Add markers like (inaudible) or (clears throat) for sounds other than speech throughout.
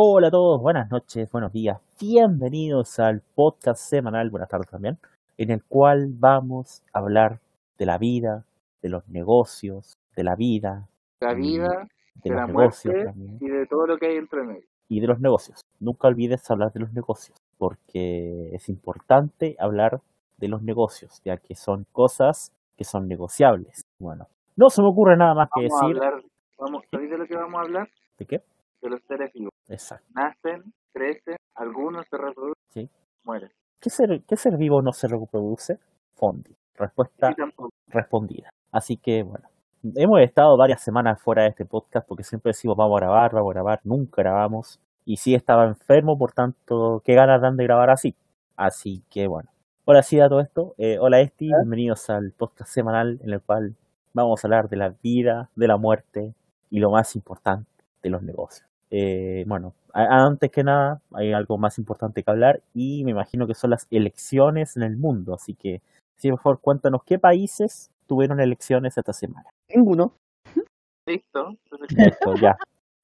Hola a todos, buenas noches, buenos días, bienvenidos al podcast semanal, buenas tardes también, en el cual vamos a hablar de la vida, de los negocios, de la vida, La vida, de de los la negocios muerte también, y de todo lo que hay entre medio. y de los negocios. Nunca olvides hablar de los negocios, porque es importante hablar de los negocios, ya que son cosas que son negociables. Bueno, no se me ocurre nada más que Vamos a decir. hablar, vamos, ¿sabéis de lo que vamos a hablar? ¿De qué? De los seres vivos. Exacto. Nacen, crecen, algunos se reproducen, Sí. mueren. ¿Qué ser, qué ser vivo no se reproduce? Fondi. Respuesta respondida. Así que bueno, hemos estado varias semanas fuera de este podcast porque siempre decimos vamos a grabar, vamos a grabar, nunca grabamos. Y sí estaba enfermo, por tanto, qué ganas dan de grabar así. Así que bueno. Ahora sí a todo esto. eh, hola Esti, bienvenidos al podcast semanal en el cual vamos a hablar de la vida, de la muerte y lo más importante de los negocios. Eh, bueno, antes que nada hay algo más importante que hablar y me imagino que son las elecciones en el mundo. Así que Sí, por favor, cuéntanos qué países tuvieron elecciones esta semana. Ninguno. Listo. (laughs) Listo, ya.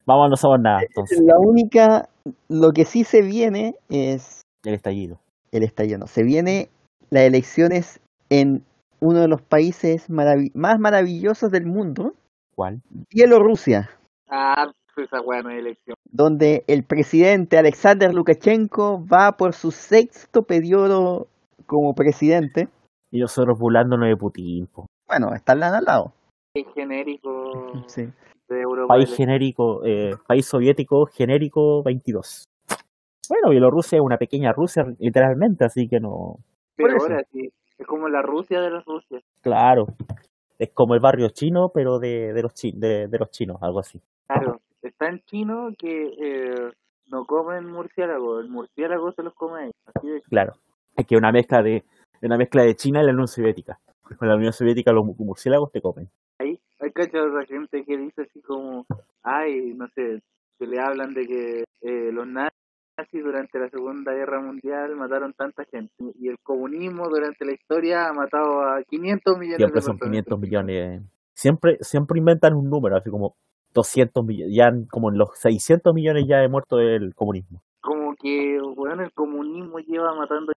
Vamos, no somos nada, entonces, La única, lo que sí se viene es el estallido. el estallido. no, Se viene las elecciones en uno de los países más maravillosos del mundo, ¿Cuál? Bielorrusia, ah, esa weá no es elección. donde el presidente Alexander Lukashenko va por su sexto periodo como presidente. Y nosotros burlándonos de Putin. po. Bueno, están al lado. Es genérico Sí. de Europa. País del- genérico, eh, país soviético genérico 22. Bueno, Bielorrusia es una pequeña Rusia, literalmente, así que no. Pero ahora sí, es como la Rusia de las Rusias. Claro. Es como el barrio chino, pero de, de, los, chi- de, de los chinos, algo así. Claro, está en chino que eh, no comen murciélago, el murciélago se los come de Claro. Es que una mezcla de una mezcla de China y la Unión Soviética. Con la Unión Soviética los mu- murciélagos te comen. ahí hay cachado la gente que dice así como, ay, no sé, que le hablan de que eh, los nazis durante la Segunda Guerra Mundial mataron tanta gente y el comunismo durante la historia ha matado a 500 millones Siempre de son personas. 500 millones. Siempre, siempre inventan un número, así como 200 millones. Ya como en los 600 millones ya de muertos del comunismo. Como que, bueno, el comunismo lleva matando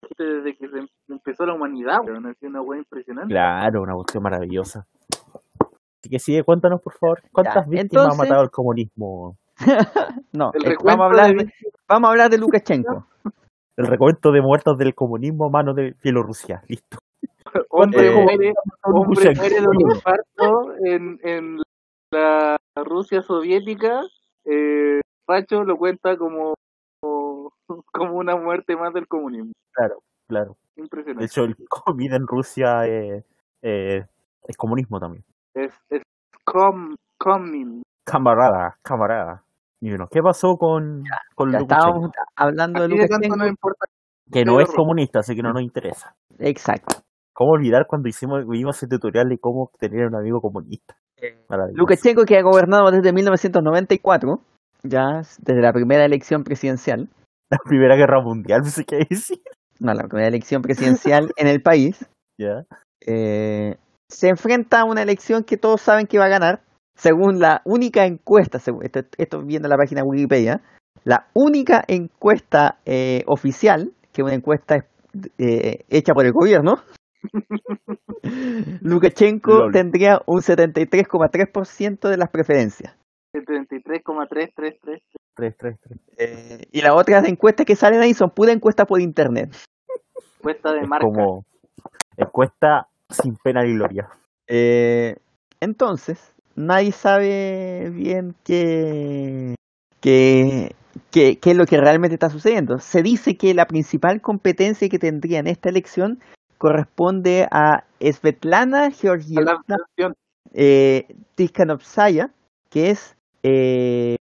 gente desde que se em- empezó la humanidad, pero no es una wea impresionante. Claro, una cuestión maravillosa. Así que sigue, cuéntanos por favor, ¿cuántas Ya, víctimas ha entonces- matado el comunismo? (laughs) No, El eh, vamos a hablar de de, vamos a hablar de Lukashenko. (laughs) El recuento de muertos del comunismo a mano de Bielorrusia. Listo. (laughs) Hombre Eh, muere, hombre muere de un infarto en, en la Rusia soviética. Eh, Pacho lo cuenta como, (laughs) como una muerte más del comunismo. Claro, claro. De Impresionante. hecho, el (laughs) COVID en Rusia eh, eh, es comunismo también. Es, es com, comin. Camarada, camarada. Y bueno, ¿qué pasó con, con Ya estábamos hablando de de Lukashenko. no importa. Que no Pero es comunista, así que no nos interesa. Exacto. ¿Cómo olvidar cuando hicimos, vimos el tutorial de cómo tener un amigo comunista? Lukashenko que ha gobernado desde 1994, ya desde la primera elección presidencial, (laughs) La Primera Guerra Mundial, no sé qué decir. no, la primera elección presidencial (laughs) en el país, ¿Ya? eh, se enfrenta a una elección que todos saben que va a ganar, según la única encuesta, según- esto, esto viendo la página Wikipedia, la única encuesta eh, oficial, que es una encuesta eh, hecha por el gobierno, Lukashenko Lol. tendría un 73,3% de las preferencias. 73,333. 3, 3, 3. Eh, y las otras encuestas que salen ahí son pura encuesta por internet. Cuesta de Es marca. como encuesta sin pena ni gloria. Eh, entonces, nadie sabe bien qué, qué, qué, qué es lo que realmente está sucediendo. Se dice que la principal competencia que tendría en esta elección corresponde a Svetlana Georgievna eh, Tikhanovskaya, que es eh,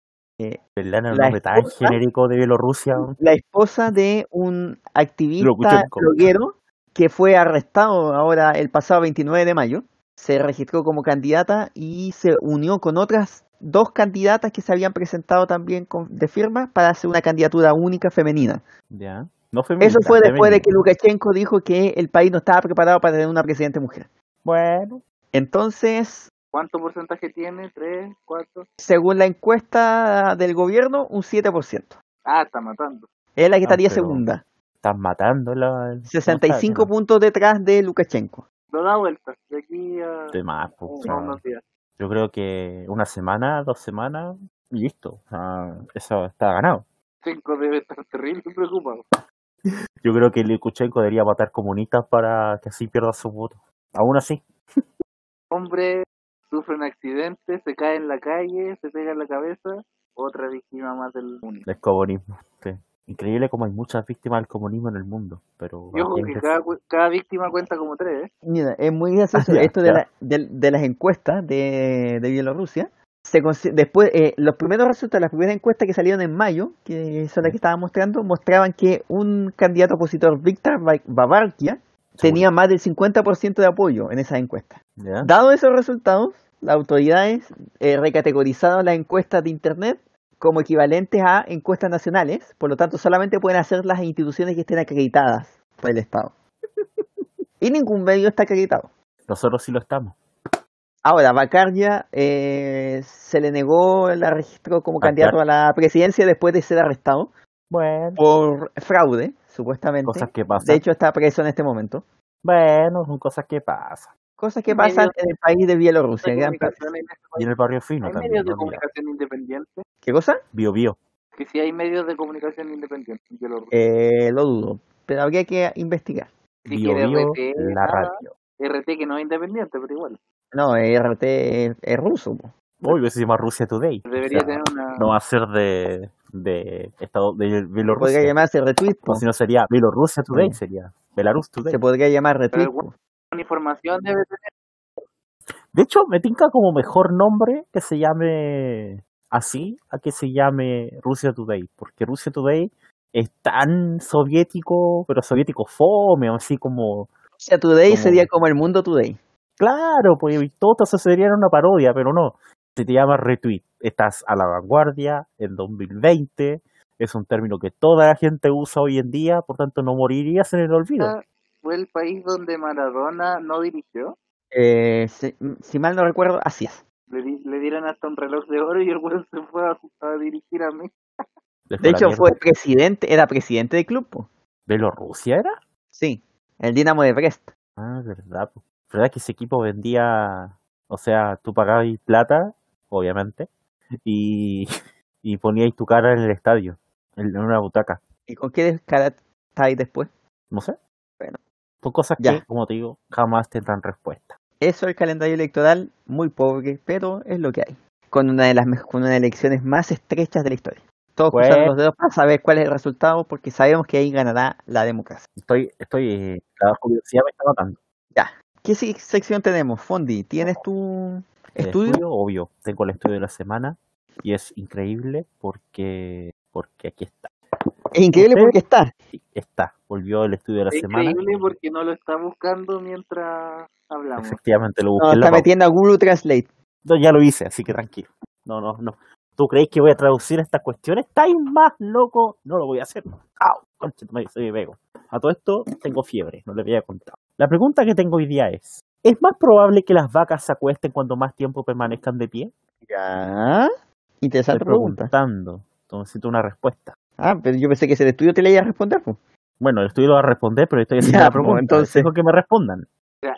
¿Verdad? No, La nombre tan esposa- genérico de Bielorrusia. la esposa de un activista bloguero que fue arrestado ahora el pasado 29 de mayo. Se registró como candidata y se unió con otras dos candidatas que se habían presentado también con, de firma para hacer una candidatura única femenina. Ya. No fue Eso fue después de que. Lukashenko dijo que el país no estaba preparado para tener una presidente mujer. Bueno. Entonces, ¿Cuánto porcentaje tiene? ¿Tres? ¿Cuatro? Según la encuesta del gobierno, un 7%. Ah, está matando. Es la que Ah, estaría pero- segunda. Están matando la. 65 no, puntos detrás de Lukashenko. Lo da vuelta. De aquí a, De más, po, o a sea, unos días. yo creo que una semana, dos semanas, y listo. Eso está ganado. Cinco debe estar terrible preocupado. Yo creo que Lukashenko debería votar comunistas para que así pierda su voto. Aún así, Hombre sufre un accidente, se cae en la calle, se pega en la cabeza. Otra víctima más del mundo. del comunismo. sí. Increíble como hay muchas víctimas del comunismo en el mundo. Pero Y ojo aquí que cada, cada víctima cuenta como tres, ¿eh? Mira, es muy gracioso Ah, ya, esto de, la- de, de las encuestas de, de Bielorrusia. Se después, eh, los primeros resultados, las primeras encuestas que salieron en mayo, que son las que estaba mostrando, mostraban que un candidato opositor, Viktor Ba- Babarkia, tenía más del 50% de apoyo en esas encuestas. Dado esos resultados, las autoridades eh, recategorizaron las encuestas de Internet como equivalentes a encuestas nacionales, por lo tanto solamente pueden hacer las instituciones que estén acreditadas por el Estado. (laughs) Y ningún medio está acreditado. Nosotros sí lo estamos. Ahora, Bacardia eh, se le negó el registro como Bacar- candidato a la presidencia después de ser arrestado Bueno, por fraude, supuestamente. cosas que pasan. De hecho, está preso en este momento. bueno, son cosas que pasan. Cosas que pasan en el país de Bielorrusia. En en Y en el barrio fino Hay también. medios de comunicación independientes. ¿Qué cosa? Bio Bio. Que si hay medios de comunicación independientes. Yo lo Eh, lo dudo. Pero habría que investigar. Si Bio Bio, RT, la radio. RT que no es independiente, pero igual. No, RT es, es ruso. Uy, se llama Rusia Today. Debería O sea, tener una. No va a ser de, de Estado de Podría Bielorrusia. llamarse retweet. O si no sería Bielorrusia Today, Mm. sería Belarus Today. Se podría llamar retweet. Información debe tener. De hecho, me tinca como mejor nombre que se llame así a que se llame Rusia Today, porque Rusia Today es tan soviético, pero soviético fome, así como, Rusia Today como- sería como el mundo today. Claro, pues y todo eso sería una parodia, pero no, se te llama retweet, estás a la vanguardia en 2020, es un término que toda la gente usa hoy en día, por tanto no morirías en el olvido. Fue el país donde Maradona no dirigió. Eh, si, si mal no recuerdo, así es. Le, di- le dieron hasta un reloj de oro y el güey se fue a, a dirigir a mí. Les De hecho, mierda. fue presidente, era presidente del club. po. ¿Bielorrusia era? Sí, el Dinamo de Brest. Ah, verdad. po. ¿Verdad que ese equipo vendía, o sea, tú pagabas plata, obviamente, y, (laughs) y poníais tu cara en el estadio, en, una butaca? ¿Y con qué cara estáis después? No sé. Bueno. Son cosas Ya. que, como te digo, jamás tendrán respuesta. Eso el calendario electoral, muy pobre, pero es lo que hay. Con una de las con una de las elecciones más estrechas de la historia. Todos Bueno. cruzando los dedos para saber cuál es el resultado, porque sabemos que ahí ganará la democracia. Estoy, estoy, eh, la curiosidad me está matando. ¿Qué se- sección tenemos? Fondi, ¿tienes tu estudio? obvio. Tengo el estudio de la semana y es increíble porque, porque aquí está. Es increíble ¿Usted? porque está. Sí, está. Volvió el estudio de la Es semana. increíble porque no lo está buscando mientras hablamos. Efectivamente, lo busqué No, está metiendo a Google Translate. No, ya lo hice, así que tranquilo. No, no, no. ¿Tú creéis que voy a traducir estas cuestiones? ¿Estáis más loco? No lo voy a hacer. ¡Au! Concha, vego. A todo esto tengo fiebre, no le había contado. La pregunta que tengo hoy día es: ¿es más probable que las vacas se acuesten cuando más tiempo permanezcan de pie? Ya. Interesante Estoy pregunta. preguntando. Entonces necesito una respuesta. Ah, pero yo pensé que ese estudio te le iba a responder. pues. Bueno, el estudio lo va a responder, pero estoy haciendo Ya, la pues, pregunta. entonces- Dejo que me respondan.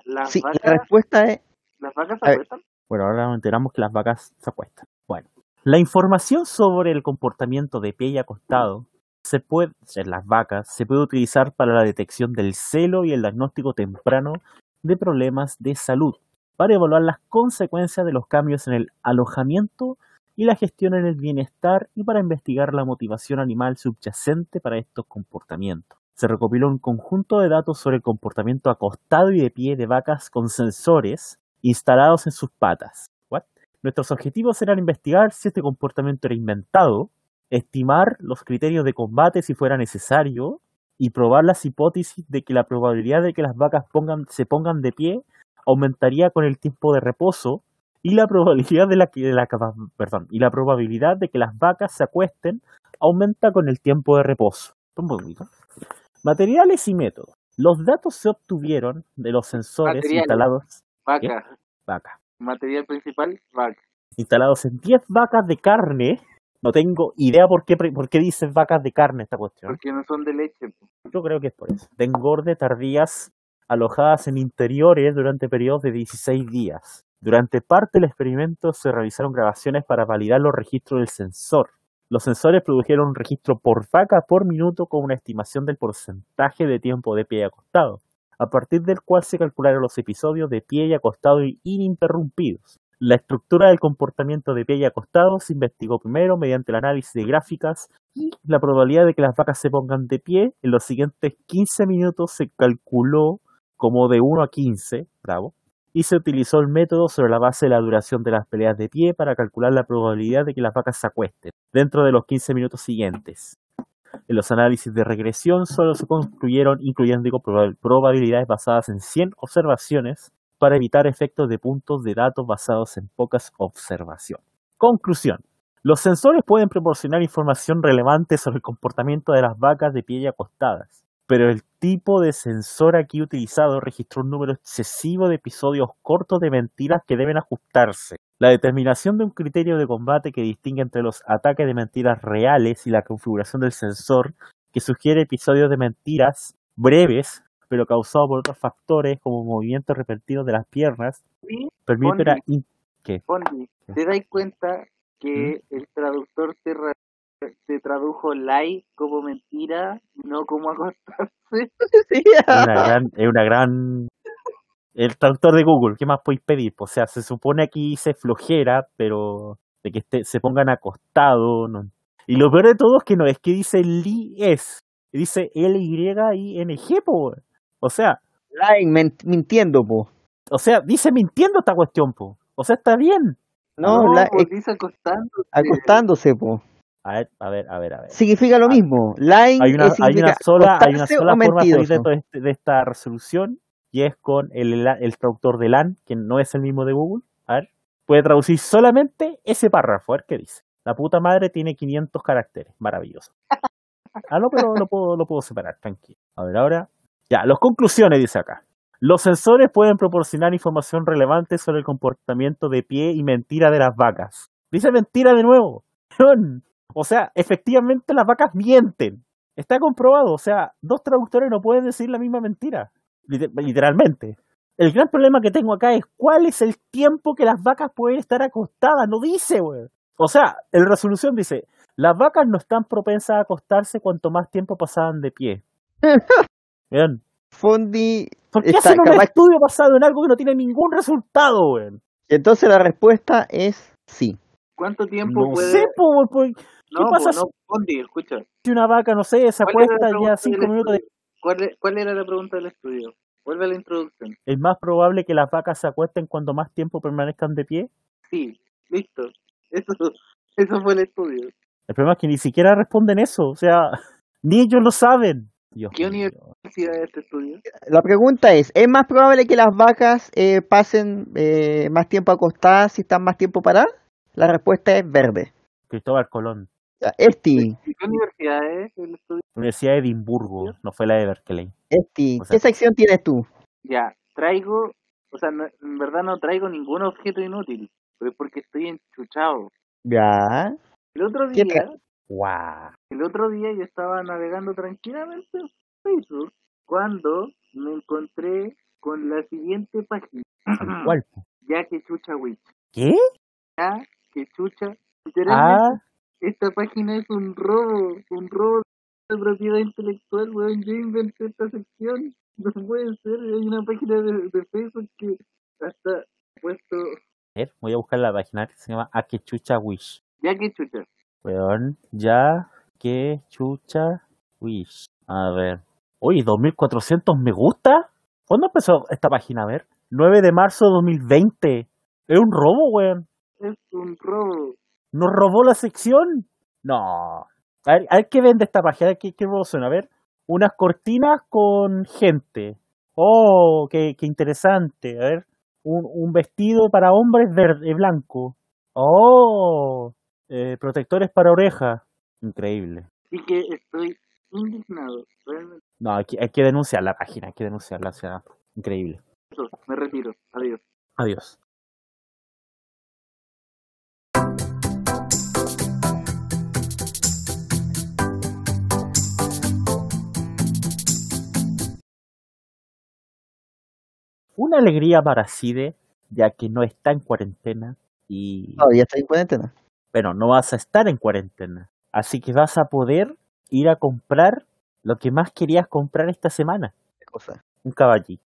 Las, Sí, la respuesta es las vacas se acuestan. Bueno, ahora nos enteramos que las vacas se acuestan. Bueno, la información sobre el comportamiento de pie y acostado se puede, en las vacas se puede utilizar para la detección del celo y el diagnóstico temprano de problemas de salud, para evaluar las consecuencias de los cambios en el alojamiento y la gestión en el bienestar y para investigar la motivación animal subyacente para estos comportamientos. Se recopiló un conjunto de datos sobre el comportamiento acostado y de pie de vacas con sensores instalados en sus patas. Nuestros objetivos eran investigar si este comportamiento era inventado, estimar los criterios de combate si fuera necesario y probar las hipótesis de que la probabilidad de que las vacas pongan, se pongan de pie aumentaría con el tiempo de reposo y la probabilidad de la que de la perdón, y la probabilidad de que las vacas se acuesten aumenta con el tiempo de reposo. Un poquito. Materiales y métodos. Los datos se obtuvieron de los sensores Materiales. instalados Vaca. vaca. Material principal, vaca. Instalados en 10 vacas de carne. No tengo idea por qué, por qué dicen vacas de carne esta cuestión. Porque no son de leche. Yo creo que es por eso. De engorde tardías alojadas en interiores durante periodos de 16 días. Durante parte del experimento se realizaron grabaciones para validar los registros del sensor. Los sensores produjeron un registro por vaca por minuto con una estimación del porcentaje de tiempo de pie y acostado, a partir del cual se calcularon los episodios de pie y acostado ininterrumpidos. La estructura del comportamiento de pie y acostado se investigó primero mediante el análisis de gráficas y la probabilidad de que las vacas se pongan de pie en los siguientes 15 minutos se calculó como de 1 a 15, bravo, y se utilizó el método sobre la base de la duración de las peleas de pie para calcular la probabilidad de que las vacas se acuesten dentro de los 15 minutos siguientes. En los análisis de regresión solo se concluyeron incluyendo probabilidades basadas en 100 observaciones para evitar efectos de puntos de datos basados en pocas observaciones. Conclusión. Los sensores pueden proporcionar información relevante sobre el comportamiento de las vacas de pie y acostadas, pero el tipo de sensor aquí utilizado registró un número excesivo de episodios cortos de mentiras que deben ajustarse. La determinación de un criterio de combate que distingue entre los ataques de mentiras reales y la configuración del sensor que sugiere episodios de mentiras breves, pero causados por otros factores como movimientos repentinos de las piernas, Y, permite in- Fondi, ¿te das cuenta que el traductor te, ra- te tradujo lie como mentira, no como acostarse? (laughs) Sí. Es una gran, es una gran el traductor de Google, ¿qué más podéis pedir? O sea, se supone aquí dice flojera, pero de que esté, se pongan acostados. No. Y lo peor de todo es que no es que dice li es, dice L-Y-I-N-G, po. O sea, Lying, mintiendo, po. o sea, dice mintiendo esta cuestión, po. O sea, está bien. No, la- pues dice acostándose. acostándose, po. A ver, a ver, a ver, a ver. Significa lo mismo. Lying Hay una, hay una sola, hay una sola forma de salir este- de esta resolución y es con el, el traductor de LAN, que no es el mismo de Google. A ver, puede traducir solamente ese párrafo, a ver qué dice. La puta madre tiene 500 caracteres, maravilloso. Ah, no, pero lo puedo, lo puedo separar, tranquilo. A ver, ahora. Ya, las conclusiones, dice acá. Los sensores pueden proporcionar información relevante sobre el comportamiento de pie y mentira de las vacas. Dice mentira de nuevo. (laughs) O sea, efectivamente las vacas mienten. Está comprobado. O sea, dos traductores no pueden decir la misma mentira. Liter- Literalmente. El gran problema que tengo acá es cuál es el tiempo que las vacas pueden estar acostadas. No dice, weón. O sea, en resolución dice, las vacas no están propensas a acostarse cuanto más tiempo pasaban de pie. (laughs) Vean, Fondi. ¿por qué Está hacen un capaz- estudio basado en algo que no tiene ningún resultado, weón? Entonces la respuesta es sí. ¿Cuánto tiempo No puede...? sé, po, por- ¿qué no, pasa po, no, Fondi, escucha. si una vaca, no sé, se ¿Cuál era la acuesta pregunta ya cinco minutos de... ¿Cuál, e- ¿Cuál era la pregunta del estudio? Vuelve a la introducción. ¿Es más probable que las vacas se acuesten cuando más tiempo permanezcan de pie? Sí, listo. Eso, eso fue el estudio. El problema es que ni siquiera responden eso, o sea, (laughs) ni ellos lo saben. Dios ¿Qué mío. universidad es este estudio? La pregunta es, ¿es más probable que las vacas eh, pasen eh, más tiempo acostadas si están más tiempo paradas? La respuesta es verde. Cristóbal Colón, Ya, Esti, ¿Y ¿Qué universidad es el estudio? Universidad de Edimburgo, no fue la de Berkeley. Esti, O sea- ¿qué sección tienes tú? Ya, traigo, o sea, no- en verdad no traigo ningún objeto inútil, pero es porque estoy enchuchado. Ya. El otro ¿Qué día, El otro día yo estaba navegando tranquilamente en Facebook cuando me encontré con la siguiente página. ¿Cuál? Ya que chucha witch. ¿Qué? Ya que chucha. Literalmente, Ah, esta página es un robo, un robo de propiedad intelectual, weón. Yo inventé esta sección. No puede ser, hay una página de, de Facebook que hasta ha puesto a ver, voy a buscar la página que se llama A que chucha wish. ya que chucha. Weón, ya que chucha wish. A ver. Oye, 2400 me gusta. ¿Cuándo empezó esta página? A ver. 9 de marzo de 2020. Es un robo, weón. Es un robo. ¿Nos robó la sección? No. A ver, a ver qué vende esta página, a ver qué, qué robo suena. A ver. Unas cortinas con gente. Oh, qué, qué interesante. A ver. Un, un vestido para hombres verde, blanco. Oh eh, protectores para oreja. Increíble. Así que estoy indignado. Realmente. No, hay que, hay que denunciar la página, hay que denunciarla. O sea, increíble. Eso, me retiro. Adiós. Adiós. Una alegría para Cide, ya que no está en cuarentena y... ya está en cuarentena bueno, no vas a estar en cuarentena. Así que vas a poder ir a comprar lo que más querías comprar esta semana, Qué cosa. un caballito.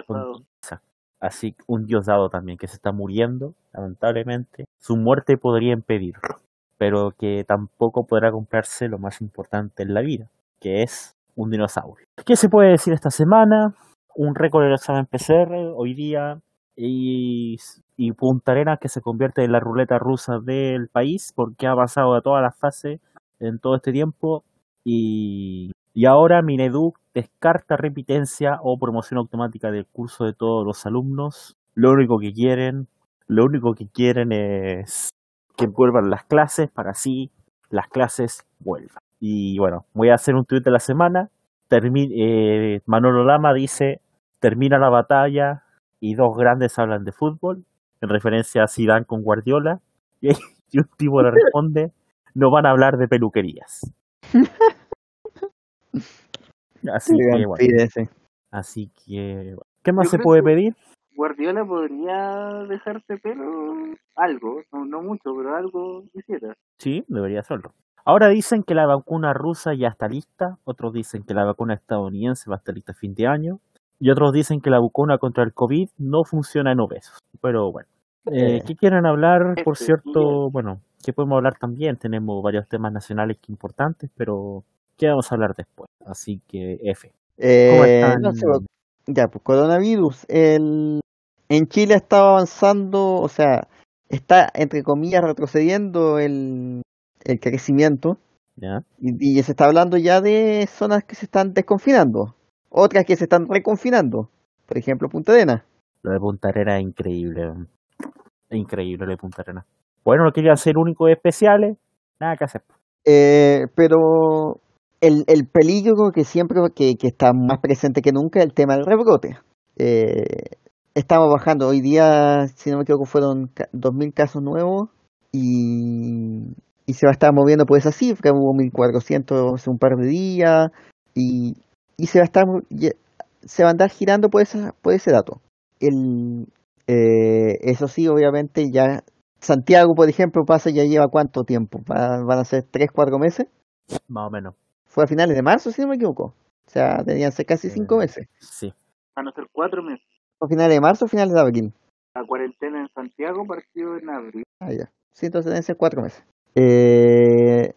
Asado. pizza. Así un Diosdado también que se está muriendo, lamentablemente. Su muerte podría impedirlo, pero que tampoco podrá comprarse lo más importante en la vida, que es un dinosaurio. ¿Qué se puede decir esta semana? Un récord del examen PCR hoy día y, y Punta Arenas que se convierte en la ruleta rusa del país porque ha pasado a todas las fases en todo este tiempo y, y ahora Mineduc descarta repitencia o promoción automática del curso de todos los alumnos. Lo único que quieren, lo único que quieren es que vuelvan las clases para así las clases vuelvan. Y bueno, voy a hacer un tweet de la semana. Termi- eh, Manolo Lama dice, termina la batalla y dos grandes hablan de fútbol, en referencia a Zidane con Guardiola. Y, y (laughs) un tipo le responde, no van a hablar de peluquerías. (laughs) Así que bueno, así que bueno. ¿qué más Yo se puede pedir? Guardiola podría dejarse pelo algo, no, no mucho, pero algo quisiera. Sí, debería hacerlo. Ahora dicen que la vacuna rusa ya está lista, otros dicen que la vacuna estadounidense va a estar lista a fin de año, y otros dicen que la vacuna contra el COVID no funciona en obesos. Pero bueno, eh, Eh. ¿qué quieren hablar? Por Este, cierto, bueno, ¿qué podemos hablar también? Tenemos varios temas nacionales que importantes, pero ¿qué vamos a hablar después? Así que F. ¿Cómo Eh, están? no sé, ya, pues coronavirus. El, en Chile estaba avanzando, o sea, está entre comillas retrocediendo el, el crecimiento ¿Ya? y, y se está hablando ya de zonas que se están desconfinando, otras que se están reconfinando, por ejemplo Punta Arenas. Lo de Punta Arenas es increíble. Increíble lo de Punta Arenas. Bueno, no quería ser únicos especiales, nada que hacer. Eh, pero el, el peligro que siempre que, que está más presente que nunca es el tema del rebrote. Eh, estamos bajando, hoy día, si no me equivoco, fueron ca- 2.000 casos nuevos y, y se va a estar moviendo por esa cifra, hubo 1.400 hace un par de días y, y se va a estar ye- se va a andar girando por, esa, por ese dato. El, eh, eso sí, obviamente ya Santiago, por ejemplo, pasa ya lleva cuánto tiempo, Va- van a ser 3, 4 meses. Más o menos. Fue a finales de marzo, si no me equivoco. O sea, tenían ser casi 5 Eh, meses. Sí. Van a ser cuatro meses. ¿Fue a finales de marzo o finales de abril? La cuarentena en Santiago partió en abril. Ah, ya. Sí, entonces deben ser 4 meses. Eh,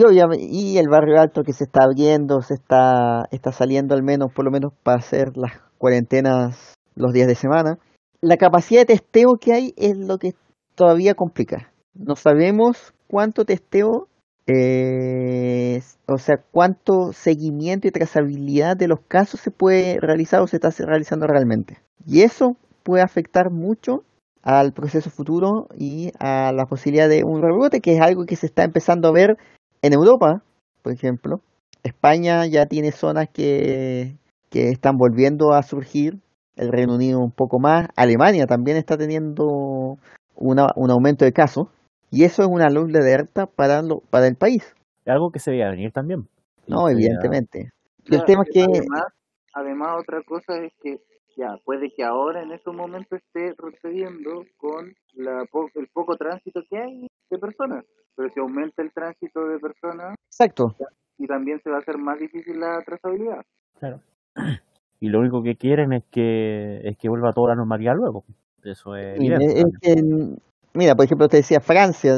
y y el barrio alto que se está abriendo, se está, está saliendo al menos, por lo menos para hacer las cuarentenas los días de semana. La capacidad de testeo que hay es lo que todavía complica. No sabemos cuánto testeo, eh, o sea, cuánto seguimiento y trazabilidad de los casos se puede realizar o se está realizando realmente. Y eso puede afectar mucho al proceso futuro y a la posibilidad de un rebrote, que es algo que se está empezando a ver en Europa, por ejemplo. España ya tiene zonas que, que están volviendo a surgir, el Reino Unido un poco más, Alemania también está teniendo una- un aumento de casos, y eso es una luz de alerta para, lo- para el país, algo que se veía venir también. ¿no? Evidentemente. el Claro, tema es que... Además, además, otra cosa es que ya puede que ahora en estos momentos esté retrocediendo con la po- el poco tránsito que hay de personas. Pero si aumenta el tránsito de personas Exacto. y también se va a hacer más difícil la trazabilidad. Claro. (clears throat) Y lo único que quieren es que es que vuelva toda la normalidad luego. Eso es Sí, evidente. es también. que en- mira, por ejemplo, te decía Francia,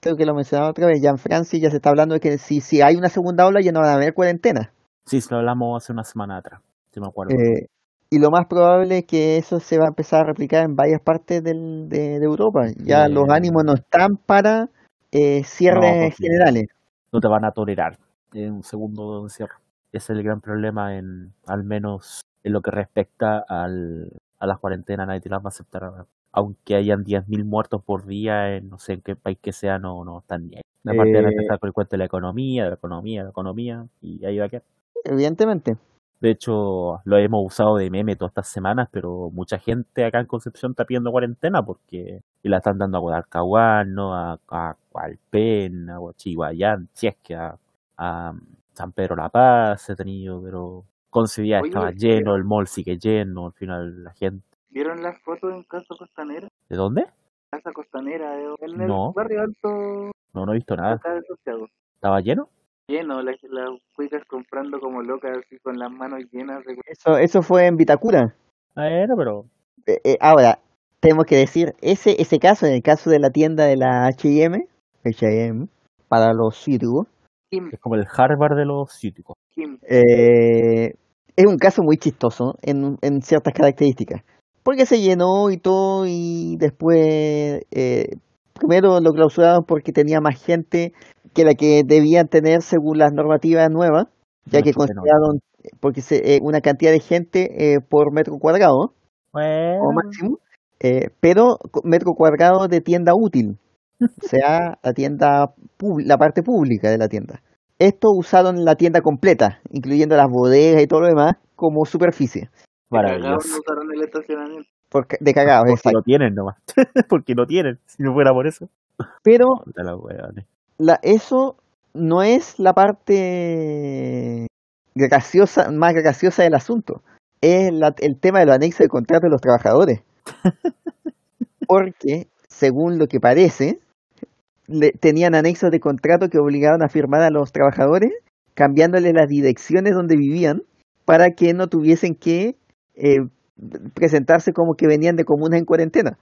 creo que lo mencionaba otra vez, ya en Francia ya se está hablando de que si, si hay una segunda ola ya no van a haber cuarentena. Sí, se lo hablamos hace una semana atrás, si me acuerdo. Eh, y lo más probable es que eso se va a empezar a replicar en varias partes del- de, de Europa. Ya Eh, los ánimos no están para eh, cierres generales. no te van a tolerar en un segundo de encierro. Ese es el gran problema en, al menos en lo que respecta al, a las cuarentenas, nadie te las va a aceptar. Aunque hayan 10.000 muertos por día en no sé en qué país que sea, no, no están ni ahí. Aparte van a Eh, empezar con el cuento de la economía, de la economía, de la economía, y ahí va a quedar. Evidentemente. De hecho, lo hemos usado de meme todas estas semanas, pero mucha gente acá en Concepción está pidiendo cuarentena porque y la están dando a Guadalcahuano, a, a Hualpén, a si es que a, a San Pedro La Paz he tenido, pero con ese día Oye, estaba lleno, el mall sigue lleno, al final la gente ¿Vieron las fotos en Casa Costanera? ¿De dónde? Casa Costanera, en el No. barrio alto No, no he visto nada. acá de Santiago. ¿Estaba lleno? Lleno, las, las cuicas comprando como locas, así con las manos llenas de... Eso, eso fue en Vitacura. Bueno, pero Eh, eh, ahora, tenemos que decir, ese, ese caso, en el caso de la tienda de la H&M, H&M, para los Kim, es como el Harvard de los cíticos. Kim, eh, es un caso muy chistoso en, en ciertas características. Porque se llenó y todo, y después, eh, primero lo clausuraron porque tenía más gente que la que debían tener según las normativas nuevas, ya que consideraron porque se, eh, una cantidad de gente eh, por metro cuadrado, Bueno, o máximo, eh, pero metro cuadrado de tienda útil, o (laughs) sea, la tienda la parte pública de la tienda. Esto usaron la tienda completa, incluyendo las bodegas y todo lo demás, como superficie, cagados maravilloso. no usaron el estacionamiento. por ca- de cagados, Porque exacto. lo tienen nomás. (laughs) Porque lo tienen. Si no fuera por eso. Pero la eso no es la parte graciosa, más graciosa del asunto. Es la- el tema de los anexos de contrato de los trabajadores. (laughs) Porque, según lo que parece, le- tenían anexos de contrato que obligaban a firmar a los trabajadores, cambiándole las direcciones donde vivían para que no tuviesen que eh, presentarse como que venían de comunas en cuarentena.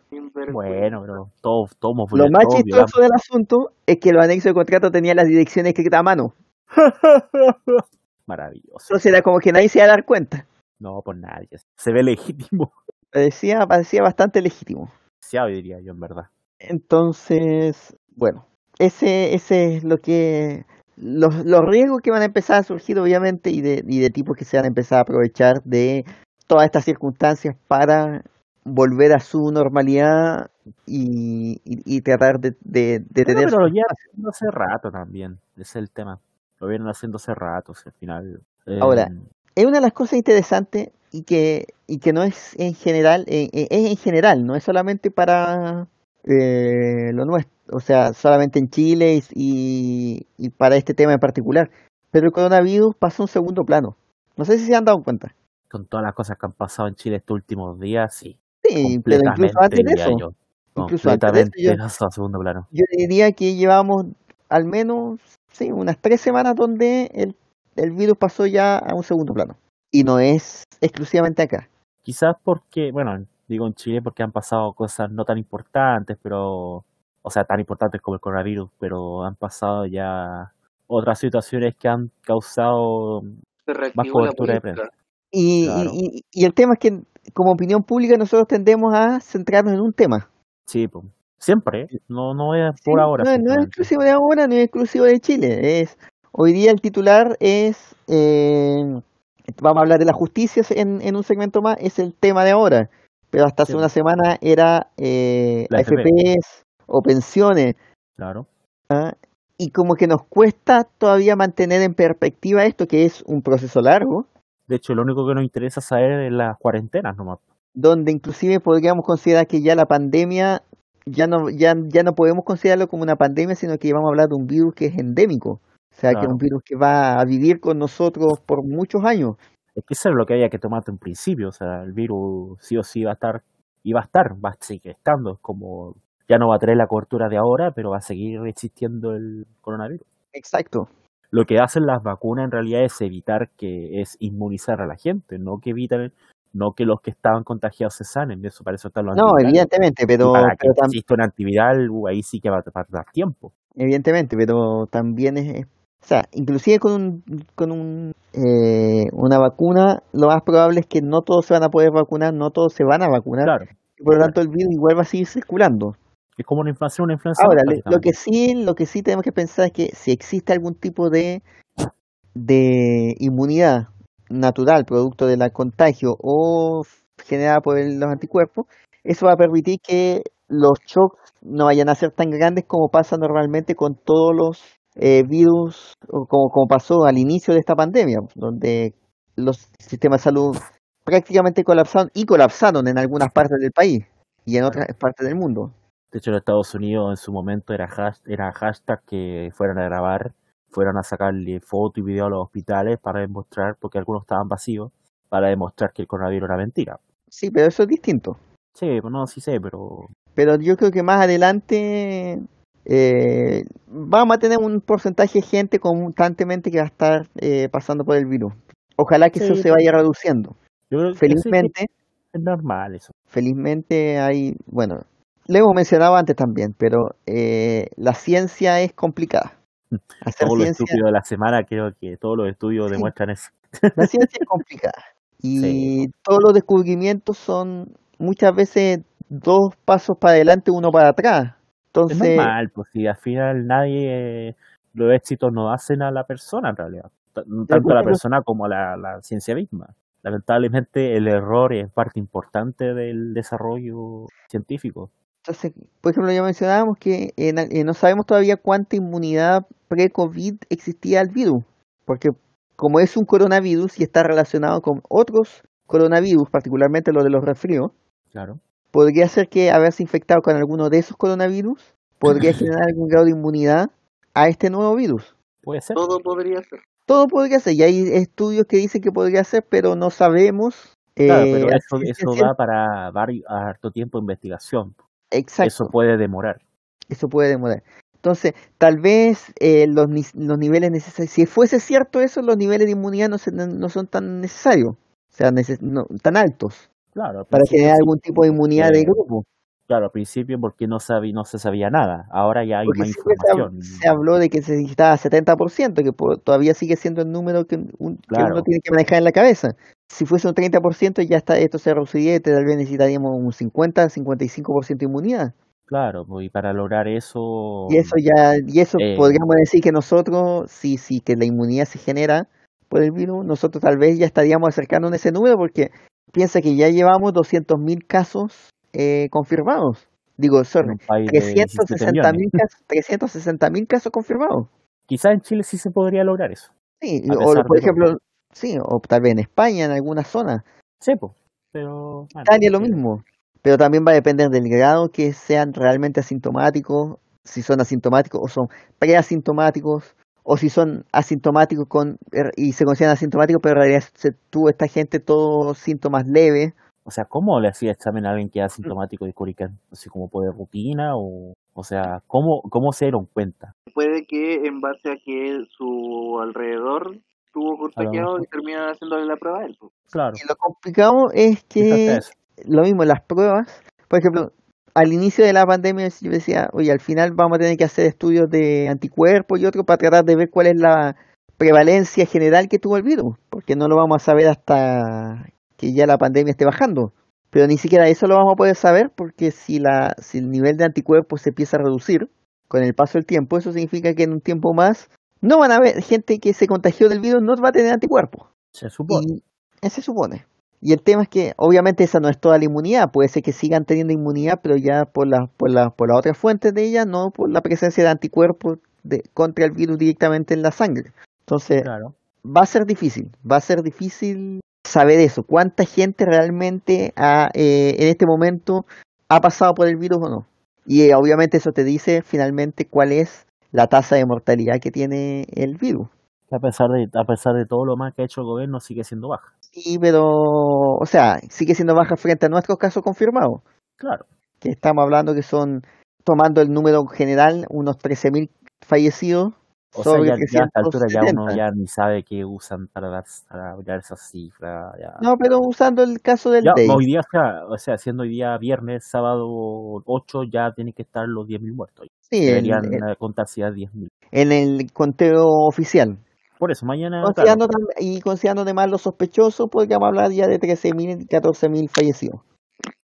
Bueno, pero todos, todos Lo más chistoso del asunto es que los anexos de contrato tenían las direcciones escritas a mano. (laughs) Maravilloso. Entonces era como que nadie se iba a dar cuenta. No, por nadie. Se ve legítimo. (laughs) Parecía, parecía bastante legítimo. Demasiado, diría yo, en verdad. Entonces, bueno, ese, ese es lo que. Los, los riesgos que van a empezar a surgir, obviamente, y de, y de tipos que se van a empezar a aprovechar de todas estas circunstancias para volver a su normalidad y, y- y tratar de, de, tener. pero lo su- llevan haciendo hace rato también. Ese es el tema. Lo vienen haciendo hace rato, o sea, al final. eh, Ahora, es una de las cosas interesantes y que, y que no es en general, eh, eh, es en general, no es solamente para eh, lo nuestro, o sea, solamente en Chile y, y, y para este tema en particular. Pero el coronavirus pasa a un segundo plano. No sé si se han dado cuenta. Con todas las cosas que han pasado en Chile estos últimos días, sí. Sí, pero incluso antes de eso, yo. incluso antes de eso, Completamente yo- a segundo plano. yo diría que llevamos al menos, sí, unas tres semanas donde el, el virus pasó ya a un segundo plano. Y no es exclusivamente acá. Quizás porque, bueno, digo en Chile porque han pasado cosas no tan importantes, pero, o sea, tan importantes como el coronavirus, pero han pasado ya otras situaciones que han causado la cobertura de política. Y, y- Claro. y- y el tema es que como opinión pública nosotros tendemos a centrarnos en un tema. Sí, pues, siempre, ¿eh? no, no es Sí, por ahora. No, no es exclusivo de ahora, no es exclusivo de Chile. Es Hoy día el titular es, eh, vamos a hablar de la justicia en, en un segmento más, es el tema de ahora. Pero hasta hace Sí. una semana era eh, La FP. AFPs o pensiones. Claro. Y como que nos cuesta todavía mantener en perspectiva esto, que es un proceso largo, De hecho, lo único que nos interesa saber es las cuarentenas nomás. donde inclusive podríamos considerar que ya la pandemia, ya no, ya, ya no podemos considerarlo como una pandemia, sino que vamos a hablar de un virus que es endémico. O sea, que es un virus que va a vivir con nosotros por muchos años. Es que eso es lo que había que tomar en principio. O sea, el virus sí o sí va a estar, y va a estar, va a seguir estando. Es como, ya no va a tener la cobertura de ahora, pero va a seguir existiendo el coronavirus. Exacto. Lo que hacen las vacunas en realidad es evitar que es inmunizar a la gente, no que eviten, no que los que estaban contagiados se sanen. Eso para eso están los No, evidentemente, Y pero, para que pero tam- exista un antiviral, uh, ahí sí que va a tardar tiempo. evidentemente, pero también es, es- o sea, inclusive con un, con un, eh, una vacuna, lo más probable es que no todos se van a poder vacunar, no todos se van a vacunar, Claro. y por lo claro. tanto el virus igual va a seguir circulando. Es como una inflación, una influencia. Ahora, lo que sí, lo que sí tenemos que pensar es que si existe algún tipo de, de inmunidad natural producto del contagio o generada por los anticuerpos, eso va a permitir que los shocks no vayan a ser tan grandes como pasa normalmente con todos los eh, virus, como, como pasó al inicio de esta pandemia, donde los sistemas de salud prácticamente colapsaron y colapsaron en algunas partes del país y en otras partes del mundo. De hecho, en Estados Unidos en su momento era, hash- era hashtag que fueran a grabar, fueran a sacarle foto y video a los hospitales para demostrar, porque algunos estaban vacíos, para demostrar que el coronavirus era mentira. Sí, pero eso es distinto. Sí, pues no, sí sé, pero Pero yo creo que más adelante eh, vamos a tener un porcentaje de gente constantemente que va a estar eh, pasando por el virus. Ojalá que eso Sí, se vaya reduciendo. yo creo que sí, Felizmente, es normal eso. felizmente hay, bueno, lo hemos mencionado antes también, pero eh, la ciencia es complicada. Hacer Todo lo ciencia, estúpido de la semana, creo que todos los estudios Sí. demuestran eso. la ciencia es complicada. (laughs) Y Sí. todos los descubrimientos son muchas veces dos pasos para adelante, uno para atrás. Es Entonces, normal, pues si al final nadie, los éxitos no hacen a la persona en realidad, tanto a la persona como a la, la ciencia misma. Lamentablemente el error es parte importante del desarrollo científico. Entonces, por ejemplo, ya mencionábamos que en- eh, no sabemos todavía cuánta inmunidad pre-COVID existía al virus, porque como es un coronavirus y está relacionado con otros coronavirus, particularmente los de los resfríos, Claro. podría ser que haberse infectado con alguno de esos coronavirus podría (laughs) generar algún grado de inmunidad a este nuevo virus. Puede ser. Todo podría ser. Todo podría ser, y hay estudios que dicen que podría ser, pero no sabemos. Claro, eh, pero a eso, eso da para varios, harto tiempo de investigación. Exacto. Eso puede demorar. Eso puede demorar. Entonces, tal vez eh, los, los niveles necesarios, si fuese cierto eso, los niveles de inmunidad no, se- no son tan necesarios, o sea, neces- no, tan altos, Claro, para generar algún tipo de inmunidad de grupo. Claro, al principio porque no sabía, no se sabía nada. Ahora ya hay Porque más información. se habló de que se necesitaba 70%, que todavía sigue siendo el número que, un- que Claro. uno tiene que manejar en la cabeza. Si fuese un 30%, ya está, esto se reduciría y tal vez necesitaríamos un 50-55% de inmunidad. Claro, pues, y para lograr eso, Y eso ya, y eso Eh. podríamos decir que nosotros, si, si que la inmunidad se genera por el virus, nosotros tal vez ya estaríamos acercándonos a ese número porque piensa que ya llevamos 200.000 casos eh, confirmados. Digo, sorry, un país de 17 360.000 millones. casos, 360.000 casos confirmados. Quizás en Chile sí se podría lograr eso. Sí, o por ejemplo, sí, o tal vez en España, en alguna zona. Sí, pues. Pero. Italia lo mismo. Pero también va a depender del grado que sean realmente asintomáticos, si son asintomáticos o son preasintomáticos, o si son asintomáticos con er, y se consideran asintomáticos, pero en realidad se tuvo esta gente todos síntomas leves. O sea, ¿cómo le hacía examen a alguien que es asintomático de Corican? Así como por rutina o. O sea, ¿cómo, cómo se dieron cuenta? Puede que en base a que su alrededor estuvo mejor. y terminan haciéndole la prueba a él. pues. Claro. Y lo complicado es que lo mismo, las pruebas, por ejemplo, al inicio de la pandemia yo decía, oye, al final vamos a tener que hacer estudios de anticuerpos y otros para tratar de ver cuál es la prevalencia general que tuvo el virus, porque no lo vamos a saber hasta que ya la pandemia esté bajando. Pero ni siquiera eso lo vamos a poder saber porque si, la, si el nivel de anticuerpos se empieza a reducir con el paso del tiempo, eso significa que en un tiempo más no van a haber gente que se contagió del virus, no va a tener anticuerpos. Se supone. Y se supone. Y el tema es que obviamente esa no es toda la inmunidad, puede ser que sigan teniendo inmunidad, pero ya por la, por la, por las otras fuentes de ella, no por la presencia de anticuerpos de, contra el virus directamente en la sangre. Entonces, Claro. va a ser difícil, va a ser difícil saber eso, cuánta gente realmente ha, eh, en este momento ha pasado por el virus o no. Y eh, obviamente eso te dice finalmente cuál es la tasa de mortalidad que tiene el virus. A pesar de, a pesar de todo lo más que ha hecho el gobierno, sigue siendo baja. Sí, pero, o sea, sigue siendo baja frente a nuestros casos confirmados, Claro. que estamos hablando que son, tomando el número general, unos 13.000 fallecidos O sea, ya, ya a esta altura ya uno 370. ya ni sabe qué usan para dar, para esas cifras. Ya. No, pero usando el caso del Ya, DAY. hoy día, o sea, siendo hoy día viernes, sábado 8, ya tienen que estar los 10.000 muertos. Sí, Deberían contarse ya 10.000. en el conteo oficial. Por eso, mañana, claro, Considerando tam- y considerando además los sospechosos, podríamos hablar ya de 13.000, 14.000 fallecidos.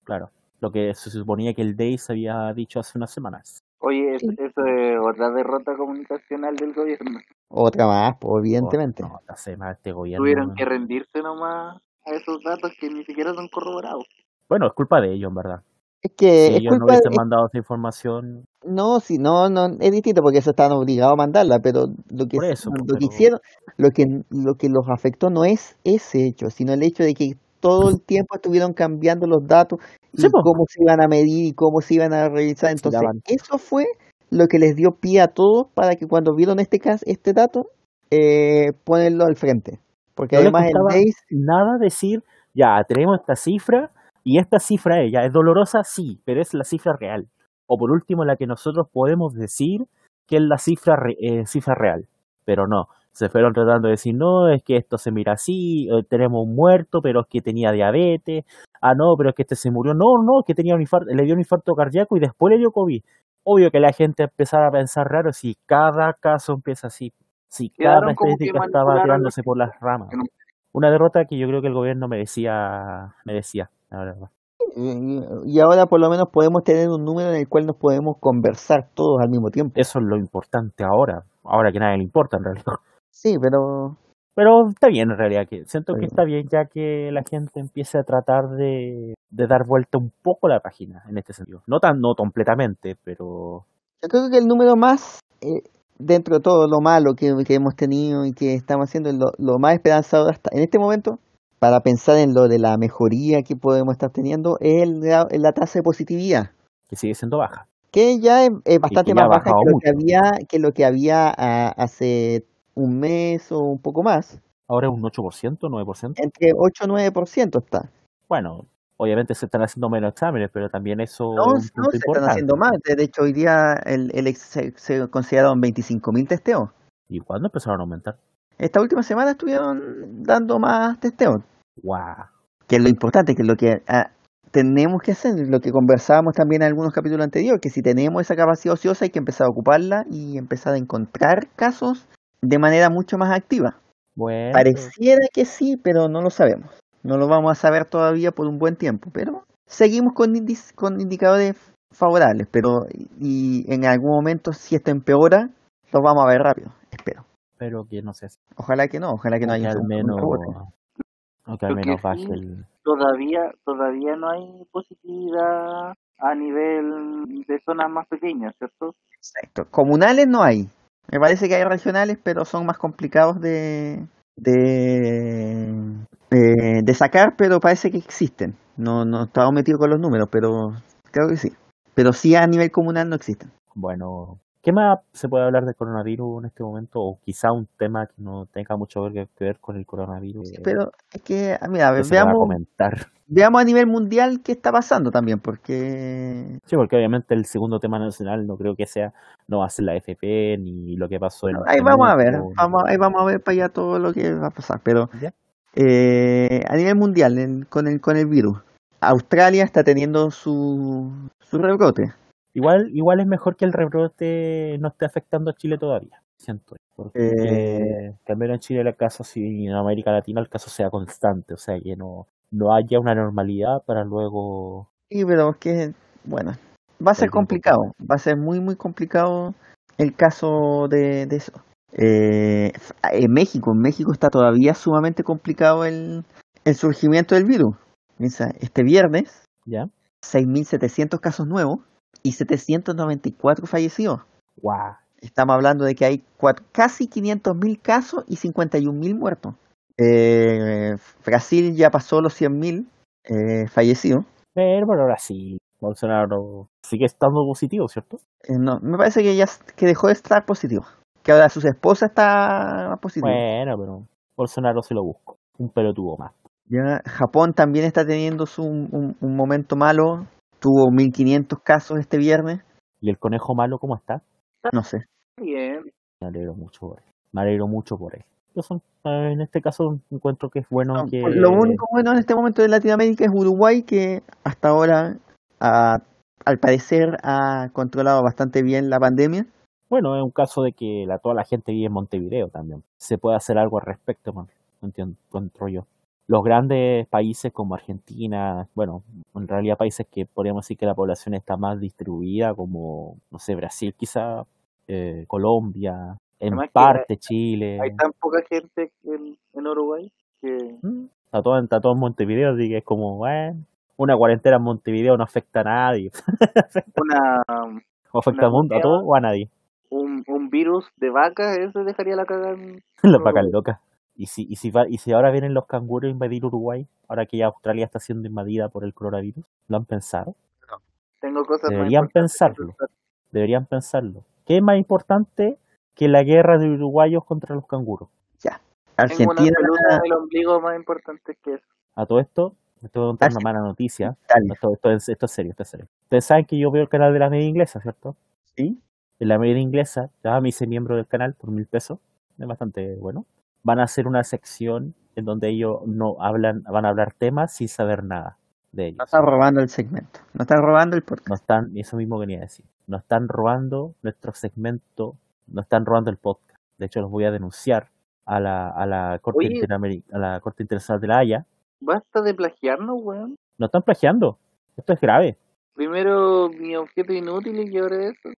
claro, lo que se suponía que el DAIS había dicho hace unas semanas. Oye, es- Sí. eso es otra derrota comunicacional del gobierno. Otra más, pues, evidentemente. Oh, no, hace más este gobierno. Tuvieron que rendirse nomás a esos datos que ni siquiera son corroborados. Bueno, es culpa de ellos, en verdad. Es que Si es ellos no hubiesen es- mandado esa información, no, si no, no, es distinto porque eso están obligados a mandarla, pero lo que, eso, lo pues, que hicieron, lo que, lo que los afectó no es ese hecho, sino el hecho de que todo el tiempo estuvieron cambiando los datos y Sí, cómo se iban a medir y cómo se iban a revisar. Entonces, eso fue lo que les dio pie a todos para que cuando vieron este caso, este dato, eh, ponerlo al frente. Porque no además el nada decir, ya, tenemos esta cifra, Y esta cifra ella es dolorosa, sí, pero es la cifra real. O por último, la que nosotros podemos decir que es la cifra, re- eh, cifra real. Pero no, se fueron tratando de decir, no, es que esto se mira así, eh, tenemos un muerto, pero es que tenía diabetes, ah, no, pero es que este se murió, no, no, es que tenía un infarto, le dio un infarto cardíaco y después le dio COVID. Obvio que la gente empezara a pensar raro si cada caso empieza así, si cada estadística estaba tirándose por las ramas. no- Una derrota que yo creo que el gobierno merecía, merecía, la verdad. Y, y ahora por lo menos podemos tener un número en el cual nos podemos conversar todos al mismo tiempo. Eso es lo importante ahora, ahora que nadie le importa en realidad. Sí, pero Pero está bien en realidad, que siento que Está bien ya que la gente empiece a tratar de, de dar vuelta un poco la página en este sentido. No tan, no completamente, pero yo creo que el número más, eh, dentro de todo lo malo que, que hemos tenido y que estamos haciendo, lo, lo más esperanzador hasta en este momento, para pensar en lo de la mejoría que podemos estar teniendo, es el gra- la tasa de positividad. que sigue siendo baja. que ya es, bastante que ya más baja que lo que había que lo que había ah, hace un mes o un poco más. Ahora es un 8%, 9%. Entre 8 y 9% está. Bueno, obviamente se están haciendo menos exámenes, pero también eso No, es no se están importante. haciendo más. De hecho, hoy día el, el se, se consideraron 25.000 testeos. ¿Y cuándo empezaron a aumentar? Esta última semana estuvieron dando más testeos. ¡Guau! Que es lo importante, que es lo que ah, tenemos que hacer, lo que conversábamos también en algunos capítulos anteriores, que si tenemos esa capacidad ociosa hay que empezar a ocuparla y empezar a encontrar casos de manera mucho más activa. Bueno, Pareciera que sí, pero no lo sabemos. No lo vamos a saber todavía por un buen tiempo, pero seguimos con, con indicadores favorables, pero y en algún momento si esto empeora, lo vamos a ver rápido, espero. espero que no sea así. Ojalá que no, ojalá que no haya al menos, o que al menos baje sí- el... todavía todavía no hay positividad a nivel de zonas más pequeñas, ¿cierto? Exacto. Comunales no hay. Me parece que hay regionales, pero son más complicados de, de, sacar, pero parece que existen. No, no estaba metido con los números, pero creo que sí. Pero sí a nivel comunal no existen. Bueno, ¿qué más se puede hablar del coronavirus en este momento? O quizá un tema que no tenga mucho que que ver con el coronavirus. Pero es que, ah, mira, que veamos, comentar. veamos a nivel mundial qué está pasando también, porque Sí, porque obviamente el segundo tema nacional no creo que sea, no va a ser la FP ni lo que pasó en ahí vamos a ver, vamos, ahí vamos a ver para allá todo lo que va a pasar. Pero eh, a nivel mundial, en- con, el, con el virus, Australia está teniendo su, su rebrote. Igual, igual es mejor que el rebrote no esté afectando a Chile todavía, siento. Porque Eh. que al menos en Chile el caso, si en América Latina el caso sea constante, o sea, que no, no haya una normalidad para luego... Sí, pero es que, bueno, va a ser complicado, va a ser muy, muy complicado el caso de, de eso. Eh, en México, en México está todavía sumamente complicado el, el surgimiento del virus. Este viernes, ¿Ya? 6.700 casos nuevos y 794 fallecidos. ¡Guau! Estamos hablando de que hay casi 500.000 casos y 51.000 muertos. Eh, Brasil ya pasó los 100.000 eh, fallecidos. Pero, pero ahora sí, Bolsonaro sigue estando positivo, ¿cierto? Eh, no, me parece que ya que dejó de estar positivo. Que ahora su esposa está positiva. Bueno, pero Bolsonaro se lo busco. Un pelotudo más. Ya Japón también está teniendo su, un, un momento malo. Tuvo 1500 casos este viernes. ¿Y el conejo malo cómo está? No sé. Bien, Me alegro mucho por él. Me alegro mucho por él. Yo son- eh, en este caso encuentro que es bueno No, que... pues Lo único bueno en este momento de Latinoamérica es Uruguay, que hasta ahora, ah, al parecer, ha controlado bastante bien la pandemia. Bueno, es un caso de que la, toda la gente vive en Montevideo también. Se puede hacer algo al respecto, man. entiendo, encuentro yo. Los grandes países como Argentina, bueno, en realidad países que podríamos decir que la población está más distribuida, como, no sé, Brasil quizá, eh, Colombia, en Además parte Chile. hay tan poca gente en, en Uruguay que Mm, Está todo, está todo en Montevideo, así que es como, bueno, una cuarentena en Montevideo no afecta a nadie. (laughs) una o afecta al mundo, a todo o a nadie. un, un virus de vaca, eso dejaría la cagada en (laughs) Las vacas locas. Y si, y, si va- y si ahora vienen los canguros a invadir Uruguay, ahora que ya Australia está siendo invadida por el coronavirus, ¿lo han pensado? Tengo cosas Deberían pensarlo. pensar. Deberían pensarlo. ¿Qué es más importante que la guerra de uruguayos contra los canguros? Ya. Tengo una Argentina, del ombligo más importante que eso. A todo esto, Esto es una sí. mala noticia. Esto, esto es, esto es serio, esto es serio. Ustedes saben que yo veo el canal de la media inglesa, ¿cierto? Sí. En la media inglesa, ya me hice miembro del canal por mil pesos. Es bastante bueno. Van a hacer una sección en donde ellos no hablan, van a hablar temas sin saber nada de No ellos. están robando el segmento. No están robando el No podcast. están, eso mismo venía a decir. No están robando nuestro segmento, no están robando el podcast. De hecho, los voy a denunciar a la, a la Corte Oye. A la Corte Internacional de la Haya. Basta de plagiarnos, weón. No están plagiando. Esto es grave. Primero mi objeto inútil y ahora eso.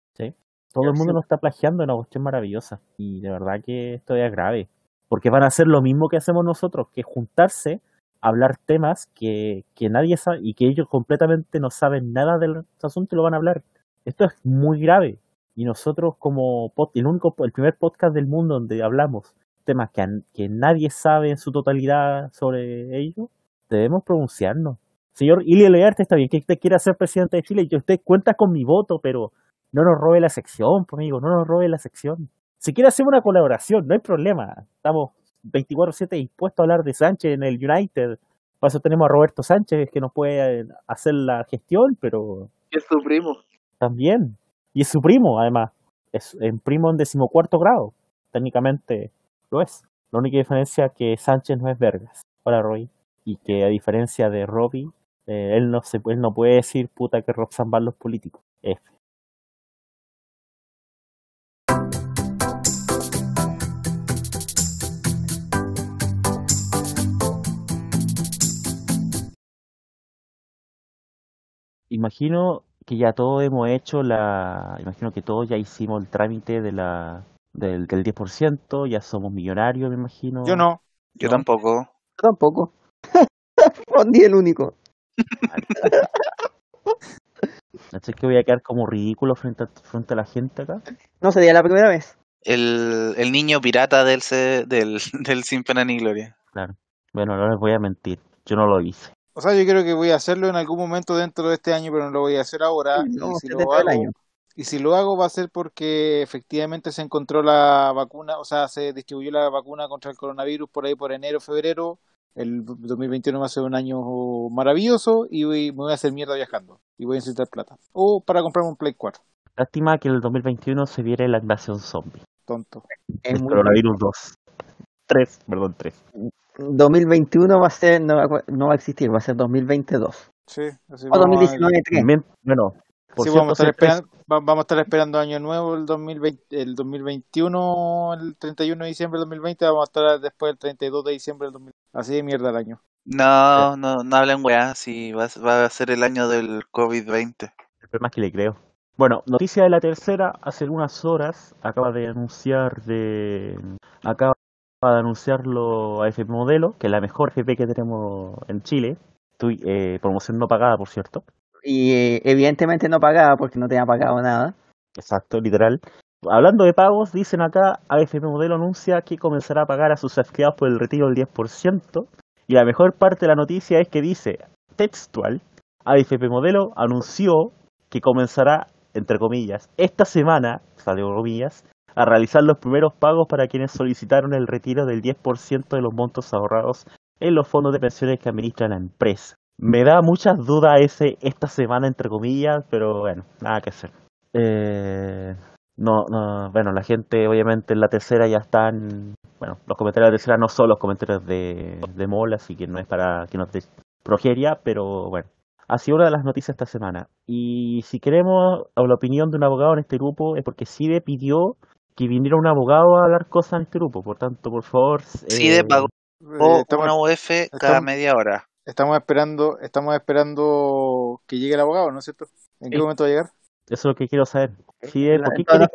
Todo el mundo nos está plagiando, es una cuestión maravillosa. Y de verdad que esto es grave. Porque van a hacer lo mismo que hacemos nosotros, que juntarse, hablar temas que, que nadie sabe y que ellos completamente no saben nada del asunto y lo van a hablar. Esto es muy grave. Y nosotros como el primer podcast del mundo donde hablamos temas que, que nadie sabe en su totalidad sobre ellos, debemos pronunciarnos. Señor Ilia Learte, está bien que usted quiera ser presidente de Chile y que usted cuenta con mi voto, pero no nos robe la sección, pues, amigo, no nos robe la sección. Si quiere hacer una colaboración, no hay problema. Estamos 24-7 dispuestos a hablar de Sánchez en el United. Para eso tenemos a Roberto Sánchez que nos puede hacer la gestión, pero es su primo. también. Y es su primo, además. Es un primo en decimocuarto grado. Técnicamente lo es. La única diferencia es que Sánchez no es Vergas. Hola, Roy. Y que a diferencia de Robbie, eh, él, no se, él no puede decir puta que Roxanne van los políticos. F. Imagino que ya todos hemos hecho la. Imagino que todos ya hicimos el trámite de la, del, del 10%, ya somos millonarios, me imagino. Yo no. Yo ¿No? tampoco. Yo tampoco. (laughs) Respondí el único. (laughs) ¿Cachai que voy a quedar como ridículo frente a, frente a la gente acá? No sería la primera vez. El, el niño pirata del, se- del, del Sin Pena ni Gloria. Claro. Bueno, no les voy a mentir. Yo no lo hice. O sea, yo creo que voy a hacerlo en algún momento dentro de este año, pero no lo voy a hacer ahora. No, y, si lo dentro del hago, año. y si lo hago va a ser porque efectivamente se encontró la vacuna, o sea, se distribuyó la vacuna contra el coronavirus por ahí por enero, febrero. El 2021 va a ser un año maravilloso y voy- me voy a hacer mierda viajando. Y voy a necesitar plata. O para comprarme un Play 4. Lástima que en el 2021 se viera la invasión zombie. Tonto. Es El coronavirus 2. 3, perdón, 3. 2021 va a ser, no va, a- no va a existir, va a ser 2022. Sí, así O vamos a- 2019 3. Bueno, por Sí, cierto, vamos a, estar esperando, va- vamos a estar esperando año nuevo el 2020, el 2021, el 31 de diciembre del 2020, vamos a estar después el 32 de diciembre del 2020. Así de mierda el año. No, no, no hablen weá, si va, a- va a ser el año del COVID-20. El problema es que le creo. Bueno, noticia de la tercera, hace unas horas acaba de anunciar de acaba de anunciarlo a FP Modelo, que es la mejor FP que tenemos en Chile. Tu- eh, promoción no pagada, por cierto. Y eh, evidentemente no pagaba porque no tenía pagado nada. Exacto, literal. Hablando de pagos, dicen acá, AFP Modelo anuncia que comenzará a pagar a sus afiliados por el retiro del 10%. Y la mejor parte de la noticia es que dice, textual, AFP Modelo anunció que comenzará, entre comillas, esta semana, salió comillas, a realizar los primeros pagos para quienes solicitaron el retiro del 10% de los montos ahorrados en los fondos de pensiones que administra la empresa. Me da muchas dudas ese esta semana, entre comillas, pero bueno, nada que hacer. Eh, no, no, bueno, la gente obviamente en la tercera ya están, bueno, los comentarios de la tercera no son los comentarios de, de Mola, así que no es para que nos progeria, pero bueno, ha sido una de las noticias esta semana. Y si queremos la opinión de un abogado en este grupo es porque CIDE pidió que viniera un abogado a hablar cosas en este grupo, por tanto, por favor... CIDE eh, pagó Eh, estamos, una UF cada estamos- media hora. estamos esperando, estamos esperando que llegue el abogado, ¿no es cierto? ¿En qué Sí. momento va a llegar? Eso es lo que quiero saber. CIDE, La- ¿por qué, quieres.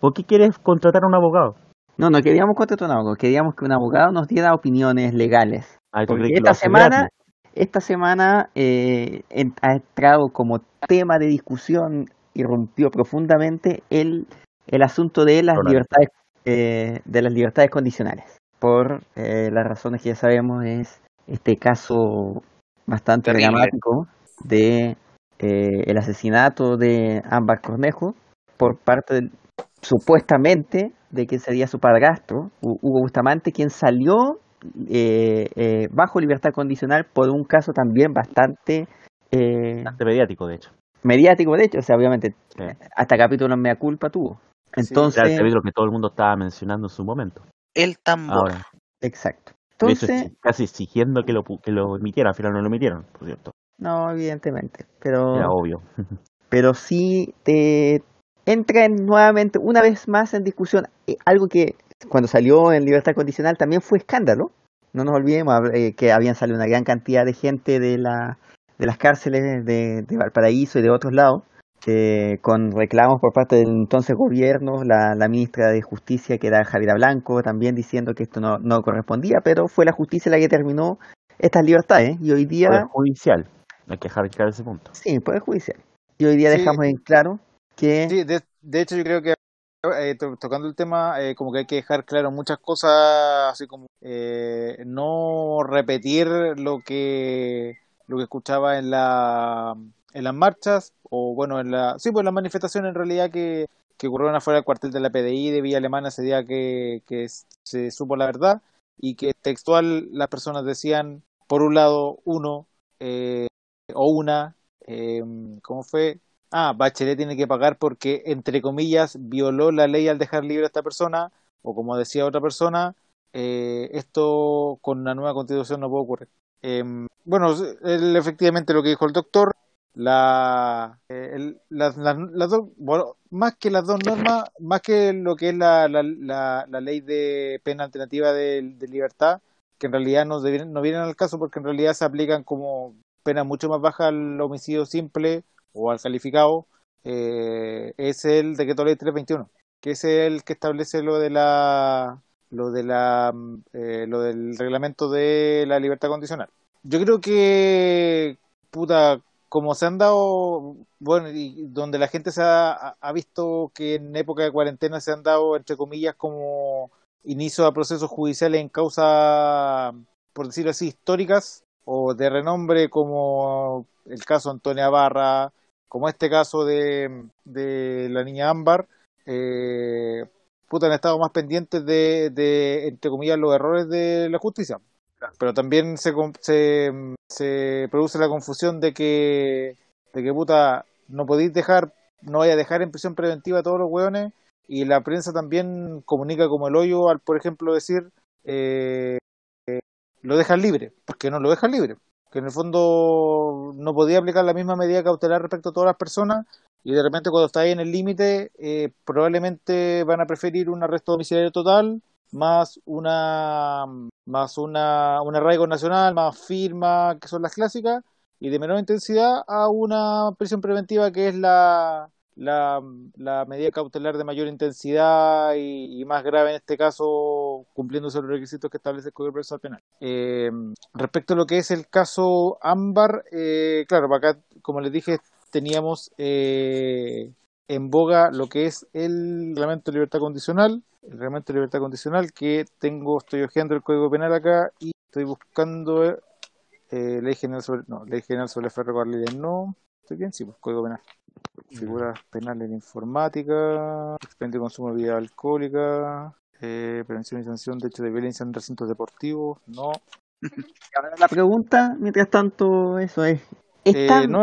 ¿por qué quieres contratar a un abogado? No, no queríamos contratar a un abogado, queríamos que un abogado nos diera opiniones legales. Ay, ¿tú Porque esta semana, esta semana eh, ha entrado como tema de discusión, irrumpió profundamente el, el asunto de las libertades eh, de las libertades condicionales. Por eh, las razones que ya sabemos es este caso bastante Terrible. dramático de eh, el asesinato de Ámbar Cornejo por parte del- supuestamente de que sería su padrastro, Hu- Hugo Bustamante, quien salió eh, eh, bajo libertad condicional por un caso también bastante eh, Bastante mediático, de hecho. mediático, de hecho, o sea, obviamente Sí. hasta capítulo mea culpa tuvo. Entonces, Era el capítulo que todo el mundo estaba mencionando en su momento. El tambor. Ahora, exacto. Entonces, casi exigiendo que lo, que lo emitieran, al final no lo emitieron, por cierto. no, evidentemente, pero Era obvio. (laughs) pero sí te entra en- nuevamente una vez más en discusión eh, algo que cuando salió en libertad condicional también fue escándalo. No nos olvidemos eh, que habían salido una gran cantidad de gente de la de las cárceles de, de Valparaíso y de otros lados que con reclamos por parte del entonces gobierno, la, la ministra de Justicia que era Javiera Blanco también diciendo que esto no, no correspondía, pero fue la justicia la que terminó estas libertades y hoy día Poder judicial. Hay que dejar claro ese punto. Sí, Poder Judicial. Y hoy día Sí. dejamos en claro que... Sí, de, de hecho yo creo que eh, to- tocando el tema, eh, como que hay que dejar claro muchas cosas, así como eh, no repetir lo que lo que escuchaba en la en las marchas o bueno en la sí pues en las manifestaciones en realidad que que ocurrieron afuera del cuartel de la PDI de Villa Alemana ese día que, que se supo la verdad y que textual las personas decían por un lado uno eh, o una eh, ¿cómo fue? ah, Bachelet tiene que pagar porque, entre comillas, violó la ley al dejar libre a esta persona, o como decía otra persona, eh, esto con la nueva constitución no puede ocurrir. Eh, bueno, efectivamente lo que dijo el doctor, la, eh, las, las- dos, bueno, más que las dos normas, más que lo que es la, la, la, ley de pena alternativa de, de libertad, que en realidad no, no vienen al caso porque en realidad se aplican como penas mucho más bajas al homicidio simple o al calificado, eh, es el decreto ley 321, que es el que establece lo de la lo de la eh, lo del reglamento de la libertad condicional. Yo creo que puta como se han dado bueno y donde la gente se ha, visto que en época de cuarentena se han dado entre comillas como inicio a procesos judiciales en causa por decirlo así históricas o de renombre como el caso Antonia Barra como este caso de, de la niña Ámbar, eh, puta, han estado más pendientes de, de, entre comillas, los errores de la justicia. Pero también se, se, se produce la confusión de que, de que puta, no podéis dejar, no vaya a dejar en prisión preventiva a todos los hueones, y la prensa también comunica como el hoyo al, por ejemplo, decir, eh, eh, lo dejan libre, porque no lo dejan libre que en el fondo no podía aplicar la misma medida cautelar respecto a todas las personas y de repente cuando está ahí en el límite eh, probablemente van a preferir un arresto domiciliario total más una más una un arraigo nacional más firma que son las clásicas y de menor intensidad a una prisión preventiva que es la la, medida cautelar de mayor intensidad y, más grave en este caso, cumpliéndose los requisitos que establece el Código Procesal Penal. Eh, respecto a lo que es el caso Ámbar, eh, claro, acá, como les dije, teníamos eh, en boga lo que es el reglamento de libertad condicional, el reglamento de libertad condicional que tengo, estoy hojeando el Código Penal acá y estoy buscando eh, ley general sobre, no, ley general sobre ferrocarriles, no, estoy bien, sí, pues Código Penal figuras penales en informática, expendio y consumo de bebida alcohólica, eh, prevención y sanción de hechos de violencia en recintos deportivos, no. (laughs) La pregunta, mientras tanto, eso es. ¿está... Eh, no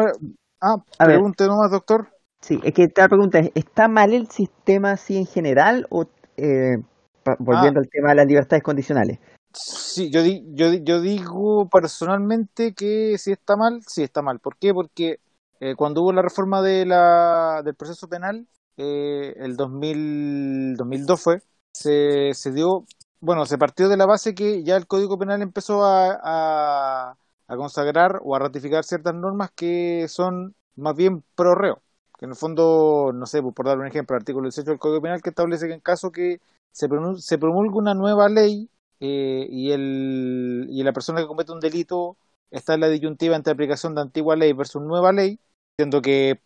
ah, A ver. pregunte nomás, doctor. Sí, es que la pregunta es, ¿está mal el sistema así en general o eh, pa- volviendo al tema de las libertades condicionales? Sí, yo, di- yo, di- yo digo personalmente que si está mal, sí está mal. ¿Por qué? Porque eh, cuando hubo la reforma de la, del proceso penal, eh, el 2000, 2002 fue, se, se dio, bueno, se partió de la base que ya el Código Penal empezó a, a, a consagrar o a ratificar ciertas normas que son más bien pro reo. En el fondo, no sé, por dar un ejemplo, el artículo 18 del Código Penal que establece que en caso que se, se promulgue una nueva ley eh, y, el, y la persona que comete un delito está en la disyuntiva entre aplicación de antigua ley versus nueva ley, siendo que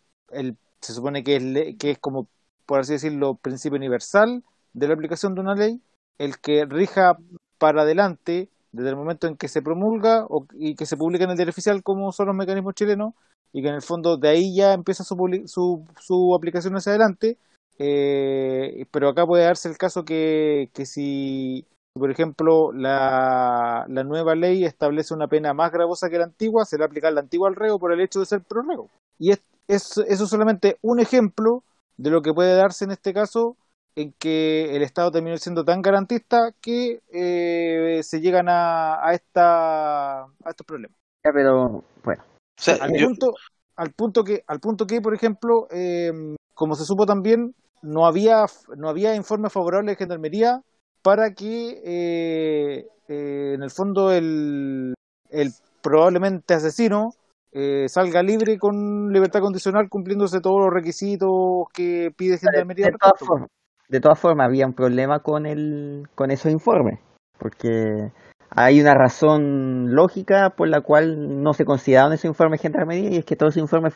se supone que es, que es como, por así decirlo, principio universal de la aplicación de una ley, el que rija para adelante desde el momento en que se promulga o, y que se publica en el diario oficial como son los mecanismos chilenos y que en el fondo de ahí ya empieza su, su, su aplicación hacia adelante, eh, pero acá puede darse el caso que, si Por ejemplo, la, la nueva ley establece una pena más gravosa que la antigua, se le aplica la antigua al reo por el hecho de ser prorrego. Y es, es, eso es solamente un ejemplo de lo que puede darse en este caso en que el Estado terminó siendo tan garantista que eh, se llegan a, a, esta, a estos problemas. Ya, pero bueno, O sea, Al yo- punto, al punto que, al punto que, por ejemplo, eh, como se supo también, no había, no había informe favorable de Gendarmería para que, eh, eh, en el fondo, el, el probablemente asesino eh, salga libre con libertad condicional, cumpliéndose todos los requisitos que pide Gendarmería. de todas formas, de todas formas había un problema con el con esos informes, porque hay una razón lógica por la cual no se consideraron esos informes gendarmería y es que todos esos informes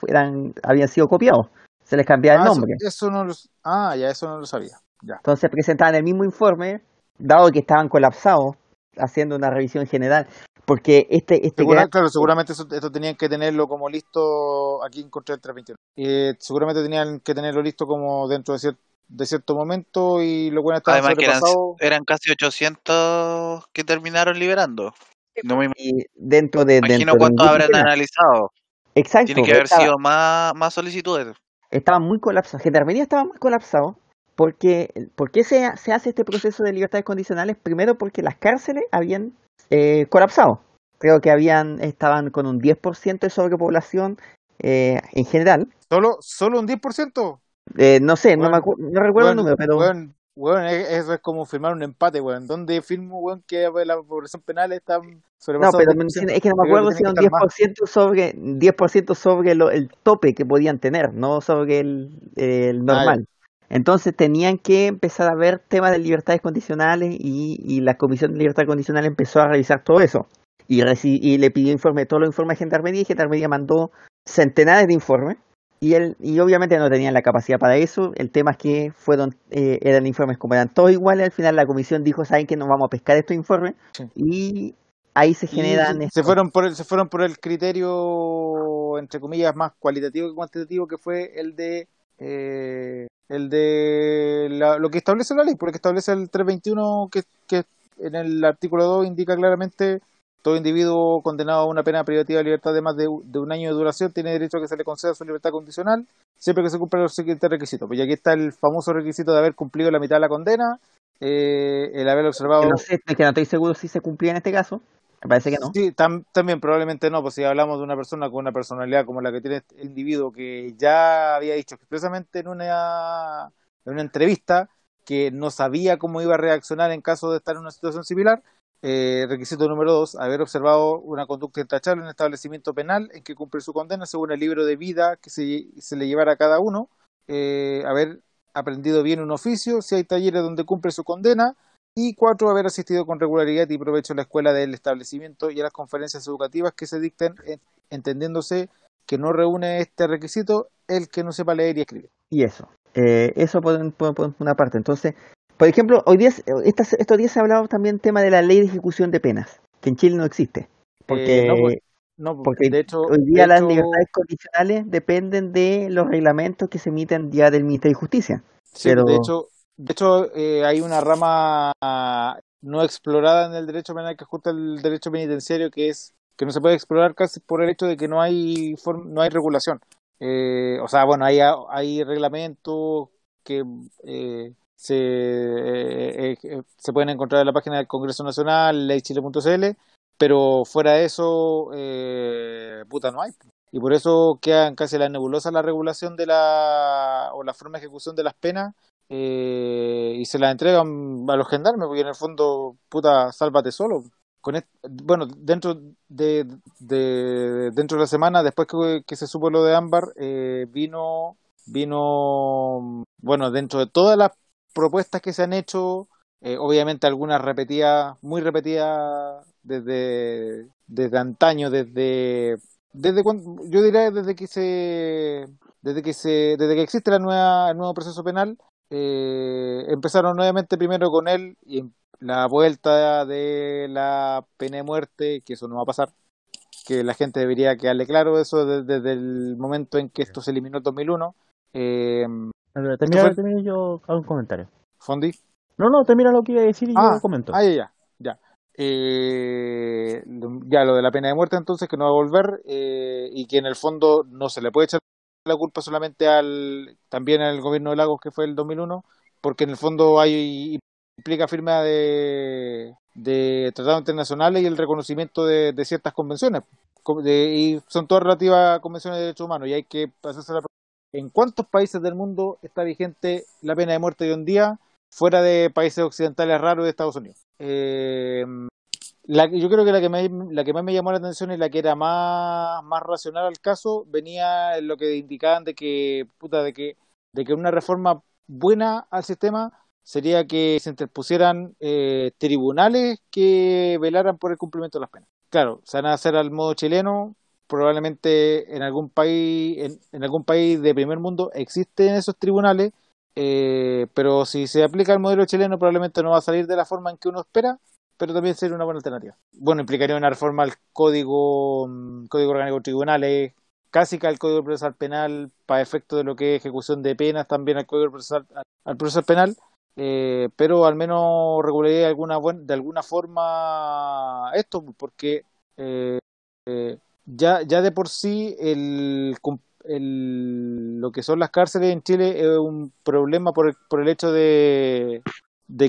habían sido copiados, se les cambiaba Ah, el eso- nombre. Eso, no lo, ah, ya, eso no lo sabía. Ya. Entonces presentaban el mismo informe, dado que estaban colapsados, haciendo una revisión general, porque este este Segura- gran- claro, seguramente eso, esto tenían que tenerlo como listo. Aquí encontré el 321. Eh, seguramente tenían que tenerlo listo como dentro de, cier- de cierto momento y lo bueno estaba además que eran, eran casi 800 que terminaron liberando. No me y dentro de imagino dentro de un cuántos habrán analizado. Exacto, Tiene que haber estaba- sido más, más solicitudes. estaba muy colapsado. Gendarmería estaba muy colapsado porque ¿por qué se, se hace este proceso de libertades condicionales? Primero porque las cárceles habían eh, colapsado. Creo que habían estaban con un 10% de sobrepoblación eh, en general. Solo, solo un 10%. Eh, no sé, no, me no recuerdo el Weón, número, pero weón, weón, e- eso es como firmar un empate, weón. ¿Dónde firmo, weón, que la población penal está no, sobrepasada? pero 10%? entiende- es que no me acuerdo si era un que estar más. 10% sobre 10% sobre lo- el tope que podían tener, no sobre el, el Ah, normal. Entonces tenían que empezar a ver temas de libertades condicionales y, y la Comisión de Libertad Condicional empezó a revisar todo eso. Y, y le pidió informe, todos los informes a Gendarmería y Gendarmería mandó centenares de informes. Y, él, y obviamente no tenían la capacidad para eso. El tema es que fueron eh, eran informes como eran todos iguales. Al final la comisión dijo, ¿saben que nos vamos a pescar estos informes? Sí. Y ahí se generan... se, se fueron por el, se fueron por el criterio entre comillas más cualitativo que cuantitativo que fue el de eh, el de la- lo que establece la ley porque establece el 321 que, que en el artículo 2 indica claramente todo individuo condenado a una pena privativa de libertad de más de, un año de duración tiene derecho a que se le conceda su libertad condicional siempre que se cumplan los siguientes requisitos pues aquí está el famoso requisito de haber cumplido la mitad de la condena eh, el haber observado que no sé, que no estoy seguro si se cumplía en este caso. Me parece que no. Sí, tam- también probablemente no, pues si hablamos de una persona con una personalidad como la que tiene este individuo que ya había dicho expresamente en una, en una entrevista que no sabía cómo iba a reaccionar en caso de estar en una situación similar. Eh, requisito número dos, haber observado una conducta intachable en un establecimiento penal en que cumplir su condena según el libro de vida que se, le llevara a cada uno. Eh, haber aprendido bien un oficio, si hay talleres donde cumple su condena, y cuatro, haber asistido con regularidad y provecho a la escuela del establecimiento y a las conferencias educativas que se dicten, en- entendiéndose que no reúne este requisito el que no sepa leer y escribir. Y eso. Eh, eso por- por una parte. Entonces, por ejemplo, hoy día, estas- estos días se ha hablado también tema de la ley de ejecución de penas, que en Chile no existe. Porque, Eh, no, pues, No, porque de hecho, hoy día las hecho- libertades condicionales dependen de los reglamentos que se emiten ya del Ministerio de Justicia. Sí, Pero- de hecho, de hecho eh, hay una rama no explorada en el derecho penal que ajusta el derecho penitenciario que es que no se puede explorar casi por el hecho de que no hay form- no hay regulación. Eh, o sea, bueno, hay, hay reglamentos que eh, se, eh, eh, se pueden encontrar en la página del Congreso Nacional, leychile.cl, pero fuera de eso, eh, puta, no hay. Y por eso quedan casi la nebulosa la regulación de la o la forma de ejecución de las penas eh, y se las entregan a los gendarmes, porque en el fondo, puta, sálvate solo. Con est- bueno, dentro de, de- dentro de la semana, después que, que se supo lo de Ámbar, eh, vino, vino, bueno, dentro de todas las propuestas que se han hecho, eh, obviamente algunas repetidas, muy repetidas desde, desde antaño, desde, desde cuan- yo diría desde que se, desde que se, desde que existe la nueva, el nuevo proceso penal, eh, empezaron nuevamente primero con él y la vuelta de la pena de muerte, que eso no va a pasar, que la gente debería quedarle claro eso desde, desde el momento en que esto se eliminó en 2001. Eh, Ver, termina- termino yo hago un comentario. Fondi, No, no, termina lo que iba a decir y Ah, yo comento. Ah, ya, ya. ya. Eh, ya lo de la pena de muerte entonces que no va a volver eh, y que en el fondo no se le puede echar la culpa solamente al también al gobierno de Lagos que fue el 2001 porque en el fondo hay implica firma de, de tratados internacionales y el reconocimiento de, de ciertas convenciones de- y son todas relativas a convenciones de derechos humanos y hay que hacerse la pregunta, ¿en cuántos países del mundo está vigente la pena de muerte hoy en día fuera de países occidentales raros de Estados Unidos? Eh, yo creo que la que, me, la que más me llamó la atención y la que era más, más racional al caso venía en lo que indicaban de que, puta, de que, de que una reforma buena al sistema sería que se interpusieran eh, tribunales que velaran por el cumplimiento de las penas. Claro, se van a hacer al modo chileno, probablemente en algún país, en, en algún país de primer mundo existen esos tribunales, eh, pero si se aplica el modelo chileno probablemente no va a salir de la forma en que uno espera, pero también sería una buena alternativa. Bueno, implicaría una reforma al código, mm, código orgánico de tribunales, casi que al código procesal penal para efecto de lo que es ejecución de penas, también al código procesal, al, al procesal penal, eh, pero al menos regularía alguna, buen- de alguna forma esto, porque eh, eh, ya, ya de por sí el, lo que son las cárceles en Chile es un problema por el, por el hecho de,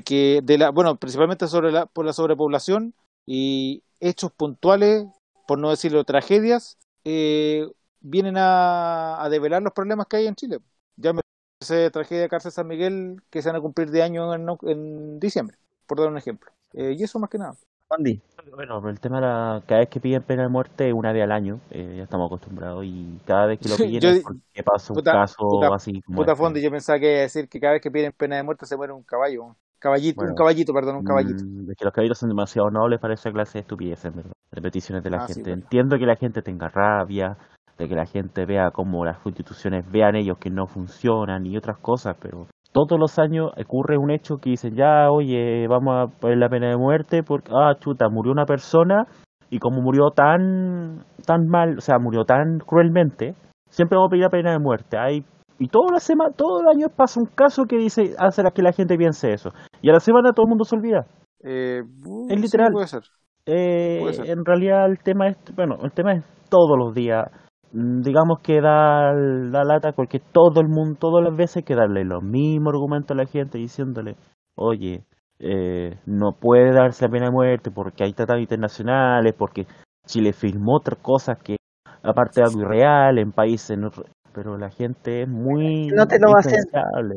que, de la, bueno, principalmente sobre la, por la sobrepoblación y hechos puntuales, por no decirlo tragedias, eh, vienen a, develar los problemas que hay en Chile. Ya me esa tragedia de cárcel San Miguel que se van a cumplir de año en, en diciembre, por dar un ejemplo. Eh, y eso más que nada. Fondi. Bueno, pero el tema de la, cada vez que piden pena de muerte es una vez al año, eh, ya estamos acostumbrados y cada vez que lo piden Yo- es porque pasa un puta- caso puta- así como Puta este. Fondi, yo pensaba que iba a decir que cada vez que piden pena de muerte se muere un caballo. Caballito, Bueno. un caballito, perdón, un caballito. Mm, es que los caballeros son demasiado nobles para esa clase de estupideces, en verdad. Repeticiones de la Ah, sí, gente. bueno. Entiendo que la gente tenga rabia, de que la gente vea cómo las constituciones vean ellos que no funcionan y otras cosas, pero todos los años ocurre un hecho que dicen, ya, oye, vamos a poner la pena de muerte porque, ah, chuta, murió una persona y como murió tan, tan mal, o sea, murió tan cruelmente, siempre vamos a pedir la pena de muerte. Hay, y toda la semana, todo el año pasa un caso que dice, hace que la gente piense eso. Y a la semana todo el mundo se olvida. Eh, Es sí, literal. puede ser. Eh, Puede ser. en realidad el tema es, bueno, el tema es todos los días. Digamos que da la lata porque todo el mundo, todas las veces hay que darle los mismos argumentos a la gente diciéndole, oye, eh, no puede darse la pena de muerte porque hay tratados internacionales, porque Chile firmó otras cosas que aparte de algo irreal en países, en otro- pero la gente es muy No te lo va a hacer.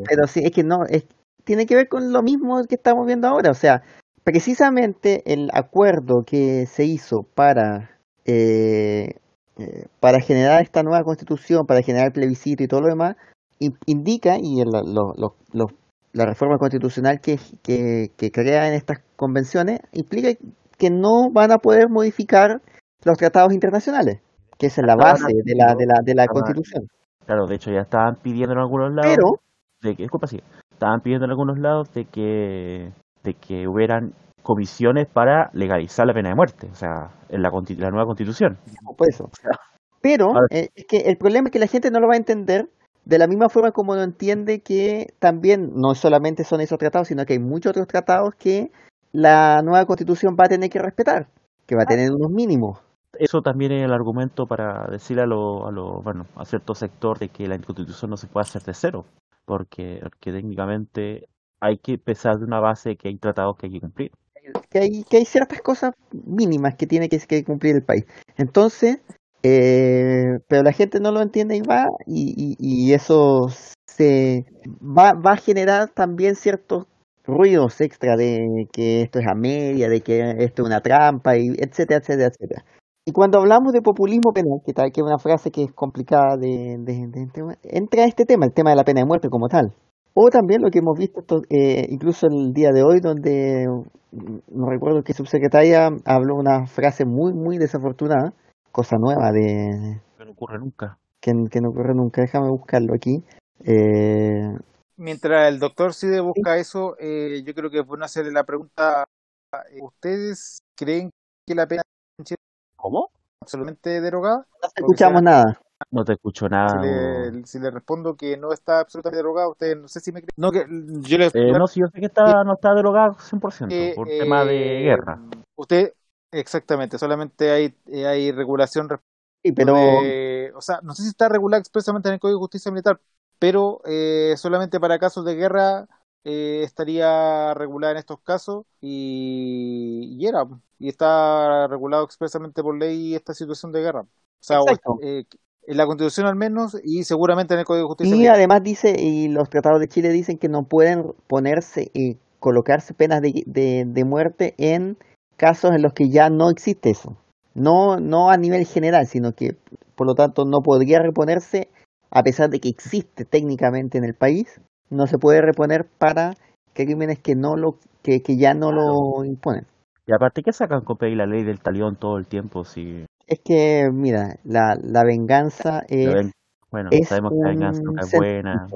Pero sí, es que no, es, tiene que ver con lo mismo que estamos viendo ahora. O sea, precisamente el acuerdo que se hizo para, eh, eh, para generar esta nueva constitución, para generar el plebiscito y todo lo demás, in- indica, y el- lo- lo- lo- la reforma constitucional que, que, que crea en estas convenciones, implica que no van a poder modificar los tratados internacionales, que es la base de la, de la, de la constitución. Claro, de hecho ya estaban pidiendo en algunos lados Pero, de que, disculpa, sí, estaban pidiendo en algunos lados de que, de que hubieran comisiones para legalizar la pena de muerte, o sea, en la, la nueva constitución. por eso. Pero eh, es que el problema es que la gente no lo va a entender de la misma forma como no entiende que también no solamente son esos tratados, sino que hay muchos otros tratados que la nueva constitución va a tener que respetar, que va a tener unos mínimos. Eso también es el argumento para decirle a lo, a lo, bueno, a cierto sector de que la constitución no se puede hacer de cero, porque, porque técnicamente hay que empezar de una base que hay tratados que hay que cumplir. Que hay, que hay ciertas cosas mínimas que tiene que, cumplir el país. Entonces, eh, pero la gente no lo entiende y va, y, y, eso se va, va a generar también ciertos ruidos extra de que esto es a media, de que esto es una trampa, y etcétera, etcétera, etcétera. Y cuando hablamos de populismo penal, que, tal, que es una frase que es complicada de- de- de- entra este tema, el tema de la pena de muerte como tal. O también lo que hemos visto esto, eh, incluso el día de hoy, donde mm, no recuerdo qué subsecretaria habló una frase muy, muy desafortunada, cosa nueva de Que no ocurre nunca. que, que no ocurre nunca, déjame buscarlo aquí. Eh, Mientras el doctor Cide busca eso, eh, yo creo que es bueno hacerle la pregunta. eh, ¿Ustedes creen que la pena ¿Cómo? absolutamente derogada? no escuchamos nada. No te escucho nada. Si le, si le respondo que no está absolutamente derogado, usted no sé si me cree. No, que yo le Eh, no, si yo sé que está, no está derogado 100% que, por tema de eh, guerra. Usted, exactamente, solamente hay, eh, hay regulación respecto Sí, pero de- o sea, no sé si está regulada expresamente en el Código de Justicia Militar, pero eh, solamente para casos de guerra eh, estaría regulada en estos casos y, y era, y está regulado expresamente por ley esta situación de guerra. O sea, o- eh, en la Constitución al menos y seguramente en el Código de Justicia Y además dice, y los tratados de Chile dicen que no pueden ponerse y colocarse penas de, de, de muerte en casos en los que ya no existe eso. No, no a nivel general, sino que por lo tanto no podría reponerse, a pesar de que existe técnicamente en el país, no se puede reponer para crímenes que no lo, que, que ya no lo imponen. Y aparte, ¿qué sacan con pedir la ley del talión todo el tiempo? Si Es que, mira, la, la venganza es ven- bueno, es sabemos que la venganza nunca es buena.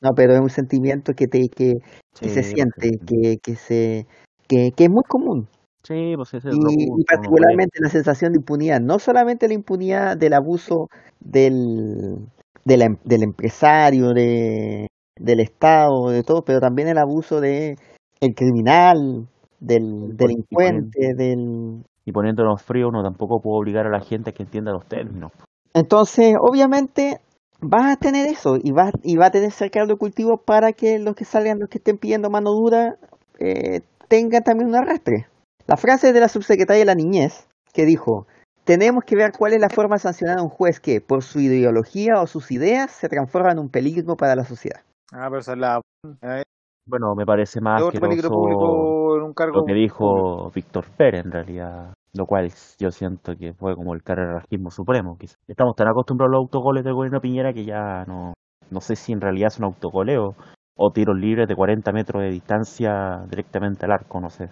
No, pero es un sentimiento que te que, que se siente, que, que se que, que es muy común. sí, pues ese es Y, y particularmente la sensación de impunidad, no solamente la impunidad del abuso del, de la em- del empresario, de, del Estado, de todo, pero también el abuso de el criminal, del delincuente, del... Y poniéndonos frío, uno tampoco puede obligar a la gente a que entienda los términos. Entonces, obviamente, vas a tener eso y vas y va a tener ese caldo de cultivo para que los que salgan, los que estén pidiendo mano dura, eh, tengan también un arrastre. La frase de la subsecretaria de la Niñez, que dijo, tenemos que ver cuál es la forma de sancionar a un juez que, por su ideología o sus ideas, se transforma en un peligro para la sociedad. Ah, pero esa es la eh, Bueno, me parece más otro peligro público un cargo lo que dijo Víctor Pérez, en realidad. Lo cual yo siento que fue como el carrerajismo supremo. quizás. Estamos tan acostumbrados a los autogoles del gobierno Piñera que ya no, no sé si en realidad es un autogoleo o tiros libres de 40 metros de distancia directamente al arco, no sé.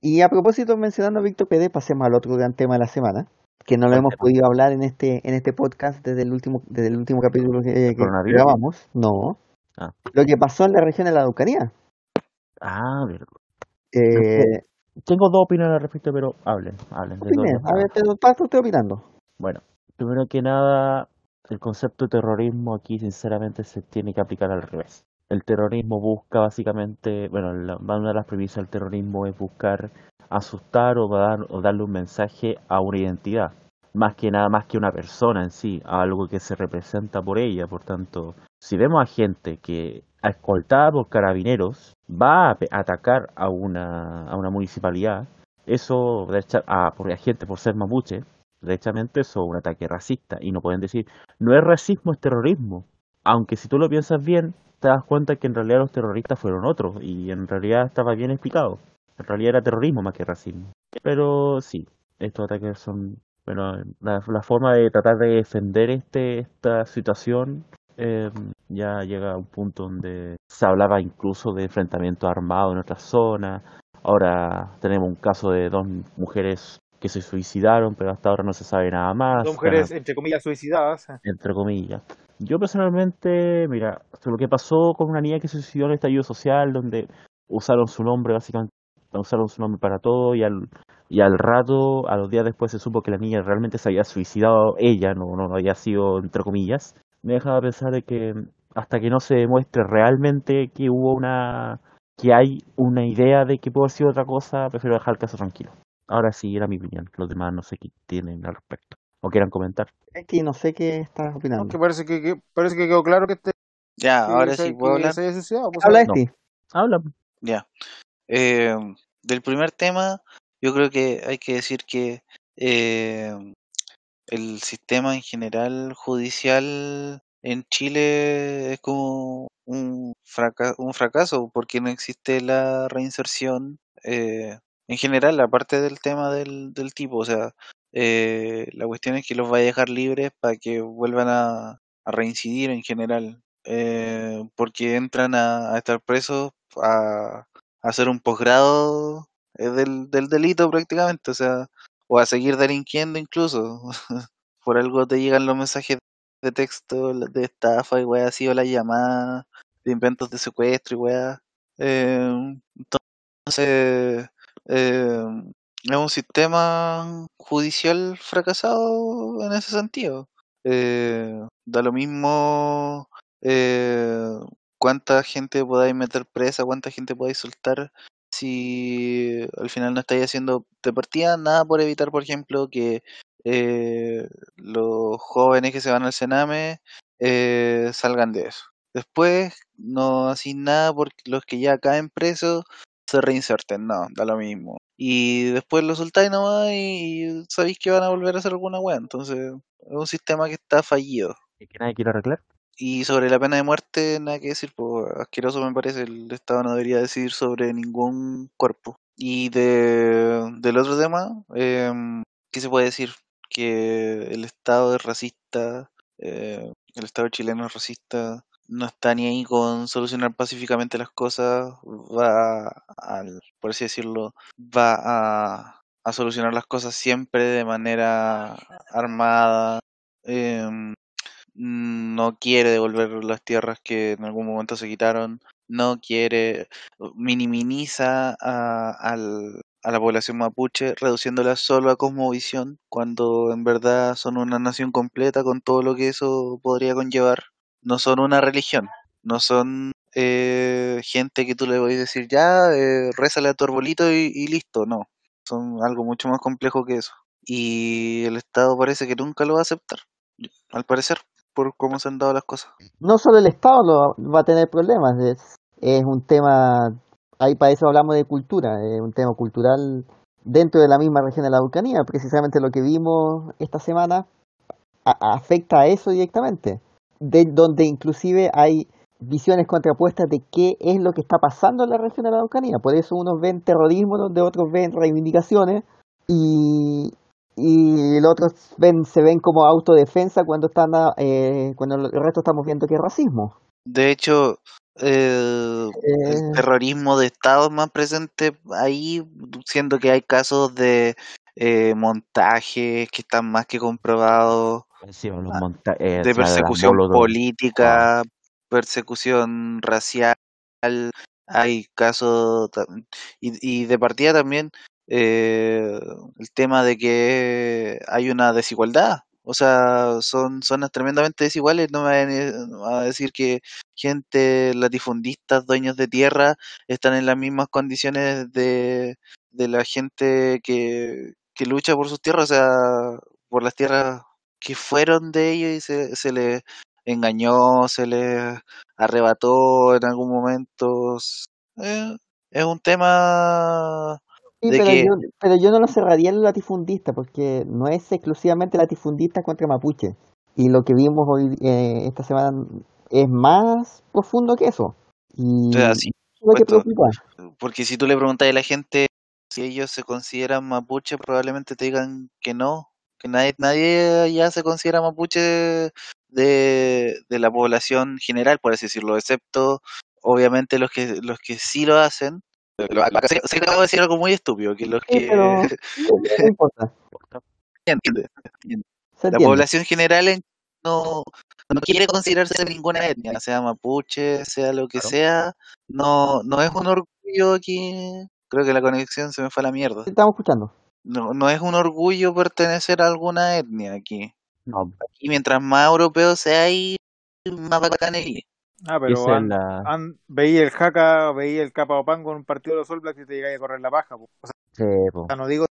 Y a propósito, mencionando a Víctor Pérez, pasemos al otro gran tema de la semana, que no lo ¿Cuál hemos tema? podido hablar en este, en este podcast desde el último, desde el último capítulo que, grabamos. No. Ah. Lo que pasó en la región de la Araucanía. Ah, verdad. Eh, Tengo dos opiniones al respecto, pero hablen, hablen. de opine, a ver, te usted opinando. Bueno, primero que nada, el concepto de terrorismo aquí sinceramente se tiene que aplicar al revés. El terrorismo busca básicamente, bueno, la- una de las premisas del terrorismo es buscar asustar o, dar, o darle un mensaje a una identidad, más que nada, más que una persona en sí, a algo que se representa por ella. Por tanto, si vemos a gente que escoltada por carabineros va a atacar a una, a una municipalidad, eso, a, por la gente por ser mapuche, derechamente eso es un ataque racista y no pueden decir, no es racismo, es terrorismo. Aunque si tú lo piensas bien, te das cuenta que en realidad los terroristas fueron otros y en realidad estaba bien explicado. En realidad era terrorismo más que racismo. Pero sí, estos ataques son, bueno, la, la forma de tratar de defender este esta situación eh, ya llega a un punto donde se hablaba incluso de enfrentamientos armados en otras zonas. Ahora tenemos un caso de dos mujeres que se suicidaron, pero hasta ahora no se sabe nada más. Dos mujeres, entre comillas, suicidadas. entre comillas. Yo personalmente, mira, lo que pasó con una niña que se suicidó en el estallido social, donde usaron su nombre, básicamente, usaron su nombre para todo, y al, y al rato, a los días después se supo que la niña realmente se había suicidado ella, no, no, no había sido entre comillas, me dejaba pensar de que hasta que no se demuestre realmente que hubo una, que hay una idea de que puede haber sido otra cosa, prefiero dejar el caso tranquilo. Ahora sí, era mi opinión, los demás no sé qué tienen al respecto, o quieran comentar. Es que no sé qué estás opinando. Aunque parece que, que- parece que quedó claro que este Ya, que ahora sí puedo que hablar. pues, Habla de No. ti. Habla. Ya. Eh, del primer tema, yo creo que hay que decir que eh, el sistema en general judicial en Chile es como un, fraca- un fracaso porque no existe la reinserción eh, en general, aparte del tema del, del tipo. O sea, eh, la cuestión es que los va a dejar libres para que vuelvan a, reincidir en general, eh, porque entran a, a estar presos a, a hacer un posgrado eh, del, del delito prácticamente, o sea, o a seguir delinquiendo incluso. (laughs) Por algo te llegan los mensajes de texto de estafa y weá así, o las llamadas de inventos de secuestro y weá. Eh, entonces, eh, es un sistema judicial fracasado en ese sentido. eh, da lo mismo eh, cuánta gente podáis meter presa, cuánta gente podáis soltar, si al final no estáis haciendo de partida nada por evitar, por ejemplo, que eh, los jóvenes que se van al Sename eh, salgan de eso. Después no hacéis nada porque los que ya caen presos se reinserten, no, da lo mismo. Y después lo soltáis nomás y sabéis que van a volver a hacer alguna weá. Entonces, es un sistema que está fallido. ¿Y que nadie quiere arreglar? Y sobre la pena de muerte, nada que decir, pues asqueroso me parece, el Estado no debería decidir sobre ningún cuerpo. Y de, del otro tema, eh, ¿qué se puede decir? Que el Estado es racista, eh, el Estado chileno es racista, no está ni ahí con solucionar pacíficamente las cosas, va, al, por así decirlo, va a, a solucionar las cosas siempre de manera armada. em, no quiere devolver las tierras que en algún momento se quitaron, no quiere, minimiza a, al- a la población mapuche, reduciéndola solo a cosmovisión, cuando en verdad son una nación completa con todo lo que eso podría conllevar. No son una religión, no son eh, gente que tú le a decir ya, eh, rézale a tu arbolito y listo, no. Son algo mucho más complejo que eso. Y el Estado parece que nunca lo va a aceptar, al parecer por cómo se han dado las cosas. No solo el Estado lo, va a tener problemas, es, un tema, ahí para eso hablamos de cultura, es un tema cultural dentro de la misma región de la Vulcanía, precisamente lo que vimos esta semana afecta a eso directamente, de donde inclusive hay visiones contrapuestas de qué es lo que está pasando en la región de la Araucanía. Por eso unos ven terrorismo, donde otros ven reivindicaciones y, y los otros ven, se ven como autodefensa cuando están a- eh, cuando el resto estamos viendo que es racismo. De hecho, eh, el terrorismo de Estado es más presente ahí, siendo que hay casos de eh, montajes que están más que comprobados, Ah, monta eh, de persecución política, persecución racial, hay casos, y de partida también eh, el tema de que hay una desigualdad. O sea, son zonas tremendamente desiguales. No me vayan a a decir que gente, latifundistas, dueños de tierra, están en las mismas condiciones de, de la gente que, que lucha por sus tierras, o sea, por las tierras que fueron de ellos y se, se les engañó, se les arrebató en algún momento. Eh, es un tema sí, pero que yo, pero yo no lo cerraría en latifundista, porque no es exclusivamente latifundista contra mapuche. Y lo que vimos hoy eh, esta semana es más profundo que eso. Y sea, eso sí, es lo que preocupa. porque si tú le preguntas a la gente si ellos se consideran mapuche, probablemente te digan que no, que nadie, nadie allá se considera mapuche de, de la población general, por así decirlo, excepto obviamente los que los que sí lo hacen. Acá Se, se acaba de decir algo muy estúpido, que los Sí, que pero sí, (laughs) pero no importa, entiende, entiende. se La población general en- no, no quiere considerarse de ninguna etnia, sea mapuche, sea lo que Claro. sea, no, no es un orgullo aquí, creo que la conexión se me fue a la mierda. Estamos escuchando. No, no es un orgullo pertenecer a alguna etnia aquí. No, Y mientras más europeo sea ahí, más bacanería. Ah, pero an- la... an- veía el Jaca, veía el Capa Opan con un partido de los All Blacks y te llegáis a correr la paja. po. O Sí, po. sea, no digo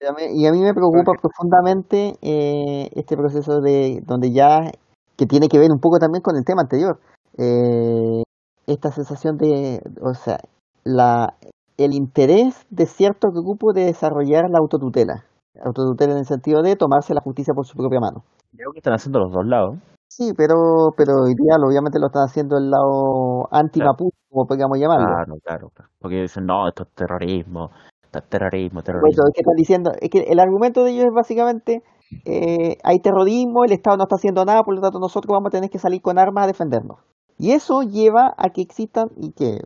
Y a mí, y a mí me preocupa profundamente eh, este proceso de donde ya, que tiene que ver un poco también con el tema anterior, eh, esta sensación de, o sea, la, el interés de cierto grupo de desarrollar la autotutela. Autotutela en el sentido de tomarse la justicia por su propia mano. Creo que están haciendo los dos lados. Sí, pero, pero hoy día obviamente lo están haciendo el lado anti-mapuche, como podríamos llamarlo. Claro, claro, claro. Porque dicen, no, esto es terrorismo, esto es terrorismo, eso terrorismo. es que están diciendo, es que el argumento de ellos es básicamente, eh, hay terrorismo, el Estado no está haciendo nada, por lo tanto nosotros vamos a tener que salir con armas a defendernos. Y eso lleva a que existan, y que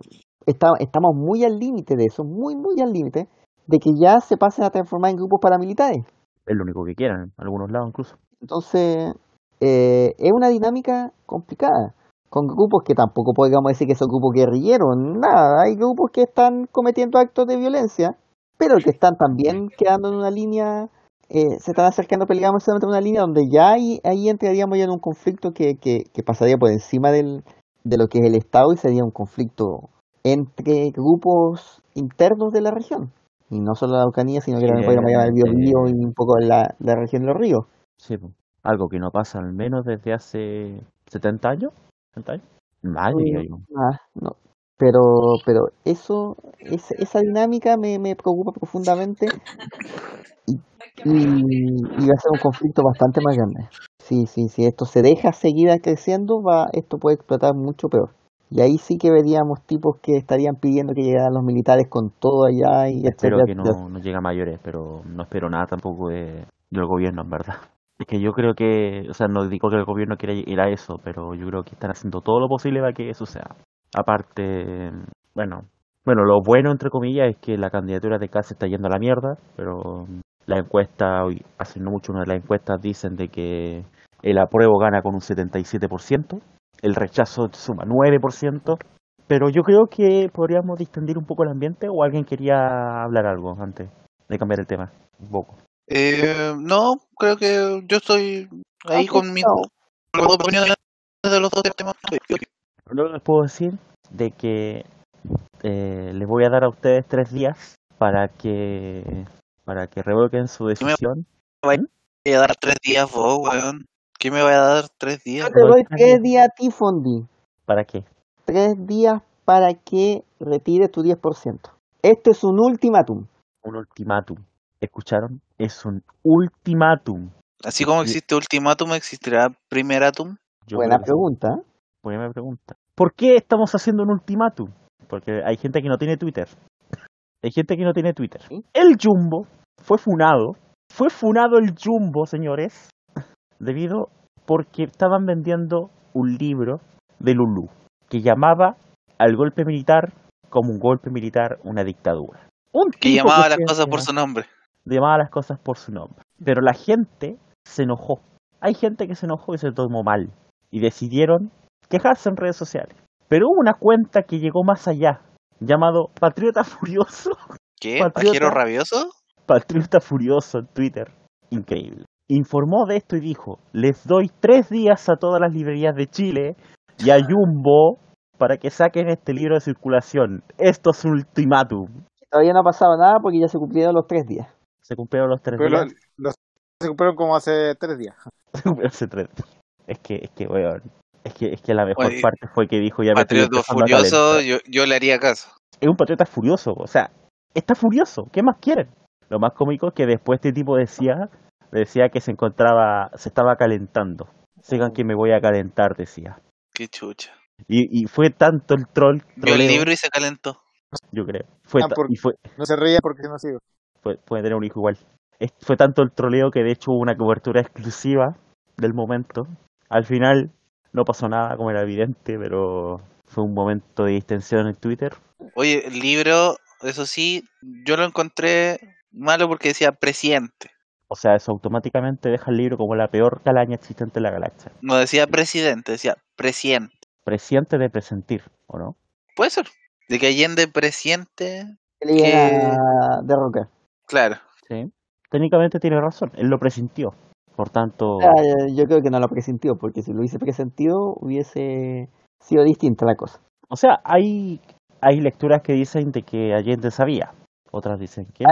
está- estamos muy al límite de eso, muy, muy al límite, de que ya se pasen a transformar en grupos paramilitares. Es lo único que quieran, en algunos lados incluso. Entonces, eh, es una dinámica complicada, con grupos que tampoco podríamos decir que son grupos guerrilleros, nada, hay grupos que están cometiendo actos de violencia, pero que están también quedando en una línea eh, se están acercando, peleamos a una línea donde ya ahí, ahí entraríamos ya en un conflicto que, que, que pasaría por encima del, de lo que es el Estado y sería un conflicto entre grupos internos de la región. Y no solo la Araucanía, sino que Sí, también podríamos llamar el Biobío y un poco la, la región de los ríos. Sí, algo que no pasa al menos desde hace 70 años. ¿70 años? Más yo. Ah, no. Pero, pero eso, es, esa dinámica me, me preocupa profundamente y, y, y va a ser un conflicto bastante más grande. Sí, sí, si esto se deja seguir creciendo, va, esto puede explotar mucho peor. Y ahí sí que veríamos tipos que estarían pidiendo que llegaran los militares con todo allá y Espero etcétera, que no, no llegue a mayores, pero no espero nada tampoco de, del gobierno, en verdad. (laughs) Es que yo creo que, o sea, no digo que el gobierno quiera ir a eso, pero yo creo que están haciendo todo lo posible para que eso sea. Aparte, bueno, bueno, lo bueno, entre comillas, es que la candidatura de Kass está yendo a la mierda, pero la encuesta, hoy, hace no mucho una de las encuestas dicen de que el apruebo gana con un 77%, el rechazo suma 9%, pero yo creo que podríamos distendir un poco el ambiente o alguien quería hablar algo antes de cambiar el tema, un poco. Eh, no, creo que yo estoy ahí Ah, con las opiniones de los dos temas. Luego les puedo decir de que eh, les voy a dar a ustedes tres días para que para que revoquen su decisión. voy a dar tres días vos, weón. ¿Qué me voy a dar tres días? Yo te doy tres días. a ti, Fondi. ¿Para qué? Tres días para que retires tu 10%. Esto es un ultimátum. Un ultimátum. ¿Escucharon? Es un ultimátum. Así como existe ultimátum, existirá primeratum. Yo Buena pregunta. Buena pregunta. ¿Por qué estamos haciendo un ultimátum? Porque hay gente que no tiene Twitter. Hay gente que no tiene Twitter. ¿Sí? El Jumbo fue funado. Fue funado el Jumbo, señores. Debido porque estaban vendiendo un libro de Lulú que llamaba al golpe militar como un golpe militar, una dictadura. Un Que llamaba las cosas por su nombre. llamaba las cosas por su nombre. Pero la gente se enojó. Hay gente que se enojó y se tomó mal. Y decidieron quejarse en redes sociales. Pero hubo una cuenta que llegó más allá, llamado Patriota (laughs) Furioso. ¿Qué? Patriota. ¿Pajero rabioso? Patriota Furioso en Twitter. Increíble. Informó de esto y dijo, les doy tres días a todas las librerías de Chile y a Jumbo para que saquen este libro de circulación. Esto es un ultimátum. Todavía no ha pasado nada porque ya se cumplieron los tres días. Se cumplieron los tres Pero días. los se cumplieron como hace tres días. (laughs) Hace tres. Es que, es que, weón. Es que, es que la mejor Oye, parte fue que dijo ya me estoy Patrioto empezando a furioso, yo, yo le haría caso. Es un patriota furioso, o sea, está furioso. ¿Qué más quieren? Lo más cómico es que después este tipo decía, decía que se encontraba, se estaba calentando. Sigan que me voy a calentar, decía. Qué chucha. Y, y fue tanto el troll, Vio el libro y se calentó. yo creo. Fue Ah, y fue, No se reía porque no sigo. fue- puede tener un hijo igual. Es- fue tanto el troleo que de hecho hubo una cobertura exclusiva del momento. Al final no pasó nada, como era evidente, pero fue un momento de distensión en Twitter. Oye, el libro, eso sí, yo lo encontré malo porque decía presidente. O sea, eso automáticamente deja el libro como la peor calaña existente en la galaxia. No decía presidente, decía presidente. Presiente de presentir, ¿o no? Puede ser. De que Allende presidente, Que le iban a derrocar. claro. Sí. Técnicamente tiene razón, él lo presintió. Por tanto, Ah, yo creo que no lo presintió, porque si lo hubiese presentido hubiese sido distinta la cosa. o sea, hay, hay lecturas que dicen de que Allende sabía. Otras dicen que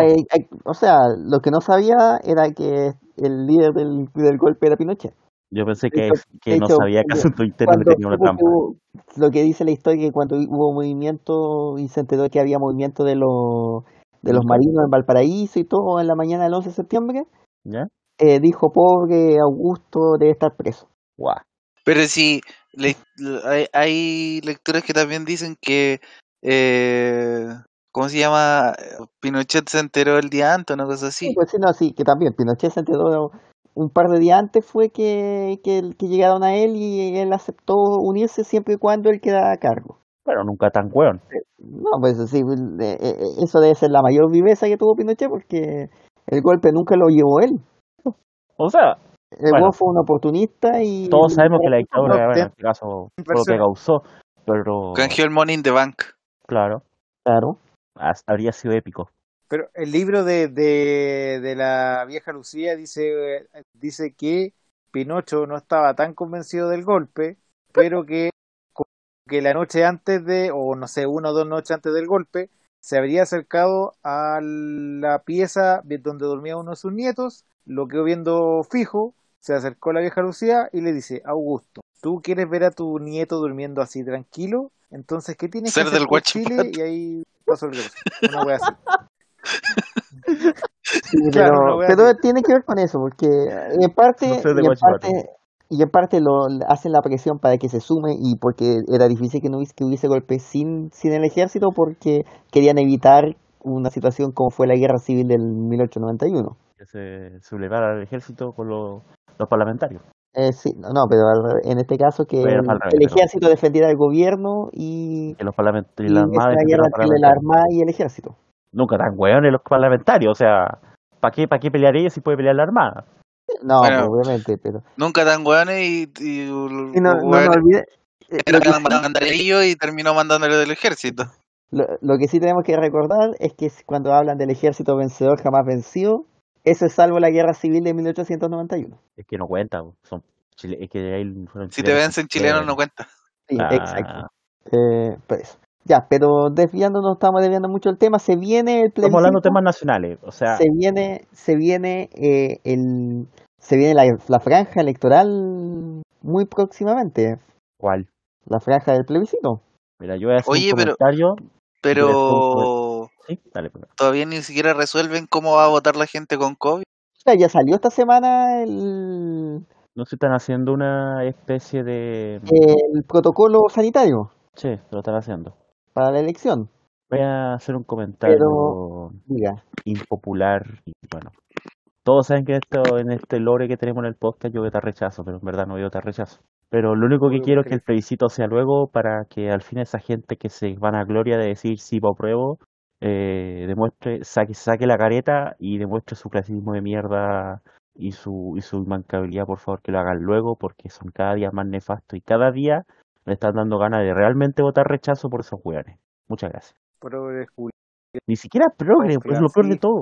o sea, lo que no sabía era que el líder del, del golpe era Pinochet. Yo pensé que, hecho- es- que no hecho, sabía que asunto interno tenía una trampa. hubo- lo que dice la historia que cuando hubo movimiento y se enteró que había movimiento de los de los marinos en Valparaíso y todo en la mañana del 11 de septiembre, ¿Ya? eh, dijo pobre Augusto debe estar preso. Guau. Pero sí, le- hay, hay lecturas que también dicen que, eh, ¿cómo se llama? Pinochet se enteró el día antes, una cosa Sí, así. pues sí, no, sí, que también Pinochet se enteró un par de días antes fue que, que, que llegaron a él y él aceptó unirse siempre y cuando él quedara a cargo. Pero nunca tan weón. No, pues sí, eh, eh, eso debe ser la mayor viveza que tuvo Pinochet porque el golpe nunca lo llevó él. O sea, El Bueno. fue un oportunista y... todos sabemos que la dictadura, no, bueno, en te- este caso, fue lo que causó. Pero, Canjeó el money in the bank. claro, Claro. Habría sido épico. Pero el libro de, de, de la vieja Lucía dice, dice que Pinocho no estaba tan convencido del golpe, pero que, que la noche antes de, o no sé, una o dos noches antes del golpe, se habría acercado a la pieza donde dormía uno de sus nietos, lo quedó viendo fijo, se acercó a la vieja Lucía y le dice, Augusto, ¿tú quieres ver a tu nieto durmiendo así tranquilo? Entonces, ¿qué tienes Ser que hacer del por. Chile? Y ahí pasó el caso. Una wea así. (laughs) Sí, Claro, pero, wea pero así. tiene que ver con eso, porque en parte, No y en parte, y en parte lo hacen la presión para que se sume y porque era difícil que no hubiese, que hubiese golpe sin, sin el ejército porque querían evitar una situación como fue la guerra civil del 1891. Que se sublevara al ejército con los, los parlamentarios. Eh, sí, no, no, pero en este caso que el, pero- ejército defendiera al gobierno y, Que los parlamentarios y y la es armada una guerra entre la armada y el ejército. Nunca tan hueones los parlamentarios, o sea, ¿para qué, para qué pelear ellos si puede pelear la armada? No, Bueno. pues, obviamente, pero Nunca tan hueones y, y, y no, no, no olvide- eh, era lo, que sí, y terminó mandándole del ejército. lo, lo que sí tenemos que recordar es que cuando hablan del ejército vencedor jamás vencido, eso es salvo la guerra civil de 1891. Es que no cuenta, son chile- es que ahí fueron Si te vencen chilenos no cuenta. Sí, Ah, exacto. Eh, por eso. Ya, pero desviándonos, estamos desviando mucho el tema. Se viene el Estamos hablando de plebiscito, temas nacionales, o sea, se viene, se viene eh, el, se viene la, la franja electoral muy próximamente, ¿cuál? la franja del plebiscito. Mira, yo voy a hacer Oye, un pero- comentario. Pero Sí, dale, pues. todavía ni siquiera resuelven cómo va a votar la gente con COVID. O sea, ya salió esta semana el, No se están haciendo una especie de... el protocolo sanitario Sí, lo están haciendo. para la elección. Voy a hacer un comentario Pero- Diga, impopular y bueno. Todos saben que esto, en este lore que tenemos en el podcast yo voy a estar rechazo, pero en verdad no voy a estar rechazo. Pero lo único que quiero es que el plebiscito sea luego para que al fin esa gente que se van a gloria de decir sí o apruebo, eh, demuestre, saque, saque la careta y demuestre su clasismo de mierda y su, y su inmancabilidad, por favor, que lo hagan luego, porque son cada día más nefastos y cada día me están dando ganas de realmente votar rechazo por esos hueones. Muchas gracias. Progres, Ni siquiera progre, pues es lo peor de todo.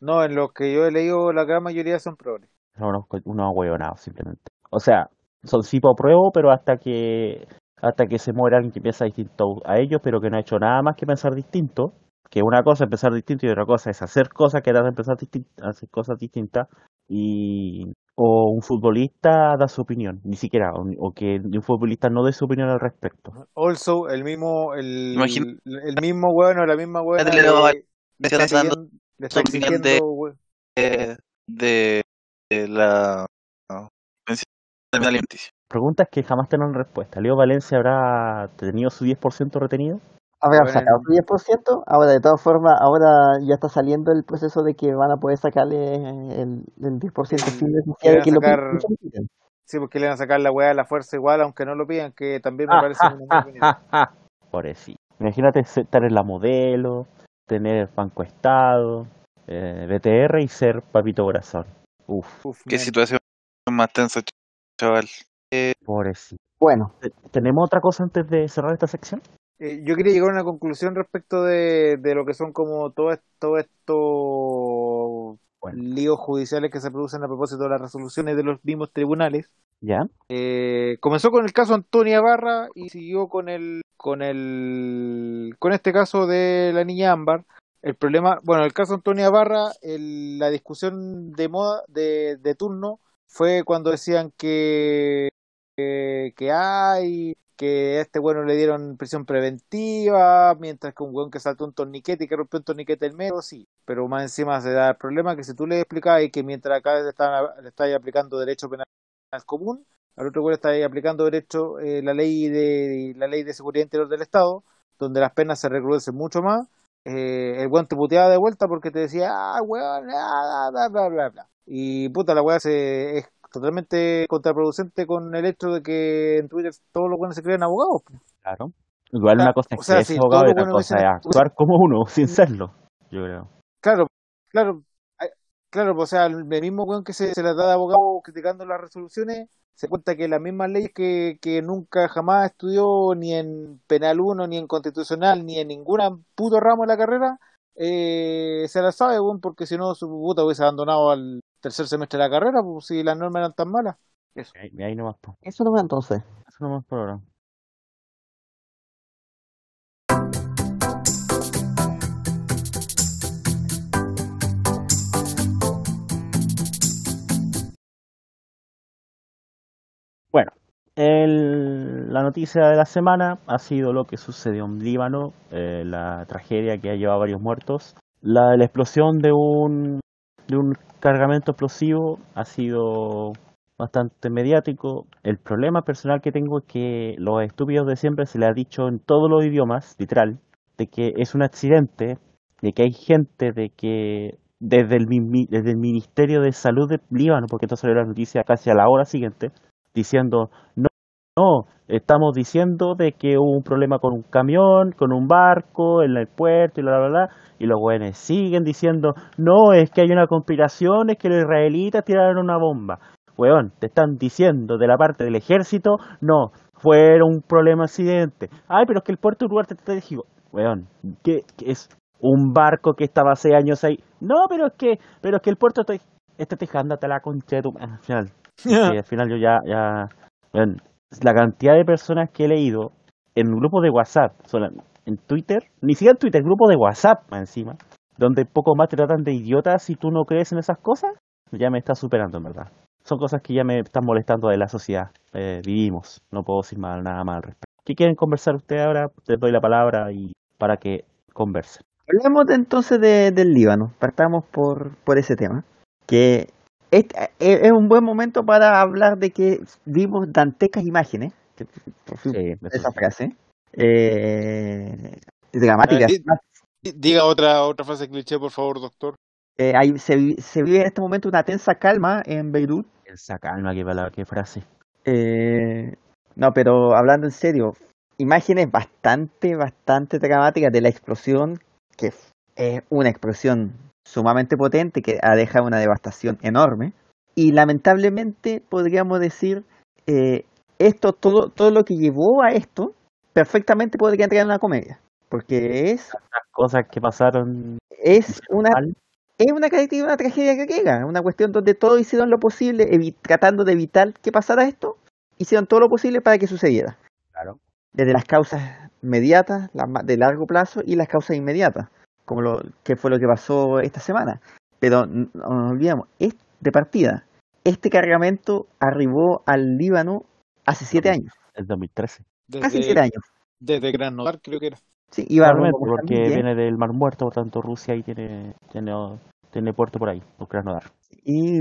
No, en los que yo he leído, la gran mayoría son progres. Son unos, unos hueonados, simplemente. O sea, son sí por pruebo, pero hasta que hasta que se muera alguien que piensa distinto a ellos, pero que no ha hecho nada más que pensar distinto. Que una cosa es pensar distinto y otra cosa es hacer cosas que pensar distin- hacer cosas distintas. Y o un futbolista da su opinión, ni siquiera, o, o que un futbolista no dé su opinión al respecto. Also, el mismo, el, Imagina- el mismo bueno, la misma buena Le le, le está dando su opinión de- eh, de, de la no, alimenticia. Preguntas que jamás tendrán respuesta. ¿Leo Valencia habrá tenido su 10% retenido? Bueno, sacado su 10%. Ahora, de todas formas, ahora ya está saliendo el proceso de que van a poder sacarle el, el 10% sin necesidad de que lo sacar- piden. Sí, porque le van a sacar la weá de la fuerza igual, aunque no lo pidan, que también me Ah, parece una muy buena idea. Pobrecito. Imagínate estar en la modelo, tener Banco Estado, eh, BTR y ser Papito Corazón. Uf, Uf, Qué man. situación más tensa, ch- chaval. pobrecito. Bueno, Te- ¿Tenemos otra cosa antes de cerrar esta sección? Eh, yo quería llegar a una conclusión respecto de, de lo que son como todo esto, estos Bueno. líos judiciales que se producen a propósito de las resoluciones de los mismos tribunales. ¿Ya? Eh, comenzó con el caso Antonia Barra y siguió con el con el con este caso de la niña Ámbar. El problema, bueno, el caso Antonia Barra, el- la discusión de moda de, de turno fue cuando decían que que, que hay que a este bueno le dieron prisión preventiva, mientras que un weón que saltó un torniquete y que rompió un torniquete en medio, sí. Pero más encima se da el problema que si tú le explicas que mientras acá le están le estás aplicando derecho penal común, al otro güey está aplicando derecho eh, la ley de la ley de seguridad interior del Estado, donde las penas se recrudecen mucho más. Eh, el weón te puteaba de vuelta porque te decía, ah, weón, bla, bla, bla, bla. Y puta, la weá se, es totalmente contraproducente con el hecho de que en Twitter todos los buenos se creen abogados. Claro. Igual una cosa es o sea, que es abogado y otra cosa es actuar como uno, (laughs) sin serlo, yo creo. Claro, claro, claro, pues, o sea, el mismo weón que se, se las da de abogado criticando las resoluciones, se cuenta que las mismas leyes que, que nunca jamás estudió ni en penal 1, ni en constitucional, ni en ninguna puto ramo de la carrera, eh, se la sabe, weón, porque si no, su puta hubiese abandonado al tercer semestre de la carrera, pues si las normas eran tan malas. Ahí, ahí nomás, po. Eso no va entonces. Eso nomás por ahora. Bueno, el- la noticia de la semana ha sido lo que sucedió en Líbano, eh, la tragedia que ha llevado a varios muertos. La, la explosión de un, de un cargamento explosivo ha sido bastante mediático. El problema personal que tengo es que los estúpidos de siempre se le ha dicho en todos los idiomas, literal, de que es un accidente, de que hay gente de que desde el, desde el Ministerio de Salud de Líbano, porque esto salió la noticia casi a la hora siguiente, diciendo, no, no, estamos diciendo de que hubo un problema con un camión, con un barco, en el puerto y bla, bla, bla, y los güeyes siguen diciendo, no, es que hay una conspiración, es que los israelitas tiraron una bomba. Weón, te están diciendo de la parte del ejército, no, fue un problema accidente. Ay, pero es que el puerto de Ugarte te dijo, weón, que es un barco que estaba hace años ahí. No, pero es que, pero es que el puerto te, este la concha de tu al final. (laughs) Sí, al final yo ya, ya, weón, la cantidad de personas que he leído en grupos de WhatsApp, en Twitter, ni siquiera en Twitter, grupos de WhatsApp encima, donde poco más te tratan de idiotas si tú no crees en esas cosas, ya me está superando en verdad. Son cosas que ya me están molestando de la sociedad. Eh, vivimos, no puedo decir mal, nada más al respecto. ¿Qué quieren conversar ustedes ahora? Les doy la palabra y para que conversen. Hablemos entonces de- del Líbano. Partamos por, por ese tema. Que es, es- es un buen momento para hablar de que vimos dantescas imágenes. que- por fin, Sí, esa frase. Eh, dramáticas. Di- Diga otra otra frase cliché, por favor, doctor. Eh, hay- se, se vive en este momento una tensa calma en Beirut. Esa calma, qué palabra, qué frase. Eh, no, pero hablando en serio, imágenes bastante, bastante dramáticas de la explosión, que es una explosión sumamente potente que ha dejado una devastación enorme. Y lamentablemente podríamos decir, eh, esto, todo, todo lo que llevó a esto, perfectamente podría entrar en una comedia. Porque es, Las cosas que pasaron es una es una, una tragedia griega, una cuestión donde todos hicieron lo posible, tratando de evitar que pasara esto, hicieron todo lo posible para que sucediera. claro. Desde las causas inmediatas, las de largo plazo y las causas inmediatas, como lo que fue lo que pasó esta semana. Pero no nos olvidemos, es de partida. Este cargamento arribó al Líbano hace siete años, El 2013. casi siete años. desde Krasnodar, creo que era. Sí, iba a porque Mozambique. viene del Mar Muerto, por tanto Rusia ahí tiene, tiene, tiene puerto por ahí, por Krasnodar. Y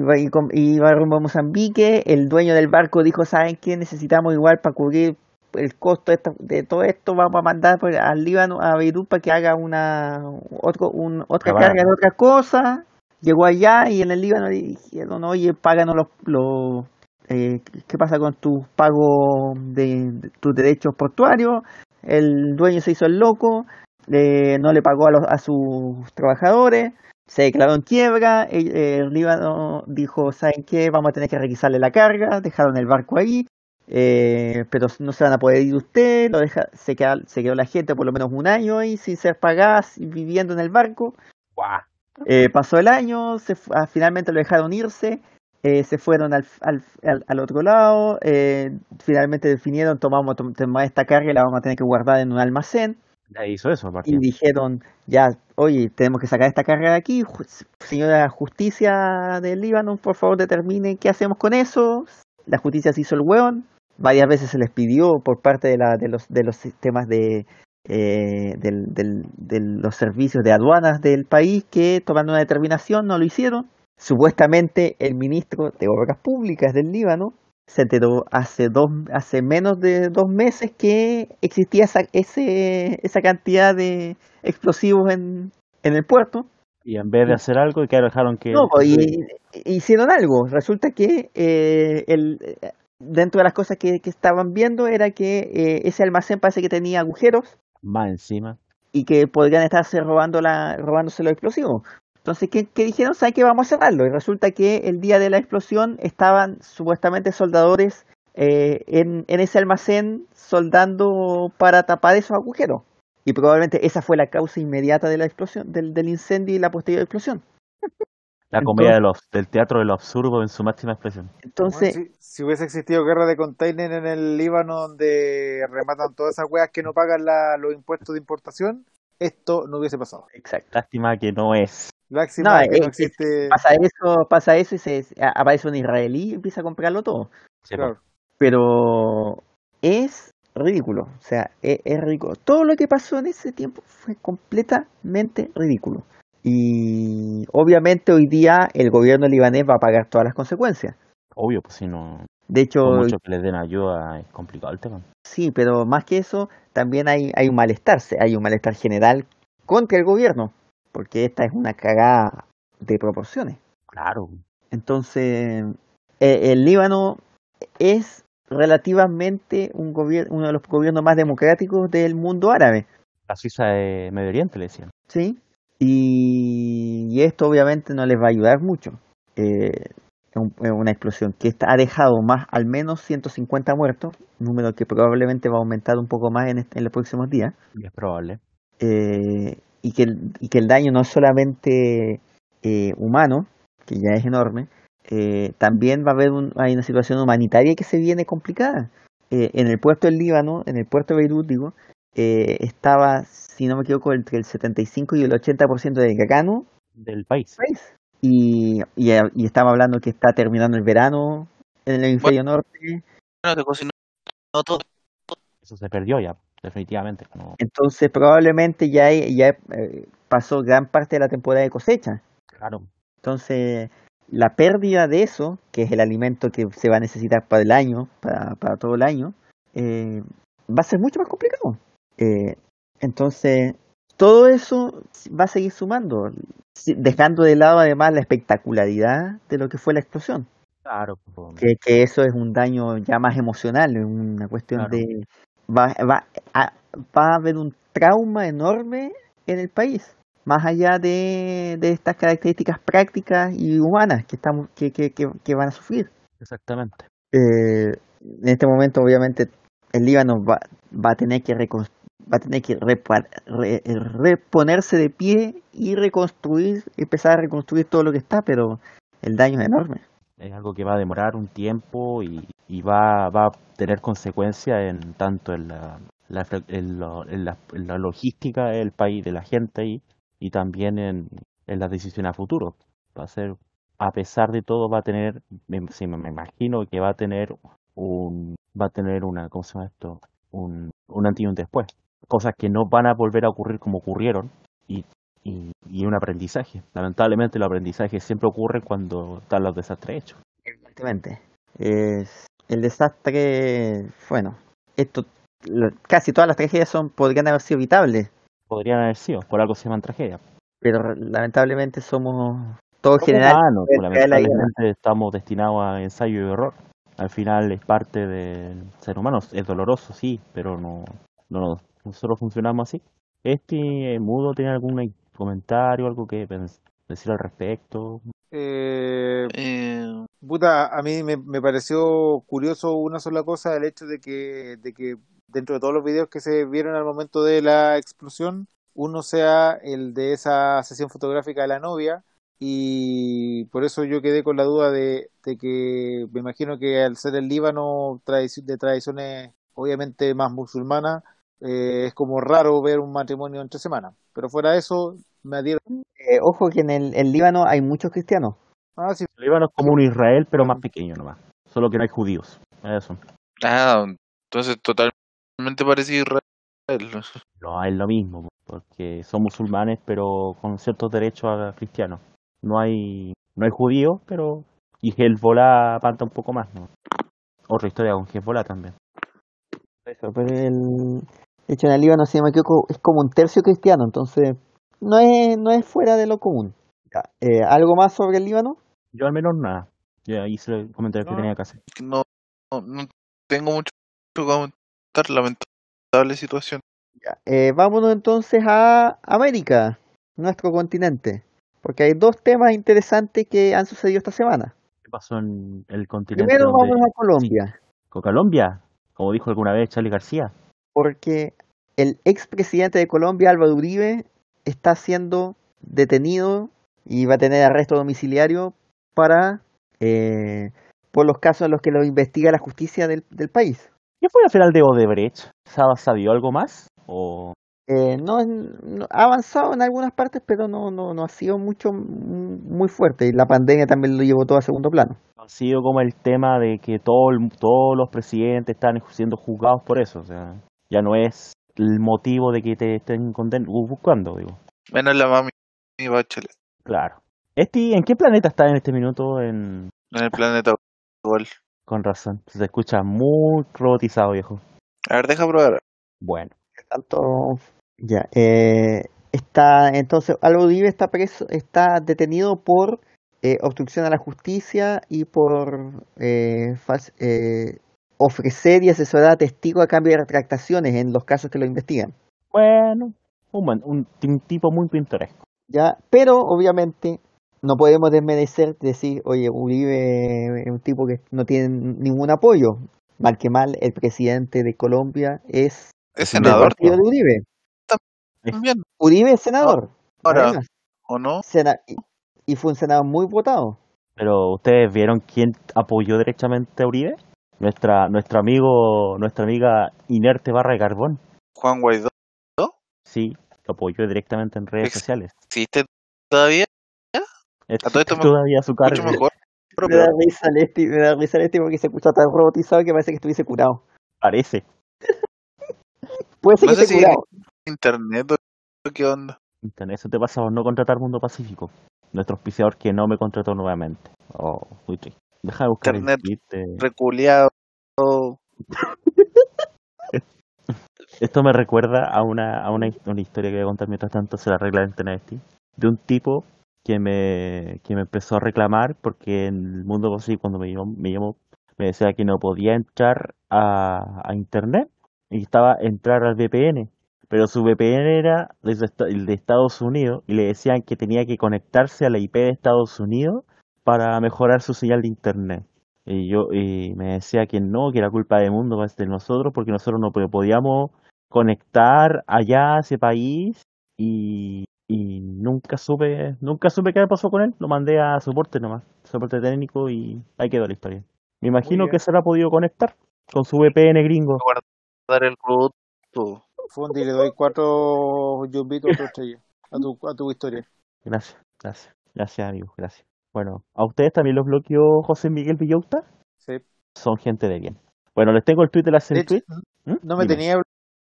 iba rumbo a Mozambique, el dueño del barco dijo, ¿saben qué? Necesitamos igual para cubrir el costo de, de todo esto, vamos a mandar por- al Líbano, a Beirut, para que haga una otro, un- otra carga de otra cosa. Llegó allá y en el Líbano le dijeron, oye, páganos los... los eh, ¿Qué pasa con tus pagos de, de tus derechos portuarios? El dueño se hizo el loco, eh, no le pagó a, los, a sus trabajadores, se declaró en quiebra, el, el Líbano dijo, ¿saben qué? Vamos a tener que requisarle la carga, dejaron el barco ahí, eh, pero no se van a poder ir ustedes, lo deja, se, queda- se quedó la gente por lo menos un año ahí sin ser pagada, y viviendo en el barco. Eh, pasó el año, se ah, finalmente lo dejaron irse, eh, se fueron al, al, al, al otro lado, eh, finalmente definieron, tomamos, tom- tomamos esta carga y la vamos a tener que guardar en un almacén. Ya hizo eso, aparte. Y dijeron, ya, oye, tenemos que sacar esta carga de aquí. Señora Justicia del Líbano, por favor determine qué hacemos con eso. La justicia se hizo el hueón. Varias veces se les pidió por parte de, la, de, los, de los sistemas de, eh, del, del- de los servicios de aduanas del país que tomaran una determinación, no lo hicieron. Supuestamente el ministro de Obras Públicas del Líbano se enteró hace dos, hace menos de dos meses que existía esa, ese, esa cantidad de explosivos en, en el puerto. Y en vez de hacer algo, y que dejaron que. No, y, y hicieron algo. Resulta que eh, el, dentro de las cosas que, que estaban viendo era que eh, ese almacén parece que tenía agujeros Más encima. y que podrían estarse robando la, robándose los explosivos. Entonces, ¿qué, qué dijeron? ¿Saben que vamos a cerrarlo? Y resulta que el día de la explosión estaban supuestamente soldadores eh, en, en ese almacén soldando para tapar esos agujeros. Y probablemente esa fue la causa inmediata de la explosión, del, del incendio y la posterior explosión. La comedia de los, del teatro de lo absurdo en su máxima expresión. Entonces, Bueno, si, si hubiese existido guerra de container en el Líbano donde rematan todas esas weas que no pagan la- los impuestos de importación, esto no hubiese pasado. exacto. Lástima que no es. No, que no es- existe. Pasa eso, pasa eso y se, aparece un israelí y empieza a comprarlo todo. Sí, Claro. Pero es ridículo, o sea, es, es ridículo. Todo lo que pasó en ese tiempo fue completamente ridículo. Y obviamente hoy día el gobierno libanés va a pagar todas las consecuencias. Obvio, pues si no, De hecho, por mucho que les den ayuda, es complicado el tema. sí, pero más que eso, también hay, hay un malestar, hay un malestar general contra el gobierno, porque esta es una cagada de proporciones. Claro, Entonces, eh, el Líbano es relativamente un gobierno, uno de los gobiernos más democráticos del mundo árabe, la Suiza de Medio Oriente le decían. ¿sí? Y, y esto obviamente no les va a ayudar mucho. Eh, una explosión que está- ha dejado más, al menos 150 muertos, número que probablemente va a aumentar un poco más en, este- en los próximos días. Y es probable. eh, y, que el, y que el daño no es solamente eh, humano, que ya es enorme, eh, también va a haber un- hay una situación humanitaria que se viene complicada. Eh, en el puerto del Líbano, en el puerto de Beirut, digo, eh, estaba, si no me equivoco, entre el 75 y el 80% del grano Del país. país. Y, y, y estamos hablando que está terminando el verano en el hemisferio norte. Bueno, te cocinó todo. Eso se perdió ya, definitivamente. No, Entonces probablemente ya, ya eh, pasó gran parte de la temporada de cosecha. claro, Entonces, la pérdida de eso, que es el alimento que se va a necesitar para el año, para, para todo el año, eh, va a ser mucho más complicado. Eh, entonces, todo eso va a seguir sumando, dejando de lado además la espectacularidad de lo que fue la explosión, claro. que, que eso es un daño ya más emocional, es una cuestión Claro. de... Va, va, a, va a haber un trauma enorme en el país más allá de, de estas características prácticas y humanas que estamos que, que, que, que van a sufrir. Exactamente. Eh, en este momento, obviamente, el Líbano va, va a tener que recon- va a tener que re- reponerse de pie y reconstruir, empezar a reconstruir todo lo que está, pero el daño es enorme. Es algo que va a demorar un tiempo y, va, a tener consecuencias en tanto en la, logística del país, de la gente ahí, y también en, las decisiones a futuro. Va a ser, a pesar de todo, va a tener, me me imagino que va a tener un, va a tener una, ¿cómo se llama esto? Un, un antes y un después. Cosas que no van a volver a ocurrir como ocurrieron y, y, y un aprendizaje. Lamentablemente los aprendizajes siempre ocurren cuando están los desastres hechos. Evidentemente. Es, el desastre, bueno, esto, la- casi todas las tragedias son podrían haber sido evitables, Podrían haber sido, por algo se llaman tragedias. pero lamentablemente somos todos Somos general humanos, pues, lamentablemente estamos destinados a ensayo y error. Al final es parte del ser humano, es doloroso, sí, pero no, no nosotros funcionamos así. Este mudo tiene algún comentario, algo que decir al respecto. Eh, Eh, puta, a mí me, me pareció curioso una sola cosa, el hecho de que, de que dentro de todos los videos que se vieron al momento de la explosión, uno sea el de esa sesión fotográfica de la novia, y por eso yo quedé con la duda de, de que me imagino que al ser el Líbano de tradiciones obviamente más musulmanas, eh, es como raro ver un matrimonio entre semanas. Pero fuera de eso, me adhiero. Eh, ojo que en el, el Líbano hay muchos cristianos. Ah, sí, El Líbano es como un Israel, pero más pequeño nomás. Solo que no hay judíos. Eso. ah, entonces totalmente parecido a Israel. No es lo mismo, porque son musulmanes, pero con ciertos derechos a cristianos. No hay, no hay judíos, pero y Hezbollah falta un poco más, ¿no? Otra historia con Hezbollah también. Eso, pero el, de hecho en el Líbano, si no me equivoco, es como un tercio cristiano, entonces no es, no es fuera de lo común. Ya, eh, ¿Algo más sobre el Líbano? Yo al menos nada. Ya hice el comentario que tenía que hacer. No, no, no tengo mucho que comentar, lamentable situación. Ya, eh, vámonos entonces a América, nuestro continente, porque hay dos temas interesantes que han sucedido esta semana. ¿Qué pasó en el continente Primero donde- vámonos a Colombia, con Colombia? Como dijo alguna vez Charlie García. Porque el expresidente de Colombia, Álvaro Uribe, está siendo detenido y va a tener arresto domiciliario para eh, por los casos en los que lo investiga la justicia del, del país. ¿Qué fue al final de Odebrecht? ¿Saba sabió algo más? ¿O Eh, no, no- ha avanzado en algunas partes, pero no, no, no ha sido mucho muy fuerte. Y la pandemia también lo llevó todo a segundo plano. ha sido como el tema de que todo todos los presidentes están siendo juzgados por eso? O sea, ya no es el motivo de que te estén uh, buscando, digo. Menos la mami Bachelet Claro. Esti, ¿en qué planeta está en este minuto? En... en el planeta Gol. Con razón. Se escucha muy robotizado, viejo. A ver, deja probar. Bueno. Tanto, ya, eh, está, entonces, Álvaro Uribe está preso, está detenido por eh, obstrucción a la justicia y por eh, fal- eh, ofrecer y asesorar a testigos a cambio de retractaciones en los casos que lo investigan. Bueno, un, buen- un, un tipo muy pintoresco. ¿ya? Pero obviamente no podemos desmerecer, decir, oye, Uribe es un tipo que no tiene ningún apoyo. Mal que mal, el presidente de Colombia es Es del senador partido de Uribe. también, Uribe es senador. ahora, además, ¿o no? sena- y, y fue un senador muy votado. Pero ustedes vieron quién apoyó derechamente a Uribe? Nuestra, nuestro amigo, nuestra amiga inerte barra de carbón. Juan Guaidó. Sí, lo apoyó directamente en redes Ex- sociales. ¿Existe todavía? Existe todo esto todavía su Mucho cargo. mejor. Me da risa Lesti, me da risa Lesti porque se escucha tan robotizado que parece que estuviese curado. Parece. (laughs) Puede ser No que sé esté si curado. internet o qué onda. Internet, Eso te pasa por no contratar Mundo Pacífico. Nuestro auspiciador que no me contrató nuevamente. Oh, muy triste. Deja de buscar Internet. el Reculeado. (laughs) Esto me recuerda a una, a una, una historia que voy a contar mientras tanto se la arregla el internet de un tipo que me, que me empezó a reclamar porque en el mundo así cuando me llamó, me llamó me decía que no podía entrar a, a internet y estaba entrar al VPN pero su VPN era el de Estados Unidos y le decían que tenía que conectarse a la IP de Estados Unidos para mejorar su señal de internet y yo y me decía que no, que era culpa del mundo pues, de nosotros porque nosotros no po- podíamos conectar allá a ese país y, y nunca supe, nunca supe qué pasó con él, lo mandé a soporte nomás, soporte técnico y ahí quedó la historia. Me imagino que se lo ha podido conectar con su VPN gringo. Guardar el po. Fundi, le doy cuatro yumbitos otra estrella a tu, a tu historia. Gracias, gracias, gracias amigos, gracias. Bueno, ¿a ustedes también los bloqueó José Miguel Villauta? Sí. Son gente de bien. Bueno, les tengo el tweet de la De hecho, tweet. ¿Mm? no me Dime. tenía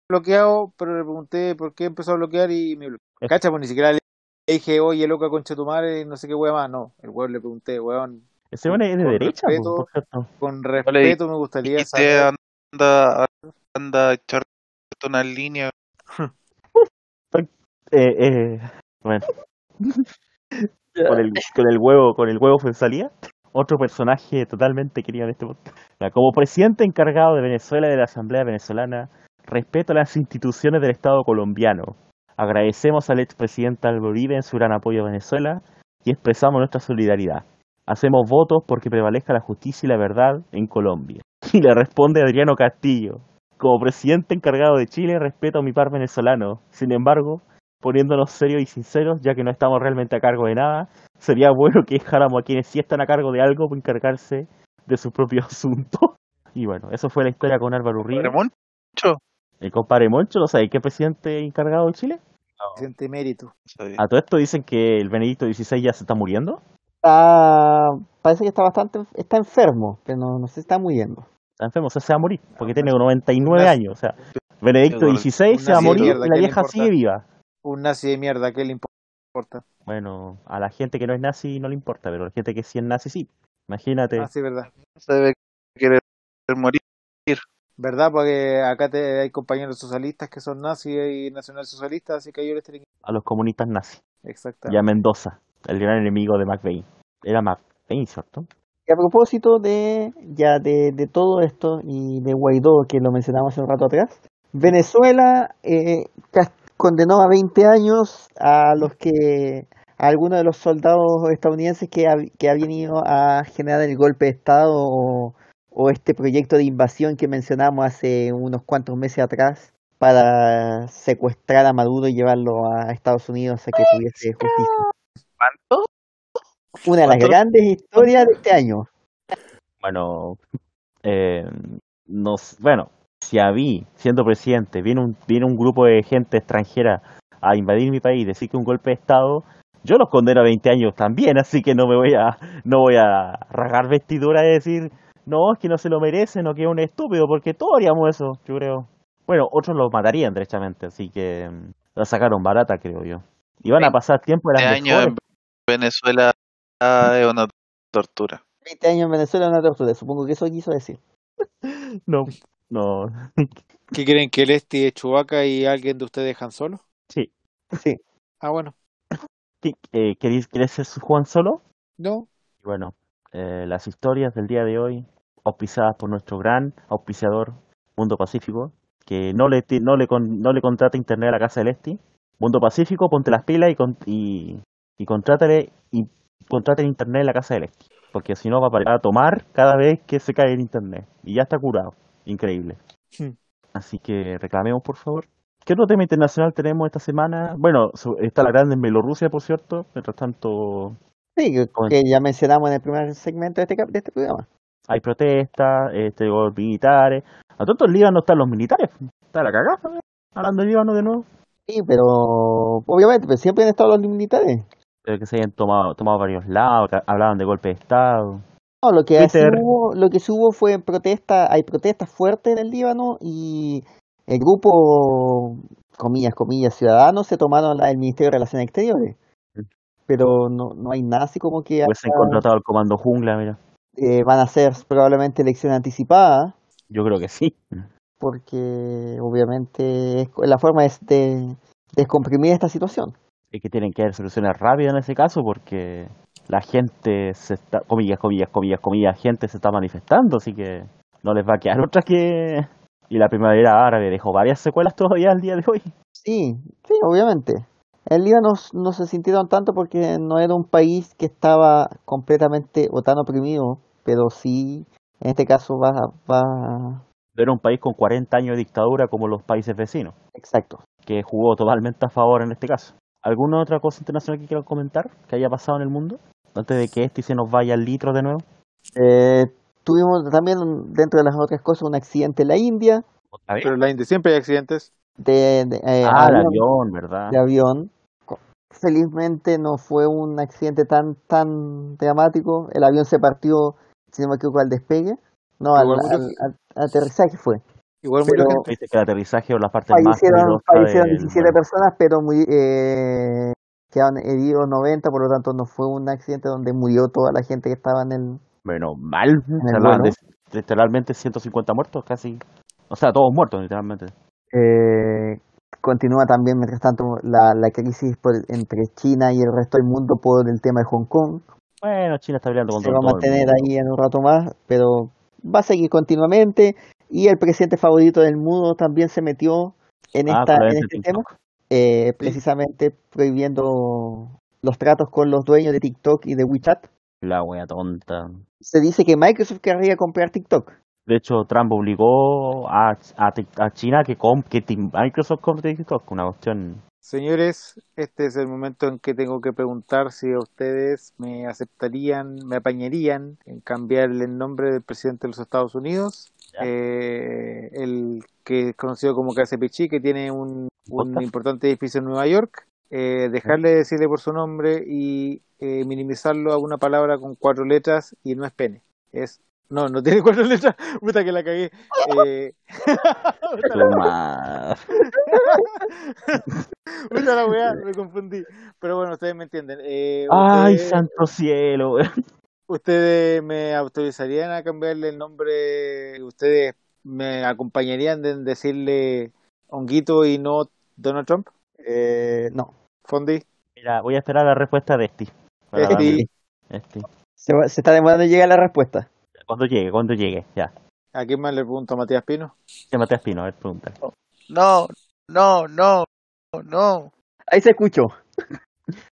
bloqueado, pero le pregunté por qué empezó a bloquear y me bloqueó. Es- Cacha, pues ni siquiera le dije, oye, loca concha tu madre, no sé qué hueá más. No, el weón le pregunté, weón, Ese bueno es de derecha, respeto. por cierto. con respeto me gustaría saber. anda, anda a echar una línea. (laughs) Eh, eh, bueno. (laughs) con el, (laughs) con el huevo, con el huevo salía. Otro personaje totalmente querido en este podcast. Como presidente encargado de Venezuela y de la Asamblea Venezolana, respeto a las instituciones del Estado colombiano. Agradecemos al expresidente Álvaro Uribe en su gran apoyo a Venezuela y expresamos nuestra solidaridad. Hacemos votos porque prevalezca la justicia y la verdad en Colombia. (laughs) Y le responde Adriano Castillo. Como presidente encargado de Chile, respeto a mi par venezolano. Sin embargo, poniéndonos serios y sinceros, ya que no estamos realmente a cargo de nada, sería bueno que dejáramos a quienes sí están a cargo de algo por encargarse de su propio (laughs) asunto. Y bueno, eso fue la historia con Álvaro Uribe. Moncho. El compadre Moncho, ¿no sabéis qué presidente encargado de Chile? Presidente emérito. A todo esto dicen que el Benedicto XVI ya se está muriendo. Está, parece que está bastante, está enfermo, pero no, no se está muriendo. Está enfermo, o sea, se va a morir, porque tiene 99 Una- años. O sea, Benedicto XVI se va a morir y la ¿qué le vieja importa? sigue viva. Un nazi de mierda, ¿qué le importa? Bueno, a la gente que no es nazi no le importa, pero a la gente que sí es nazi sí. Imagínate. Ah, sí, verdad. Se debe querer morir. ¿Verdad? Porque acá te, hay compañeros socialistas que son nazis y nacionalsocialistas, así que yo les tengo a los comunistas nazis. Y a Exactamente. Mendoza, el gran enemigo de McVeigh. Era McVeigh, ¿cierto? Y a propósito de ya de, de todo esto y de Guaidó, que lo mencionamos hace un rato atrás, Venezuela eh, condenó a 20 años a los que a algunos de los soldados estadounidenses que, hab- que habían ido a generar el golpe de Estado o, o este proyecto de invasión que mencionamos hace unos cuantos meses atrás para secuestrar a Maduro y llevarlo a Estados Unidos a que tuviese justicia. ¿Cuánto? Una de las ¿Cuánto? grandes historias de este año. Bueno, eh, nos, bueno, si a mí, siendo presidente, viene un, viene un grupo de gente extranjera a invadir mi país y decir que un golpe de Estado, yo los condeno a 20 años también, así que no me voy a, no voy a rasgar vestidura y decir, no, es que no se lo merecen o que es un estúpido, porque todos haríamos eso, yo creo. Bueno, otros los matarían derechamente, así que mm, la sacaron barata, creo yo. Y van a pasar tiempo de Este las año en. Venezuela es una tortura. 20 años en Venezuela es una tortura, supongo que eso quiso decir. (laughs) No, no, ¿Qué creen que el Esti es Chubaca y alguien de ustedes dejan solo? sí. Sí. Ah, bueno. ¿Qué- eh, ¿Queréis queréis ser su Juan solo? No. Y bueno, eh, las historias del día de hoy, auspiciadas por nuestro gran auspiciador Mundo Pacífico, que no le, no le, con- no le contrata internet a la casa del Esti. Mundo Pacífico, ponte las pilas y, con- y, y contrátale y contrate internet en la casa del Esti. Porque si no va a parar a tomar cada vez que se cae el internet. Y ya está curado. Increíble. Hmm. Así que reclamemos, por favor. ¿Qué otro tema internacional tenemos esta semana? Bueno, está la grande en Bielorrusia, por cierto. Mientras tanto, Sí, que, ya mencionamos en el primer segmento de este, de este programa. hay protestas, este, militares. A todos el Líbano están los militares. Está la cagada, ¿no? Hablando de Líbano de nuevo. Sí, pero obviamente, pero siempre han estado los militares. Pero que se hayan tomado, tomado varios lados, que hablaban de golpe de Estado. No, lo que hubo, lo que sí hubo fue protesta, hay protestas fuertes en el Líbano y el grupo, comillas, comillas, ciudadanos se tomaron la- el Ministerio de Relaciones Exteriores. Pero no, no hay nada así como que Hubiesen haya- contratado al comando jungla, mira. eh, van a ser probablemente elecciones anticipadas, Yo creo que sí. porque obviamente es la forma es de descomprimir esta situación. Es que tienen que haber soluciones rápidas en ese caso porque la gente se está, comillas, comillas, comillas, comillas, gente se está manifestando, así que no les va a quedar (laughs) otra que... Y la primavera árabe dejó varias secuelas todavía al día de hoy. Sí, sí, obviamente. En Líbano s- no se sintieron tanto porque no era un país que estaba completamente o tan oprimido, pero sí, en este caso va, va, No era un país con 40 años de dictadura como los países vecinos, exacto. que jugó totalmente a favor en este caso. ¿Alguna otra cosa internacional que quieran comentar que haya pasado en el mundo? Antes de que este se nos vaya al litro de nuevo. Eh, tuvimos también, dentro de las otras cosas, un accidente en la India. Pero en la India siempre hay accidentes. de, de, eh, ah, el avión- avión, ¿verdad? de avión. Felizmente no fue un accidente tan tan dramático. El avión se partió, si no me equivoco, al despegue. No, al aterrizaje fue. Igual Pero- mucha gente. Dice que el aterrizaje o la parte más Fallecieron, peligrosa fallecieron del 17 vuelo. personas, pero muy, eh, quedaron heridos 90, por lo tanto no fue un accidente donde murió toda la gente que estaba en el... Bueno, mal. Se literalmente 150 muertos, casi. O sea, todos muertos, literalmente. Eh, continúa también, mientras tanto, la, la crisis por- entre China y el resto del mundo por el tema de Hong Kong. Bueno, China está peleando Se contra va a mantener ahí en un rato más, pero va a seguir continuamente. Y el presidente favorito del mundo también se metió en, Ah, esta, en este TikTok. tema, eh, precisamente prohibiendo los tratos con los dueños de TikTok y de WeChat. La wea tonta. Se dice que Microsoft querría comprar TikTok. De hecho, Trump obligó a, a, Tik- a China que, com- que Tik- Microsoft compre TikTok. Una cuestión. Señores, este es el momento en que tengo que preguntar si ustedes me aceptarían, me apañarían en cambiarle el nombre del presidente de los Estados Unidos. Eh, el que es conocido como KCPC, que tiene un, un importante edificio en Nueva York, eh, dejarle de decirle por su nombre y eh, minimizarlo a una palabra con cuatro letras y no es pene, es no, no tiene (laughs) cuatro letras, puta que la cagué. Eh, (laughs) puta la- Toma. (laughs) Puta la weá, me confundí. Pero bueno, ustedes me entienden. Eh, Ay, ustedes, santo cielo. Ustedes me autorizarían a cambiarle el nombre. Ustedes me acompañarían en decirle Honguito y no Donald Trump. Eh, no. Fondi. Mira, voy a esperar la respuesta de este. Este. Se, está demorando llegar la respuesta. Cuando llegue, cuando llegue. Ya. ¿A quién más le pregunto a Matías Pino? Matías Pino, a ver, pregunta. No, no, no, no. Ahí se escuchó.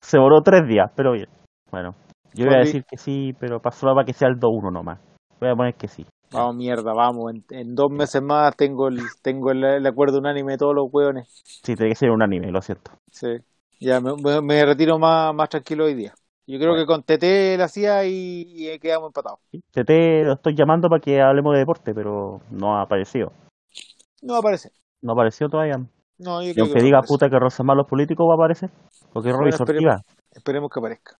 Se voló tres días, pero bien. Bueno, yo voy a decir que sí, pero para solo para que sea el 2-1 nomás. Voy a poner que sí. Vamos, mierda, vamos. En, en dos meses más tengo el, tengo el, el acuerdo unánime de todos los hueones. Sí, tiene que ser un anime, lo siento. Sí. Ya me, me- me retiro más, más tranquilo hoy día. Yo creo Bueno. que con TT la hacía y, quedamos empatados. TT lo estoy llamando para que hablemos de deporte, pero no ha aparecido. No aparece. No apareció todavía. No, yo Y creo aunque que diga puta que rozan más los políticos, va a aparecer. Porque Bueno, Sortiva. Esperemos que aparezca.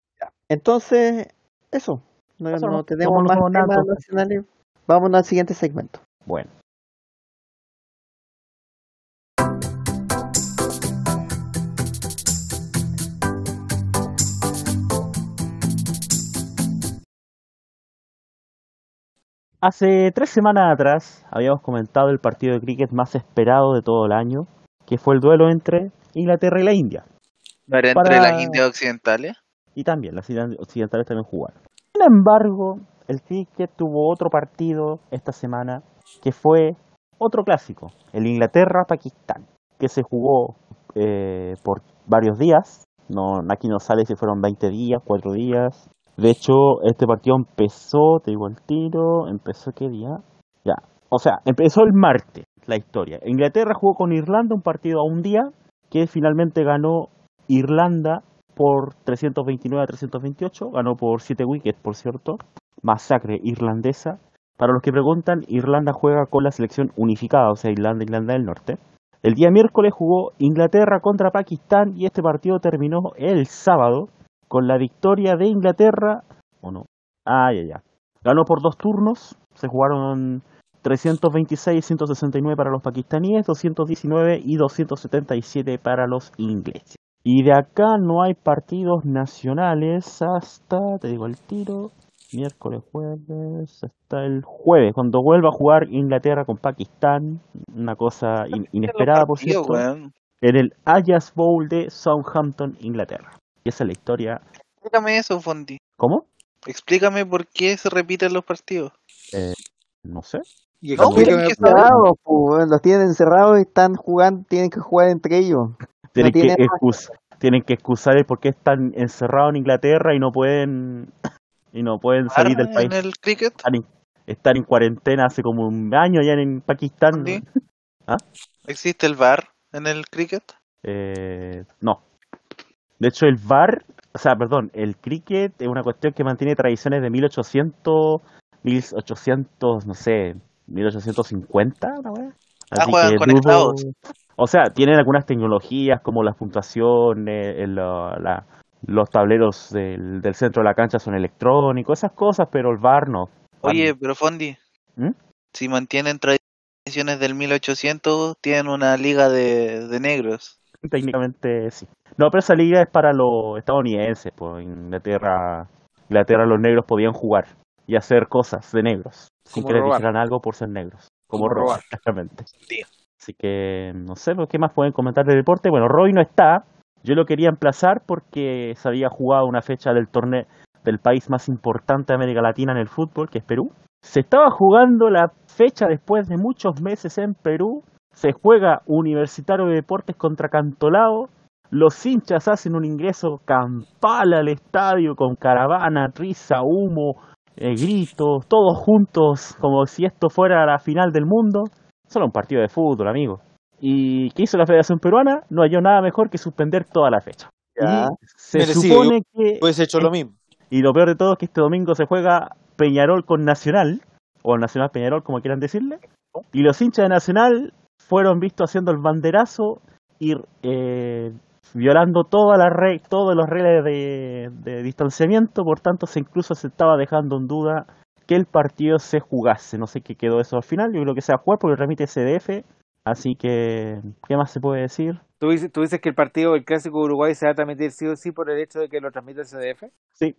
Entonces, eso. No, Eso no no- tenemos más temas nacionales. Vámonos al siguiente segmento. Bueno. Hace tres semanas atrás habíamos comentado el partido de cricket más esperado de todo el año, que fue el duelo entre Inglaterra y la India. ¿No era Para- entre las Indias Occidentales? Y también las occidentales también jugaron. Sin embargo, el cricket tuvo otro partido esta semana que fue otro clásico, el Inglaterra-Pakistán, que se jugó eh, por varios días. No, aquí no sale si fueron 20 días, 4 días. De hecho, este partido empezó, te digo el tiro, empezó qué día? Ya, o sea, empezó el martes la historia. Inglaterra jugó con Irlanda un partido a un día que finalmente ganó Irlanda por 329 a 328, ganó por 7 wickets, por cierto. Masacre irlandesa. Para los que preguntan, Irlanda juega con la selección unificada, o sea, Irlanda, Irlanda del Norte. El día miércoles jugó Inglaterra contra Pakistán y este partido terminó el sábado con la victoria de Inglaterra. ¿O no? Ah, ya, ya. Ganó por dos turnos. Se jugaron 326 y 169 para los pakistaníes, 219 y 277 para los ingleses. Y de acá no hay partidos nacionales hasta, te digo el tiro, miércoles, jueves, hasta el jueves, cuando vuelva a jugar Inglaterra con Pakistán, una cosa in- inesperada, por cierto, weón. en el Ayas Bowl de Southampton, Inglaterra. Y esa es la historia. Explícame eso, Fondi. ¿Cómo? Explícame por qué se repiten los partidos. Eh, no sé. Y No, que sabe- Encerrados, pues, los tienen encerrados y están jugando, tienen que jugar entre ellos. Tienen, tiene que, excus- tienen que excusar el por qué están encerrados en Inglaterra y no pueden y no pueden salir del ¿Arma país. en el cricket? Están en, están en cuarentena hace como un año allá en Pakistán. ¿no? ¿Ah? ¿Existe el VAR en el cricket? Eh, no. De hecho, el VAR, o sea, perdón, el cricket es una cuestión que mantiene tradiciones de 1800, 1800, no sé, 1850, una wea. Ah, juegan con esclavos. O sea, tienen algunas tecnologías como las puntuaciones, el, la- la- los tableros del, del centro de la cancha son electrónicos, esas cosas, pero el VAR no. Oye, pero Fondi, ¿Mm? si mantienen tradiciones del 1800, tienen una liga de, de negros. Técnicamente sí. No, pero esa liga es para los estadounidenses, pues Inglaterra, Inglaterra los negros podían jugar y hacer cosas de negros, sin que les robar. dijeran algo por ser negros, como, robar, exactamente. Tío. Así que no sé, pues, ¿qué más pueden comentar de deporte? Bueno, Roy no está, yo lo quería emplazar porque se había jugado una fecha del torneo del país más importante de América Latina en el fútbol, que es Perú. Se estaba jugando la fecha después de muchos meses en Perú. Se juega Universitario de Deportes contra Cantolao. Los hinchas hacen un ingreso campal al estadio con caravana, risa, humo, eh, gritos, todos juntos como si esto fuera la final del mundo. Solo un partido de fútbol, amigo. ¿Y qué hizo la Federación Peruana? No halló nada mejor que suspender toda la fecha. Ya. Y se Merecido, supone que Hubiese hecho lo mismo. y lo peor de todo es que este domingo se juega Peñarol con Nacional, o Nacional Peñarol, como quieran decirle. Y los hinchas de Nacional fueron vistos haciendo el banderazo y eh, violando todas las re- todos los reglas de, de distanciamiento. Por tanto, se incluso se estaba dejando en duda que el partido se jugase. No sé qué quedó eso al final. Yo creo que se va a jugar porque remite CDF. Así que, ¿qué más se puede decir? ¿Tú dices, tú dices que el partido, el clásico de Uruguay, se va a transmitir sí o sí por el hecho de que lo transmite el CDF? Sí,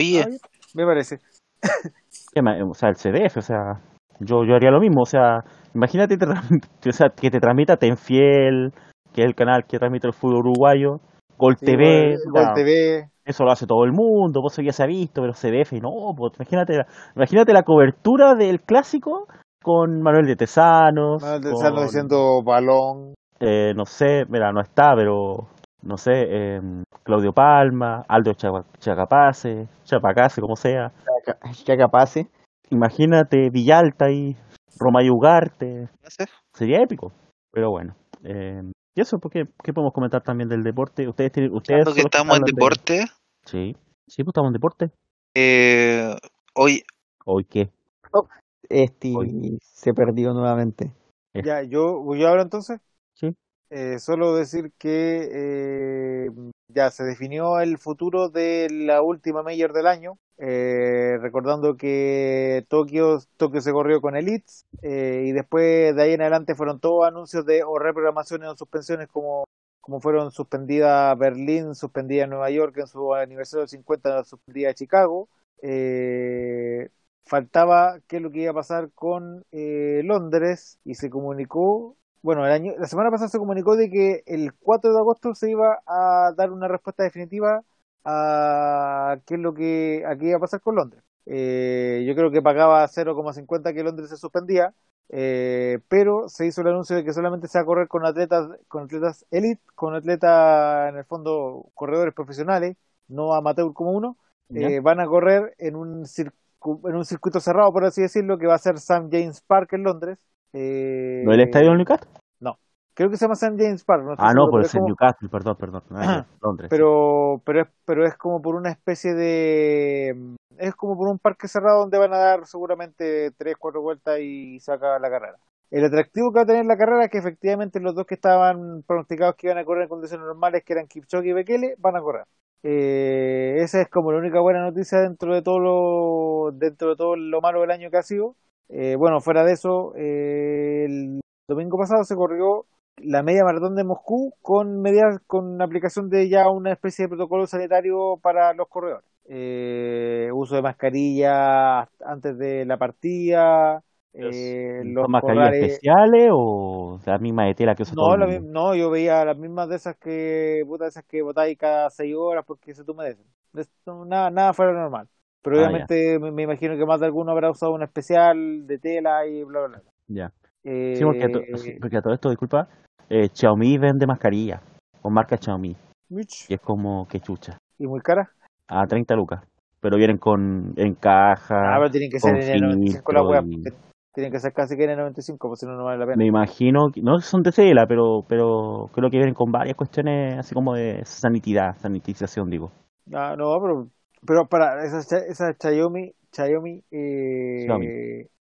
Oye, Me parece. (laughs) ¿Qué más? o sea, el CDF, o sea, yo, yo haría lo mismo, o sea, imagínate (laughs) o sea, que te transmita Tenfiel, que es el canal que transmite el fútbol uruguayo, Gol Sí, TV, Gol, TV. eso lo hace todo el mundo, vos ya se ha visto, pero CDF no, pues, imagínate, la- imagínate la cobertura del clásico con Manuel de Tesanos, Manuel del con, Sano diciendo balón. eh, no sé, mira, no está, pero no sé, eh, Claudio Palma, Aldo Chacapase, Chapacase, como sea, ¿eh? Imagínate Villalta y Roma y Ugarte. Sería épico. Pero bueno. Eh, y eso, porque ¿qué podemos comentar también del deporte? Ustedes tienen, ustedes que estamos en de- deporte, Sí. Sí, pues estamos en deporte. eh, hoy ¿Hoy qué? Este Oye. se perdió nuevamente. Ya, yo, yo hablo entonces. Sí. Eh, solo decir que eh, ya se definió el futuro de la última Major del año, eh, recordando que Tokio, Tokio se corrió con Elites eh, y después de ahí en adelante fueron todos anuncios de o reprogramaciones o suspensiones como, como fueron suspendidas Berlín, suspendida Nueva York en su aniversario del 50, suspendida Chicago. Eh, faltaba qué es lo que iba a pasar con eh, Londres y se comunicó, bueno, el año, la semana pasada se comunicó de que el 4 de agosto se iba a dar una respuesta definitiva a qué es lo que, a qué iba a pasar con Londres. Eh, yo creo que pagaba 0,50 que Londres se suspendía, eh, pero se hizo el anuncio de que solamente se va a correr con atletas, con atletas elite, con atletas en el fondo corredores profesionales, no amateur como uno, eh, van a correr en un, en un circuito cerrado, por así decirlo, que va a ser St. James Park en Londres. Eh, ¿No el estadio de Newcastle? Creo que se llama St. James Park. No Ah, no, es en como- Newcastle, perdón, perdón. Londres. pero, pero, es, pero es como por una especie de... Es como por un parque cerrado donde van a dar seguramente tres, cuatro vueltas y se acaba la carrera. El atractivo que va a tener la carrera es que efectivamente los dos que estaban pronosticados que iban a correr en condiciones normales, que eran Kipchoge y Bekele, van a correr. Eh, esa es como la única buena noticia dentro de todo lo, dentro de todo lo malo del año que ha sido. Eh, bueno, fuera de eso, eh, el domingo pasado se corrió la media maratón de Moscú con medidas con aplicación de ya una especie de protocolo sanitario para los corredores. Eh, uso de mascarilla antes de la partida, eh, los ¿Son mascarillas corrales- especiales o la misma de tela que usa todo no, el mundo? mi- no, yo veía las mismas de esas que, puta, esas que botáis cada seis horas porque se te humedecen. Nada, nada fuera normal. Pero Ah, obviamente me, me imagino que más de alguno habrá usado una especial de tela y bla, bla, bla. Ya. Eh, Sí, porque a, to- sí, porque a todo esto, disculpa, eh, Xiaomi vende mascarilla con marca Xiaomi Mitch, y es como que chucha, y muy cara. a 30 lucas, pero vienen con en caja, Ah, pero tienen que ser con N95 la wea. filtro y- porque Tienen que ser casi que N95, pues si no, no vale la pena. me imagino, que- no son de tela, pero pero creo que vienen con varias cuestiones así como de sanitidad, sanitización, digo. Ah, no, pero, pero para esas, cha- esas Xiaomi, Xiaomi, eh, Xiaomi.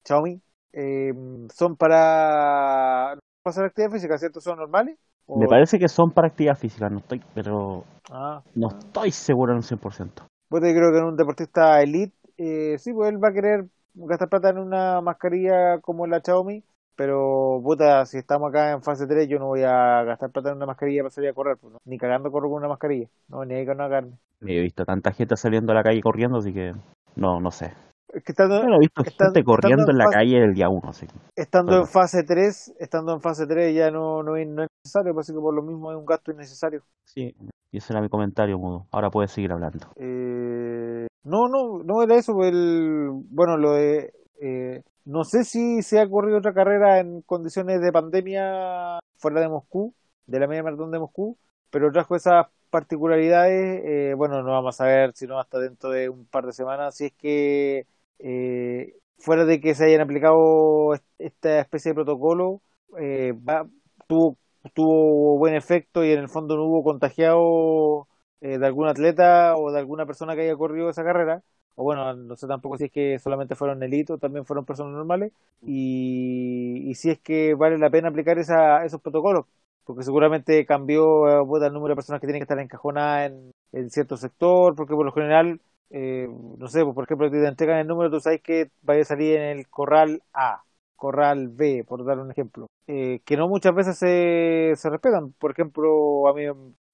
Xiaomi, eh, son para, para hacer actividad física, ¿cierto? ¿Son normales? ¿O- Me parece que son para actividad física, no estoy, pero Ah, no estoy seguro en un 100%. pues yo creo que en un deportista elite, eh, sí, pues él va a querer gastar plata en una mascarilla como la Xiaomi, pero puta, si estamos acá en fase 3, yo no voy a gastar plata en una mascarilla para salir a correr, pues, ¿no? ni cagando corro con una mascarilla, no, ni ahí con una carne. He visto tanta gente saliendo a la calle corriendo, así que no, no sé. Es que estando, he visto gente corriendo en la fase- calle el día uno, así que estando Bueno. en fase 3, estando en fase 3 ya no, no, es, no es necesario, pues, así que por lo mismo es un gasto innecesario. sí. Y ese era mi comentario, Mudo. Ahora puedes seguir hablando. Eh, no, no, no era eso, el, bueno, lo de, eh, no sé si se ha corrido otra carrera en condiciones de pandemia fuera de Moscú, de la media maratón de Moscú, pero trajo esas particularidades, eh, bueno, no vamos a ver sino hasta dentro de un par de semanas, si es que eh, fuera de que se hayan aplicado est- esta especie de protocolo, eh, va- tuvo, tuvo buen efecto y en el fondo no hubo contagiado eh, de algún atleta o de alguna persona que haya corrido esa carrera, o bueno, no sé tampoco si es que solamente fueron elitos, también fueron personas normales, y, y si es que vale la pena aplicar esa, esos protocolos, porque seguramente cambió eh, el número de personas que tienen que estar encajonadas en, en cierto sector, porque por lo general, eh, no sé, pues, por ejemplo, si te entregan el número, tú sabes que vaya a salir en el corral A, corral B, por dar un ejemplo, eh, que no muchas veces se, se respetan. Por ejemplo, a mí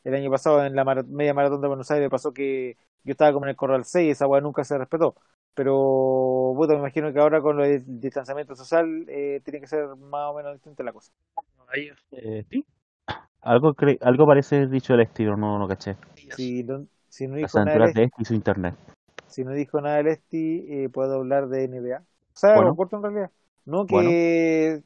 el año pasado en la media maratón de Buenos Aires pasó que yo estaba como en el corral 6 y esa weá nunca se respetó. Pero, puta, me imagino que ahora con el distanciamiento social eh, tiene que ser más o menos distinta la cosa. Eh, sí. Algo, cre- algo parece haber dicho el estilo, no lo caché. Si no, si no Las dijo nada del de este y su internet. si no dijo nada del Esti, eh, puedo hablar de NBA. O sea, Bueno. lo corto en realidad. No, que Bueno.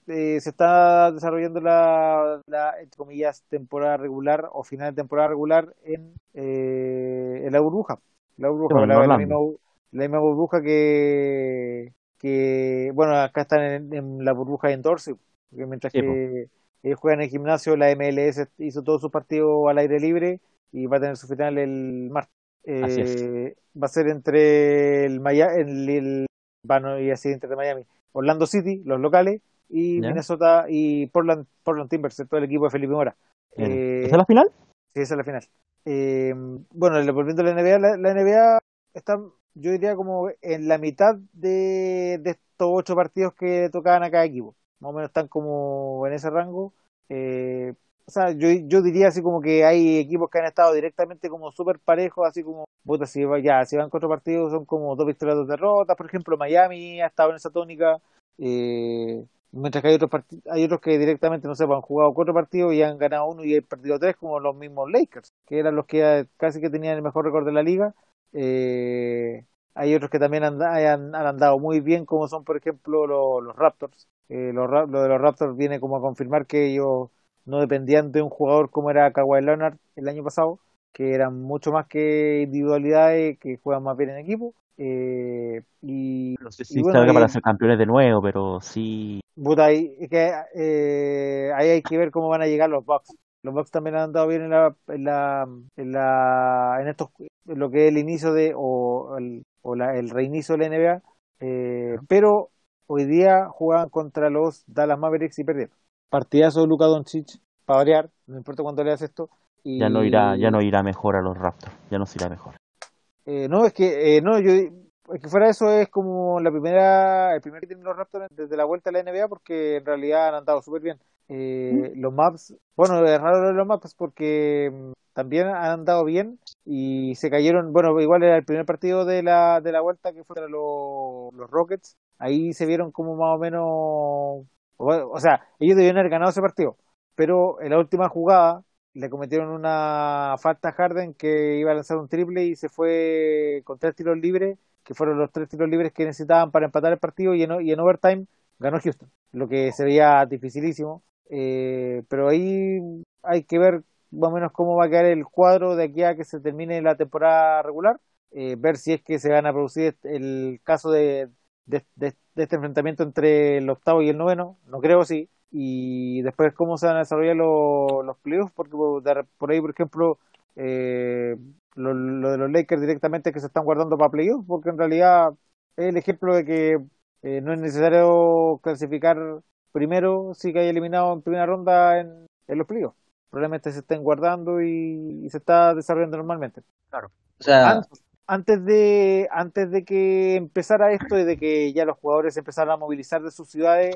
eh, se está desarrollando la, la, entre comillas, temporada regular o final de temporada regular en, eh, en la burbuja. La burbuja, la, misma, bu- la misma burbuja que, que, bueno, acá están en, en la burbuja en Dorsey, porque mientras Sí, que ellos juegan en el gimnasio, la MLS hizo todos sus partidos al aire libre y va a tener su final el martes. Eh, va a ser entre el Miami, el, el bueno, y así entre Miami, Orlando City, los locales, y Ya. Minnesota y Portland, Portland Timbers, todo el equipo de Felipe Mora. Eh, ¿Esa es la final? Sí, esa es la final. Eh, bueno, volviendo a la NBA, la, la NBA está, yo diría, como en la mitad de, de estos ocho partidos que tocaban a cada equipo. Más o menos están como en ese rango. Eh, o sea, yo, yo diría así como que hay equipos que han estado directamente como súper parejos, así como, puta, si, ya, si van cuatro partidos son como dos victorias, dos derrotas. Por ejemplo, Miami ha estado en esa tónica. Eh, mientras que hay otros hay otros que directamente no sé, pues, han jugado cuatro partidos y han ganado uno y han perdido tres como los mismos Lakers que eran los que casi que tenían el mejor récord de la liga Eh, hay otros que también han, han, andado muy bien como son por ejemplo los, Raptors Eh, los, lo de los Raptors viene como a confirmar que ellos no dependían de un jugador como era Kawhi Leonard el año pasado que eran mucho más que individualidades que juegan más bien en equipo Eh, y No sé y si bueno, salga y- para ser campeones de nuevo, pero sí. Ahí, es que, eh, ahí hay que ver cómo van a llegar los Bucks. Los Bucks también han andado bien en la, en la, en la, en estos, en lo que es el inicio de, o el, o la- el reinicio de la NBA, eh, pero hoy día jugaban contra los Dallas Mavericks y perdieron. Partidazo de Luka Doncic, para variar, no importa cuándo leas esto. Y, Ya no irá, ya no irá mejor a los Raptors. Ya no se irá mejor. Eh, no, es que, eh, no, yo, es que fuera de eso es como la primera, el primer que tienen los Raptors desde la vuelta a la NBA porque en realidad han andado súper bien. Eh, los Maps, bueno, es raro los Maps porque mm, también han andado bien y se cayeron, bueno, igual era el primer partido de la, de la vuelta que fue contra los, los Rockets, ahí se vieron como más o menos, o, sea, ellos debían haber ganado ese partido, pero en la última jugada le cometieron una falta a Harden que iba a lanzar un triple y se fue con tres tiros libres, que fueron los tres tiros libres que necesitaban para empatar el partido y en, overtime ganó Houston, lo que se veía dificilísimo. Eh, pero ahí hay que ver más o menos cómo va a quedar el cuadro de aquí a que se termine la temporada regular, eh, ver si es que se van a producir el caso de, de, de- de este enfrentamiento entre el octavo y el noveno, no creo sí, y después cómo se van a desarrollar los, los playoffs, porque por de- por ahí, por ejemplo, eh, lo, lo de los Lakers directamente que se están guardando para playoffs, porque en realidad es el ejemplo de que eh, no es necesario clasificar primero si que hay eliminado en primera ronda en, en los playoffs. Probablemente se estén guardando y, y se está desarrollando normalmente. O sea, antes de antes de que empezara esto y de que ya los jugadores empezaran a movilizar de sus ciudades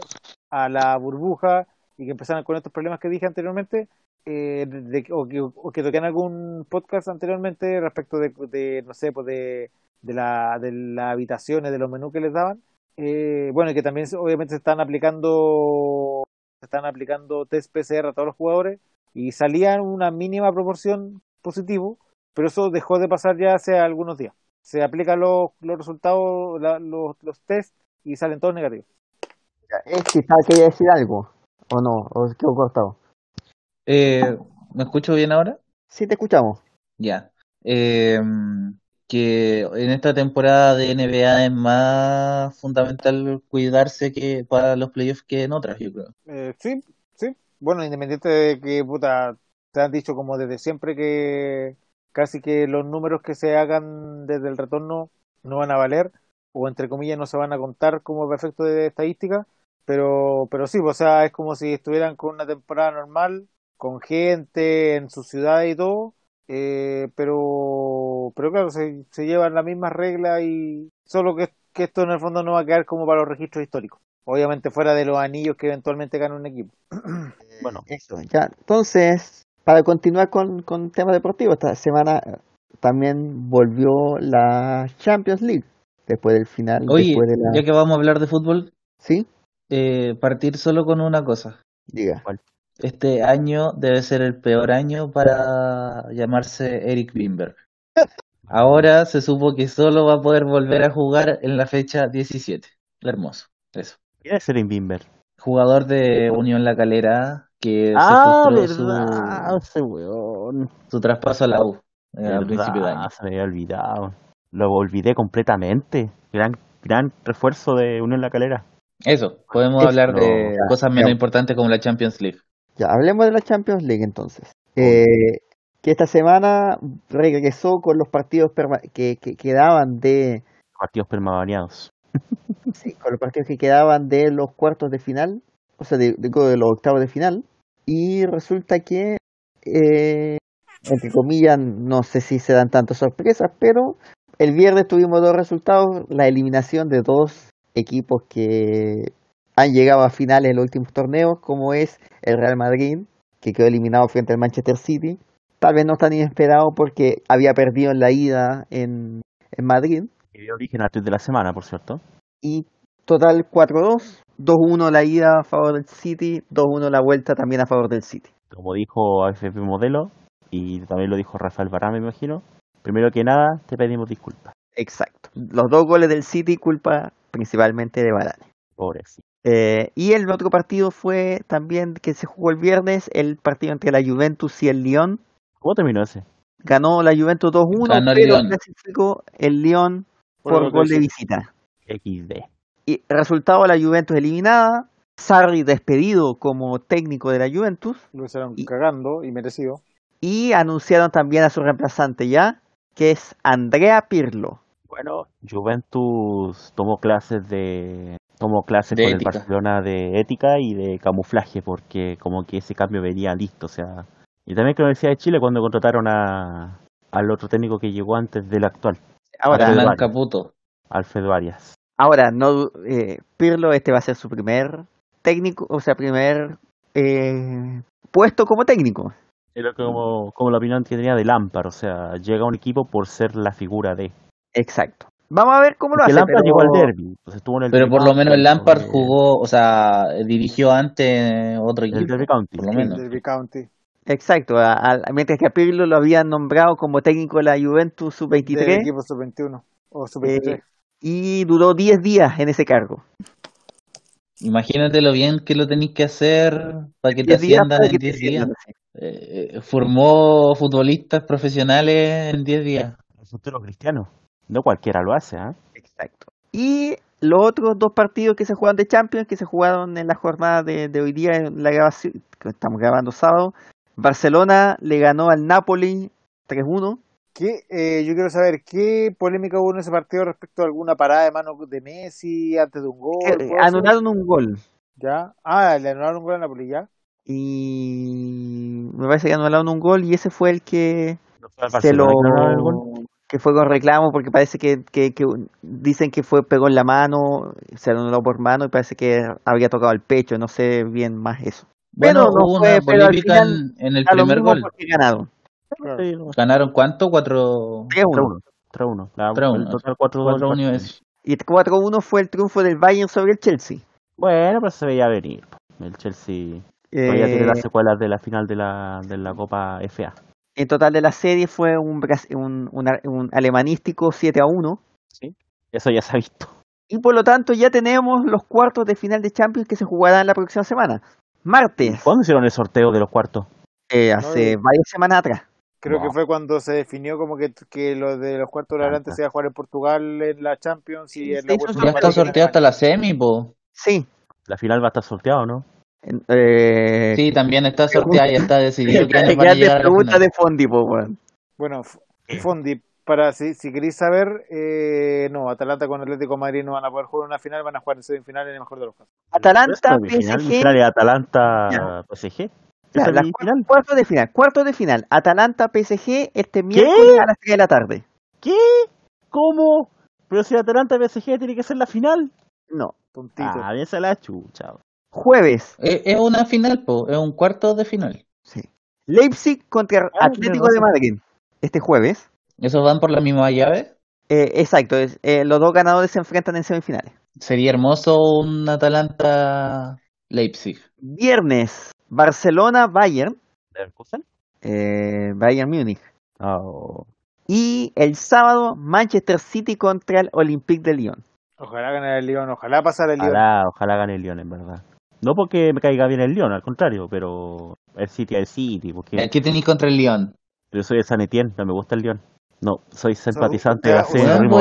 a la burbuja y que empezaran con estos problemas que dije anteriormente eh, de- o, que, o que toqué en algún podcast anteriormente respecto de, no sé pues de, de la de las habitaciones de los menús que les daban eh, bueno y que también obviamente se están aplicando se están aplicando test PCR a todos los jugadores y salían una mínima proporción positivo pero eso dejó de pasar ya hace algunos días. Se aplican los, los resultados, la- los, los test y salen todos negativos. Es que ¿sabes quería decir algo, o no, o quedó cortado. eh, ¿me escucho bien ahora? Sí, te escuchamos. Ya. Eh, que en esta temporada de NBA es más fundamental cuidarse que para los playoffs que en otras, yo creo. Eh, sí, sí. Bueno, independiente de que, puta, te han dicho como desde siempre que casi que los números que se hagan desde el retorno no van a valer, o entre comillas no se van a contar como perfecto de estadística, pero, pero sí, o sea, es como si estuvieran con una temporada normal, con gente en su ciudad y todo, eh, pero, pero claro, se, se llevan las mismas reglas y solo que, que esto en el fondo no va a quedar como para los registros históricos. Obviamente fuera de los anillos que eventualmente gana un equipo. (clears throat) Bueno, Eso, ya. Entonces, para continuar con, con temas deportivos, esta semana eh, también volvió la Champions League, después del final, Oye, después de la... ya que vamos a hablar de fútbol, ¿Sí? eh, partir solo con una cosa. Diga. Este año debe ser el peor año para llamarse Eric Bimber. (laughs) Ahora se supo que solo va a poder volver a jugar en la fecha 17. Hermoso, eso. ¿quién es Erin Bimber? Jugador de Unión La Calera que Ah, se verdad, frustró ese weón. su, su traspaso a la U eh, al principio de año. se me había olvidado. Lo olvidé completamente. Gran gran refuerzo de Unión La Calera. Eso, podemos Es- hablar de no, cosas menos ya. importantes como la Champions League. Ya, hablemos de la Champions League entonces. Eh, que esta semana regresó con los partidos perma- que, que quedaban de Partidos permabaneados. (laughs) sí, con los partidos que quedaban de los cuartos de final, o sea, de, de, de los octavos de final, y resulta que, eh, entre comillas, no sé si se dan tantas sorpresas, pero el viernes tuvimos dos resultados, la eliminación de dos equipos que han llegado a finales en los últimos torneos, como es el Real Madrid, que quedó eliminado frente al Manchester City, tal vez no tan inesperado porque había perdido en la ida en, en Madrid, Que dio origen tweet de la semana, por cierto. y total 4-2, 2-1 la ida a favor del City, 2-1 la vuelta también a favor del City. Como dijo AFP Modelo, y también lo dijo Rafael Bará, me imagino. Primero que nada, te pedimos disculpas. Exacto. Los dos goles del City culpa principalmente de Varane. Pobrecito. Eh, y el otro partido fue también que se jugó el viernes, el partido entre la Juventus y el Lyon. ¿Cómo terminó ese? Ganó la Juventus 2-1, Ganó el pero Lyon. clasificó el Lyon Por gol de sí. visita. XD. Y resultado la Juventus eliminada, Sarri despedido como técnico de la Juventus Lo hicieron Y- cagando y merecido. y anunciaron también a su reemplazante ya, que es Andrea Pirlo. Bueno, Juventus tomó clases de tomó clases De con ética. el Barcelona de ética y de camuflaje porque como que ese cambio venía listo, o sea, y también con la Universidad de Chile cuando contrataron a al otro técnico que llegó antes del actual, Ahora, Alfredo Hernán Arias. Caputo. Alfredo Arias. Ahora no eh, Pirlo este va a ser su primer técnico, o sea, primer eh, puesto como técnico. Era como, como la opinión que tenía de Lampard, o sea, llega a un equipo por ser la figura de. Exacto. Vamos a ver cómo lo Porque hace. Lampard pero- llegó al derby, pues estuvo en el Pero por lo menos County, Lampard eh, jugó, o sea, dirigió antes otro el equipo. Derby County. por lo El menos. Derby County. Exacto, a- a- mientras que a Pirlo lo habían nombrado como técnico de la Juventus Del sub-23 equipo sub-21 o sub-23. eh, y duró 10 días en ese cargo. Imagínate lo bien que lo tenéis que hacer para que te 10 días asciendan en que te 10 días. Eh, eh, formó futbolistas profesionales en 10 días. El futuro cristiano. No cualquiera lo hace, ¿ah? Exacto. Y los otros dos partidos que se jugaron de Champions, que se jugaron en la jornada de, de hoy día, en la grabación, que estamos grabando sábado, Barcelona le ganó al Napoli 3-1. ¿Qué, eh, yo quiero saber, ¿qué polémica hubo en ese partido respecto a alguna parada de mano de Messi antes de un gol? Eh. Anularon un gol. ¿Ya? Ah, le anularon un gol a Napoli, ¿ya? Y me parece que anularon un gol y ese fue el que No fue se lo que el fue con reclamo porque parece que, que, que dicen que fue pegó en la mano, se anuló por mano y parece que había tocado el pecho, no sé bien más eso. Bueno, Pero no hubo fue, una pero al polémica final en, en el primer gol. porque ganaron. Claro. Sí. ¿Ganaron cuánto? Cuatro... 3-1. 3-1. 3-1. La- 3-1. El total 4-2. Cuatro uniones. Y 4-1 fue el triunfo del Bayern sobre el Chelsea. Bueno, pero se veía venir. El Chelsea todavía tiene Eh, las secuelas de la final de la, de la Copa FA. en total de la serie fue un, un, un un alemanístico 7 a 1. Eso ya se ha visto. Y por lo tanto ya tenemos los cuartos de final de Champions que se jugarán la próxima semana. Martes, ¿Cuándo hicieron el sorteo de los cuartos? eh, hace No, varias semanas atrás. Creo No. que fue cuando se definió como que, que lo de los cuartos de adelante se iba a jugar en Portugal en la Champions y Sí, en se la Ya está sorteado hasta la semi, po. Sí. La final va a estar sorteada, ¿o no? eh, Sí, también está (laughs) sorteada, ya está decidido quiénes (laughs) van a Grandes llegar a la preguntas final. de Fondi, po, weón. Bueno, F- Fondi, para si, si queréis saber, eh, no, Atalanta con Atlético de Madrid no van a poder jugar una final, van a jugar en semifinal en el mejor de los casos. Atalanta, PSG. Atalanta. PSG. Final. Cuartos de final, cuartos de final. Atalanta PSG este miércoles a las 3 de la tarde. ¿Qué? ¿Cómo? Pero si Atalanta PSG tiene que ser la final. No. Tontito. Ah, bien se la chucha. Jueves, Es, es una final, po. Es un cuarto de final. sí. Leipzig contra Ah, Atlético de Madrid. Este jueves. ¿Esos van por la misma llave? Eh, exacto, es- eh, los dos ganadores se enfrentan en semifinales. Sería hermoso un Atalanta-Leipzig. Viernes, Barcelona-Bayern. ¿Leverkusen? Eh, Bayern Múnich. Oh. Y el sábado, Manchester City contra el Olympique de Lyon. Ojalá ganar el Lyon, ojalá pasar el Lyon. Ojalá, ojalá gane el Lyon, en verdad. No porque me caiga bien el Lyon, al contrario, pero el City es el City, porque ¿Qué tenéis contra el Lyon? yo soy de San Etienne, no me gusta el Lyon. No, soy simpatizante de eres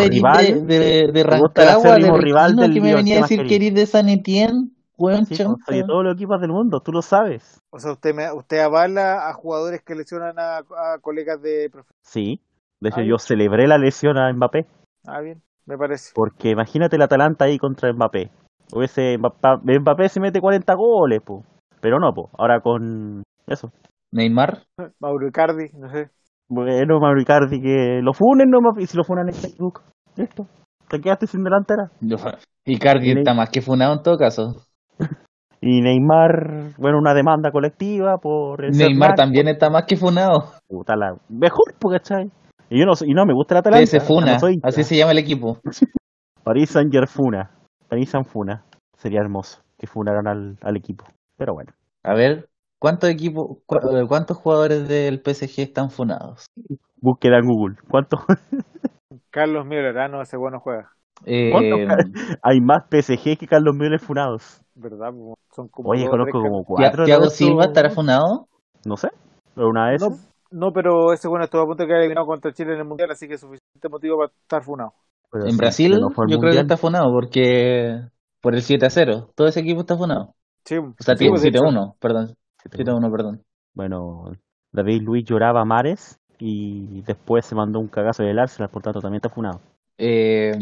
rival. de, de, de Me gusta el Rancagua, de acérrimo rival del que me venía a decir Querido. que eres de San Etienne, weón, Sí, de todos los equipos del mundo, tú lo sabes. O sea, usted me, usted avala a jugadores que lesionan a, a colegas de profe. Sí. De hecho, Ah, yo bien. celebré la lesión a Mbappé. Ah, bien, me parece. Porque imagínate el Atalanta ahí contra Mbappé. Hubiese Mbappé, Mbappé se mete 40 goles, po. Pero no, po. Ahora con eso. Neymar, (laughs) Mauro Icardi, no sé. Bueno, Mauro Icardi, que lo funen nomás. Y si lo funan en Facebook, listo. Te quedaste sin delantera. Icardi está más que funado en todo caso. Y Neymar, bueno, una demanda colectiva por el Neymar también está más que funado. Puta la... Mejor, po, ¿cachai? Y yo no, y no me gusta el Atalanta. PS Funa, no soy- así se llama el equipo. (laughs) París Saint Germain Funa. París Saint Funa. Sería hermoso que funaran al, al equipo. Pero bueno. A ver, ¿cuántos equipos, cu- eh, cuántos jugadores del PSG están funados? Búsqueda en Google. ¿Cuántos? (laughs) Carlos Müller, ah, no, ese bueno juega. Eh, ¿Cuántos (laughs) hay más PSG que Carlos Müller funados? ¿Verdad? po? Son como Oye, conozco como cuatro. ¿Tiago Silva estará funado? No sé. Pero una vez. No, no, pero ese bueno estuvo a punto de quedar eliminado contra Chile en el Mundial, así que es suficiente motivo para estar funado. En Brasil no yo creo que Mundial. está funado porque por el 7 a 0. Todo ese equipo está funado. Sí, O sea, sí, pues, de 7 a hecho, 1, perdón. 7 a 1, perdón. Bueno, David Luis lloraba a mares y después se mandó un cagazo del Arsenal, por tanto también está funado. Eh,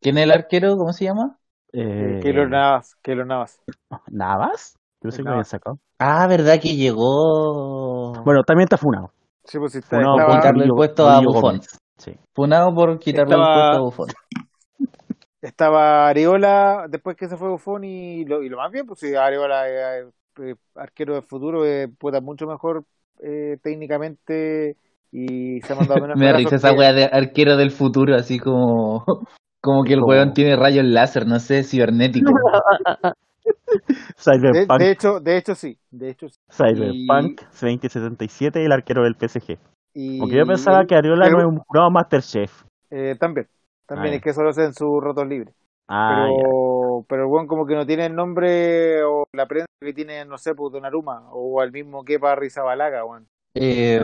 ¿Quién es el arquero? ¿Cómo se llama? Eh, eh, Keylor Navas, Keylor Navas. ¿Navas? Yo sé que Navas. sacado. Ah, ¿verdad que llegó? Bueno, también está funado. Sí, pues sí, está, Funado por quitarle el puesto a Buffon. Sí. Funado por quitarle Estaba- el puesto a Buffon. estaba Areola después que se fue Buffon y lo, y lo más bien, pues sí, Areola eh, eh, arquero de futuro, eh, puta, mucho mejor eh, técnicamente y se ha mandado menos (laughs) Me risa esa que- wea de arquero del futuro, así como, como que el Como- weón tiene rayos láser, no sé, cibernético. (laughs) De, Cyberpunk, de hecho, de hecho sí, de hecho sí. Cyberpunk 2077 y el arquero del PSG. Y, Porque yo pensaba el- que Ariola pero- no es un jurado Masterchef. eh, también, también Ah, es que solo hacen sus rotos libres. Ah, ya. pero, pero el buen como que no tiene el nombre o la prensa que tiene, no sé, pues Donnarumma o al mismo Kepa Rizabalaga, weón. Eh,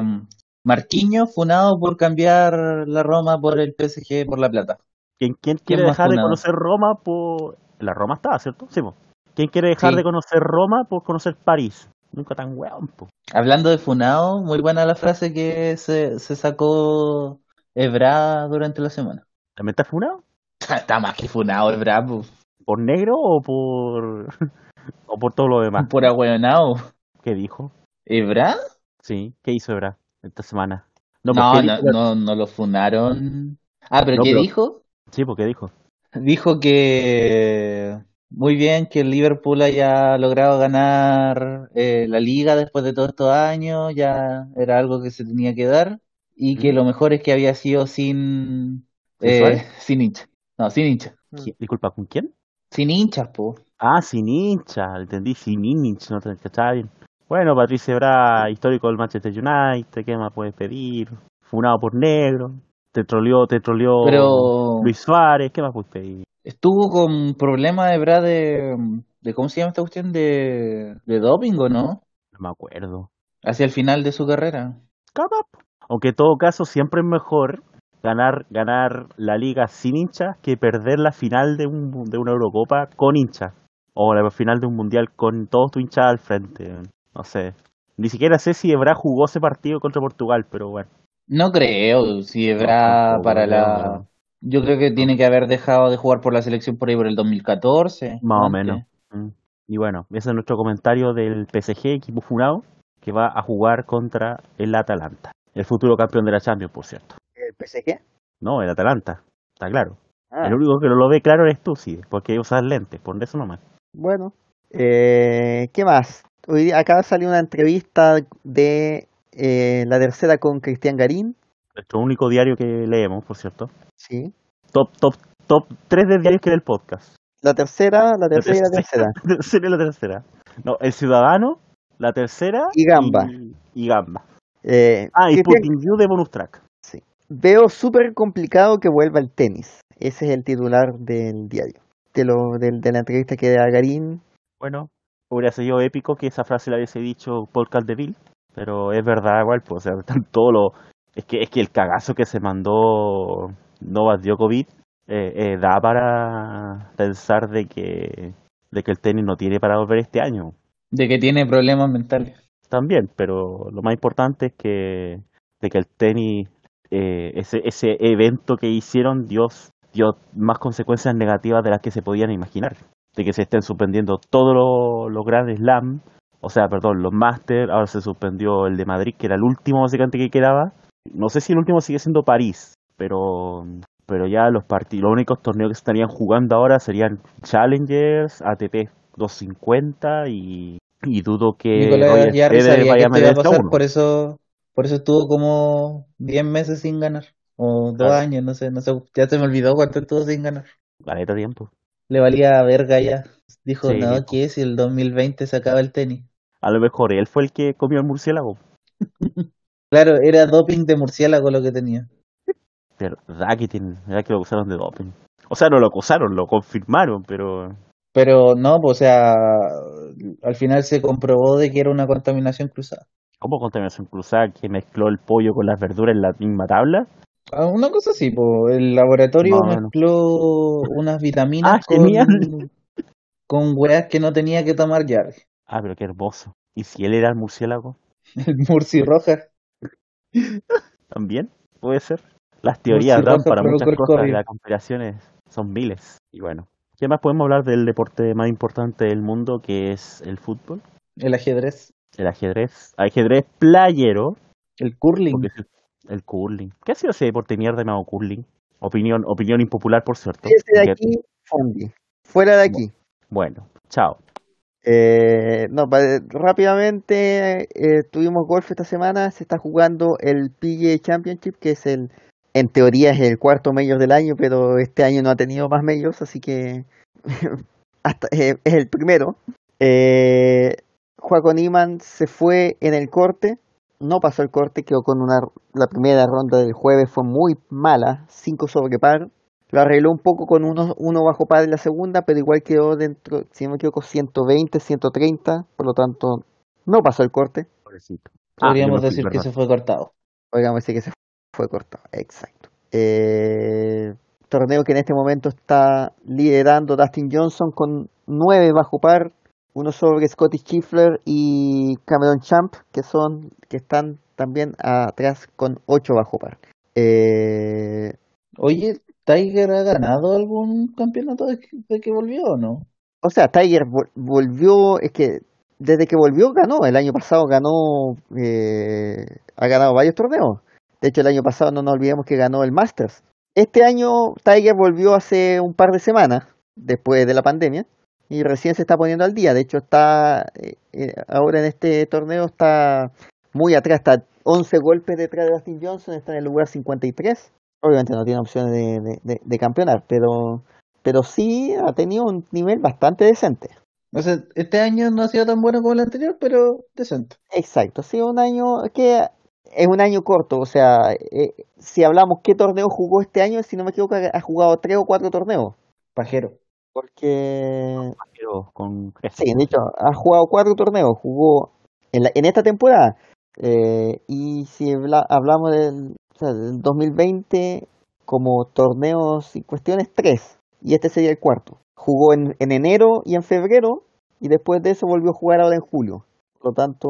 Marquinhos funado por cambiar la Roma por el PSG por la plata. ¿Quién, quién quiere dejar de conocer Roma por... La Roma estaba, ¿cierto? Sí, po. ¿Quién quiere dejar Sí. de conocer Roma por conocer París? Nunca tan weón, po. Hablando de funado, muy buena la frase que se, se sacó Ebra durante la semana. ¿También está funado? (laughs) Está más que funado Ebra, po. ¿Por negro o por... (laughs) o por todo lo demás? por ahueonado. ¿Qué dijo? ¿Ebra? Sí, ¿qué hizo Ebra esta semana? No, pues, no, ¿qué no, lo funaron. Ah, pero No, ¿qué pero- dijo? Sí, ¿por qué dijo? Dijo que muy bien que el Liverpool haya logrado ganar eh, la liga después de todos estos años, ya era algo que se tenía que dar, y que Mm. lo mejor es que había sido sin, ¿Sin eh, sin hincha. No, sin hincha. ¿Qui- Disculpa, ¿con quién? Sin hinchas, po. Ah, sin hincha, entendí, sin hincha, no te cachaba bien. Bueno, Patricio Ebra, histórico del Manchester United, ¿qué más puedes pedir? Funado por negro, te troleó, te troleó Pero Luis Suárez, ¿qué más puedes pedir? estuvo con problemas de verdad de, de ¿cómo se llama esta cuestión? De, de doping, ¿o no? No me acuerdo. Hacia el final de su carrera. Aunque en todo caso siempre es mejor ganar ganar la liga sin hinchas que perder la final de, un, de una Eurocopa con hinchas. O la final de un mundial con todos tus hinchas al frente. No sé. Ni siquiera sé si Ebra jugó ese partido contra Portugal, pero bueno. No creo, si Ebra tampoco para la... no. Yo creo que tiene que haber dejado de jugar por la selección por ahí por el 2014. Más o menos. Mm. Y bueno, ese es nuestro comentario del PSG, equipo funado, que va a jugar contra el Atalanta. El futuro campeón de la Champions, por cierto. ¿El PSG? No, el Atalanta. Está claro. Ah, El único que no lo ve claro eres tú, sí, porque usas lentes, por eso nomás. bueno. Eh, ¿Qué más? Hoy día acaba de salir una entrevista de eh, la tercera con Cristian Garín. Nuestro único diario que leemos, por cierto. Sí. Top, top, top 3 de diarios que lee el podcast. La tercera, la tercera y la tercera. (laughs) La tercera y la tercera. No, El Ciudadano, la tercera. Y Gamba. Y, y Gamba. Eh, Ah, y Putting You de bonus track. Veo súper complicado que vuelva el tenis. Ese es el titular del diario. De, lo, del- de la entrevista que da Garín. Bueno, hubiera sido épico que esa frase la hubiese dicho Paul Caldeville, pero es verdad igual, pues, o sea, (laughs) están todos los Es que, es que el cagazo que se mandó Novak Djokovic eh, eh, da para pensar de que, de que el tenis no tiene para volver este año. De que tiene problemas mentales. También, pero lo más importante es que, de que el tenis, eh, ese, ese evento que hicieron, dio, dio más consecuencias negativas de las que se podían imaginar. De que se estén suspendiendo todos los, los grandes slam, o sea, perdón, los Masters, ahora se suspendió el de Madrid, que era el último básicamente que quedaba. No sé si el último sigue siendo París, pero pero ya los partidos, los únicos torneos que se estarían jugando ahora serían Challengers, ATP 250 y, y dudo que Roger Federer vaya a uno. por eso, por eso estuvo como 10 meses sin ganar. O dos Claro. años, no sé, no sé, ya se me olvidó cuánto estuvo sin ganar. Caleta tiempo. Le valía verga ya. Dijo, Sí. no, que si el 2020 se acaba el tenis. A lo mejor él fue el que comió el murciélago. (laughs) Claro, era doping de murciélago lo que tenía. Verdad que, tiene, verdad que lo acusaron de doping. O sea, no lo acusaron, lo confirmaron, pero Pero no, pues, o sea, al final se comprobó de que era una contaminación cruzada. ¿cómo contaminación cruzada que mezcló el pollo con las verduras en la misma tabla? Ah, Una cosa así, pues, el laboratorio mezcló unas vitaminas Ah, con. Con weas que no tenía que tomar Jarry. Ah, pero qué hermoso. ¿Y si él era el murciélago? El Murci Roja. (laughs) También puede ser. Las teorías dan para muchas cosas, COVID. las conspiraciones son miles. Y bueno, ¿qué más podemos hablar del deporte más importante del mundo que es el fútbol? El ajedrez. El ajedrez. Ajedrez playero, El curling. el, el curling. ¿Qué ha sido ese deporte de mierda llamado curling? Opinión, opinión impopular, por cierto. Ese de porque- aquí. Fuera de aquí. Bueno, chao. Eh, no, pa- rápidamente eh, tuvimos golf esta semana, se está jugando el PGA Championship, que es el, en teoría es el cuarto mayor del año, pero este año no ha tenido más majors, así que (laughs) eh, es el primero. Eh, Joaquín Niman se fue en el corte, no pasó el corte, quedó con una, la primera ronda del jueves fue muy mala, 5 sobre par, lo arregló un poco con uno, uno bajo par en la segunda, pero igual quedó dentro, si no me equivoco, 120, 130, por lo tanto, no pasó el corte. Pobrecito. Ah, Podríamos decir que se fue cortado. Podríamos decir que se fue cortado, exacto. Eh, torneo que en este momento está liderando Dustin Johnson con 9 bajo par, uno sobre Scotty Scheffler y Cameron Champ, que son, que están también atrás con 8 bajo par. Eh, Oye, ¿Tiger ha ganado algún campeonato de que, volvió o no? O sea, Tiger vol- volvió, es que desde que volvió ganó, el año pasado ganó, eh, ha ganado varios torneos. De hecho, el año pasado no nos olvidemos que ganó el Masters. Este año Tiger volvió hace un par de semanas, después de la pandemia, y recién se está poniendo al día. De hecho, está eh, eh, ahora en este torneo está muy atrás, está 11 golpes detrás de Dustin Johnson, está en el lugar 53. Obviamente no tiene opciones de, de, de- de campeonar, pero pero sí ha tenido un nivel bastante decente. O sea, este año no ha sido tan bueno como el anterior, pero decente. Exacto, ha sido un año que es un año corto, o sea, eh, si hablamos qué torneo jugó este año, si no me equivoco, ha jugado tres o cuatro torneos, Pajero. porque con creces. sí, de hecho, ha jugado cuatro torneos, jugó en, la- en esta temporada, eh, y si habla- hablamos del, o sea, del 2020 como torneos y cuestiones, tres, y este sería el cuarto. Jugó en, en enero y en febrero, y después de eso volvió a jugar ahora en julio. Por lo tanto,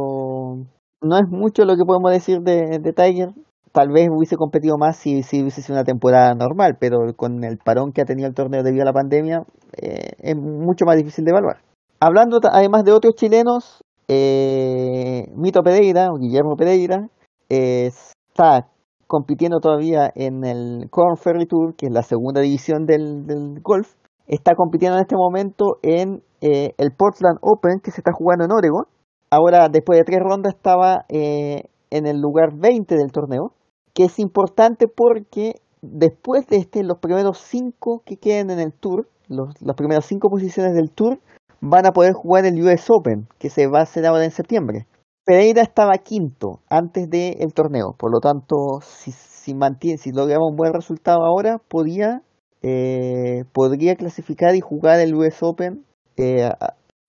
no es mucho lo que podemos decir de, de Tiger. Tal vez hubiese competido más si, si hubiese sido una temporada normal, pero con el parón que ha tenido el torneo debido a la pandemia, eh, es mucho más difícil de evaluar. Hablando además de otros chilenos, eh, Mito Pereira, o Guillermo Pereira, está compitiendo todavía en el Corn Ferry Tour, que es la segunda división del, golf. Está compitiendo en este momento en eh, el Portland Open, que se está jugando en Oregon. Ahora, después de tres rondas, estaba eh, en el lugar 20 del torneo, que es importante porque después de este, los primeros cinco que queden en el Tour, los, las primeras cinco posiciones del Tour, van a poder jugar el US Open, que se va a hacer ahora en septiembre. Pereira estaba quinto antes del torneo, por lo tanto, si, si mantiene, si lograba un buen resultado ahora, eh, podría clasificar y jugar el US Open eh,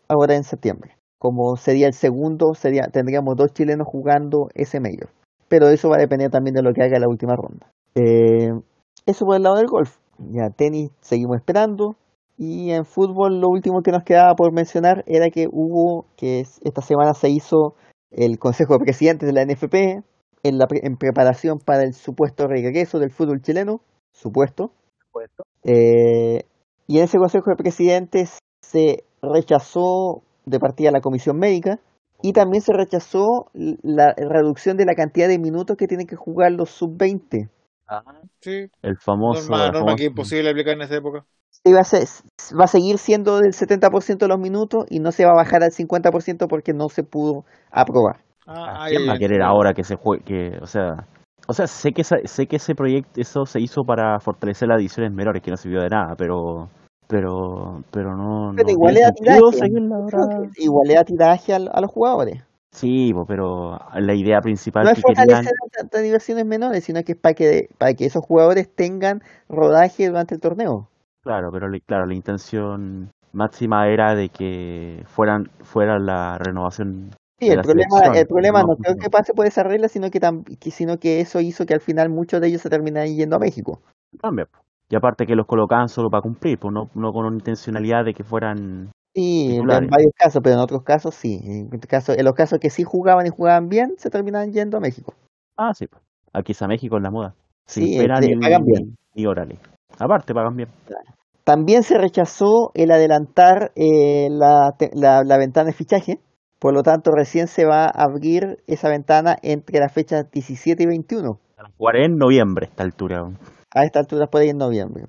ahora en septiembre. Como sería el segundo, sería, tendríamos dos chilenos jugando ese mayor. pero eso va a depender también de lo que haga la última ronda. Eh, eso por el lado del golf. Ya tenis seguimos esperando. Y en fútbol lo último que nos quedaba por mencionar era que hubo, que es- esta semana se hizo el Consejo de Presidentes de la NFP en, la pre- en preparación para el supuesto regreso del fútbol chileno, supuesto. Eh, y en ese Consejo de Presidentes se rechazó de partida la comisión médica y también se rechazó la reducción de la cantidad de minutos que tienen que jugar los sub-20. Sí, El famoso. norma, la norma que imposible aplicar en esa época. Sí, va, a ser- va a seguir siendo del 70% de los minutos y no se va a bajar al 50% porque no se pudo aprobar. Ah, ¿A ah, ¿Quién ya, va a querer ahora que se juegue? Que, o sea, o sea, sé que esa- sé que ese proyecto eso se hizo para fortalecer las ediciones menores, que no sirvió de nada, pero pero pero no, Pero no igual era sentido tiraje. Igual le da tiraje al- a, los jugadores. Sí, pero la idea principal No es que querían, fortalecer tantas diversiones menores, sino que es para que, para que esos jugadores tengan rodaje durante el torneo. claro, pero la- claro, la intención máxima era de que fueran fuera la renovación Sí, de el la problema, selección, el problema no creo que pase por esa regla, sino que, tam- que- sino que eso hizo que al final muchos de ellos se terminaran yendo a México. También. Y aparte que los colocaban solo para cumplir, pues no, no con una intencionalidad de que fueran Sí, en varios casos, pero en otros casos sí. En, caso, en los casos que sí jugaban y jugaban bien, se terminaban yendo a México. Ah, sí. pues. Aquí es a México en la moda. Sí, pena este, pagan bien. ni orales. Aparte, pagan bien. También se rechazó el adelantar eh, la, la, la ventana de fichaje, por lo tanto recién se va a abrir esa ventana entre las fechas 17 y 21. Van a jugar en noviembre a esta altura. A esta altura puede ir en noviembre.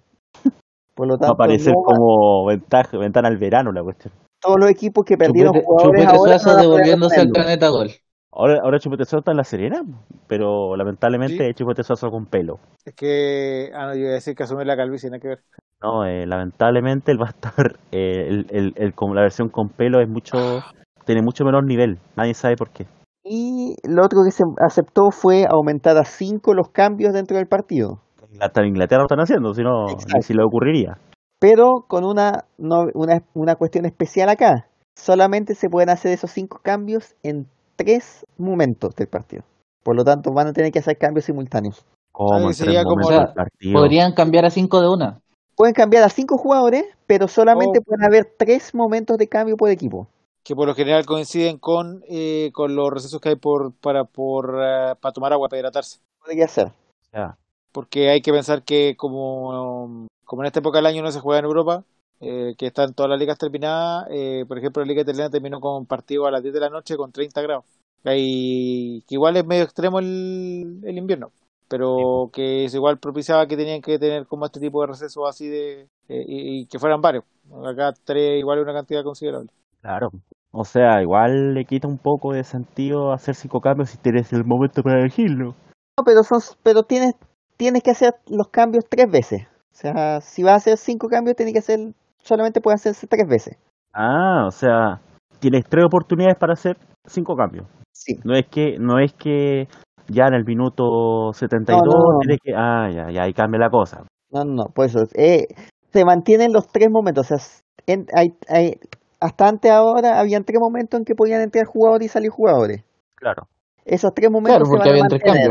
Por lo a tanto, aparecer no va- como ventaja, ventana al verano la cuestión. todos los equipos que perdieron Chupete, jugadores Chupete ahora Suazo no a devolviéndose al planeta Gol. Ahora, ahora Chupete Suazo está en la Serena, pero lamentablemente Sí. Chupete Suazo con pelo. Es que, ah, no, yo iba a decir que asume la calvicie, nada que ver. No, eh, lamentablemente él va a estar, (laughs) eh, el, el, el- como la versión con pelo es mucho, tiene mucho menor nivel. Nadie sabe por qué. Y lo otro que se aceptó fue aumentar a 5 los cambios dentro del partido. Hasta en Inglaterra lo están haciendo, si no, ni si le ocurriría. Pero con una, no- una, una cuestión especial acá. Solamente se pueden hacer esos cinco cambios en tres momentos del partido. Por lo tanto, van a tener que hacer cambios simultáneos. En sería tres como- partido. Podrían cambiar a 5 de una. Pueden cambiar a cinco jugadores, pero solamente Oh. pueden haber tres momentos de cambio por equipo. Que por lo general coinciden con, eh, con los recesos que hay por, para, por, eh, para tomar agua, para hidratarse. Podría ser. Ya. Porque hay que pensar que como, como en esta época del año no se juega en Europa, eh, que están todas las ligas terminadas, eh, por ejemplo la liga italiana terminó con un partido a las 10 de la noche con 30 grados. Hay, que igual es medio extremo el, el invierno, pero que es igual propiciaba que tenían que tener como este tipo de recesos así de eh, y, y que fueran varios. Acá tres igual es una cantidad considerable. Claro. O sea, igual le quita un poco de sentido hacer cinco cambios si tienes el momento para elegirlo. No, pero son, pero tienes, tienes que hacer los cambios tres veces. O sea, si vas a hacer cinco cambios, tienes que hacer, solamente pueden hacerse tres veces. Ah, o sea, tienes tres oportunidades para hacer cinco cambios. Sí. No es que, no es que ya en el minuto 72 No, no, no. tienes que, ah, ya, ya ahí cambia la cosa. No, no, por eso. eh, se mantienen los tres momentos. O sea, en- hay, hay, hasta antes ahora habían tres momentos en que podían entrar jugadores y salir jugadores. Claro. Esos tres momentos Claro, se porque van a mantener,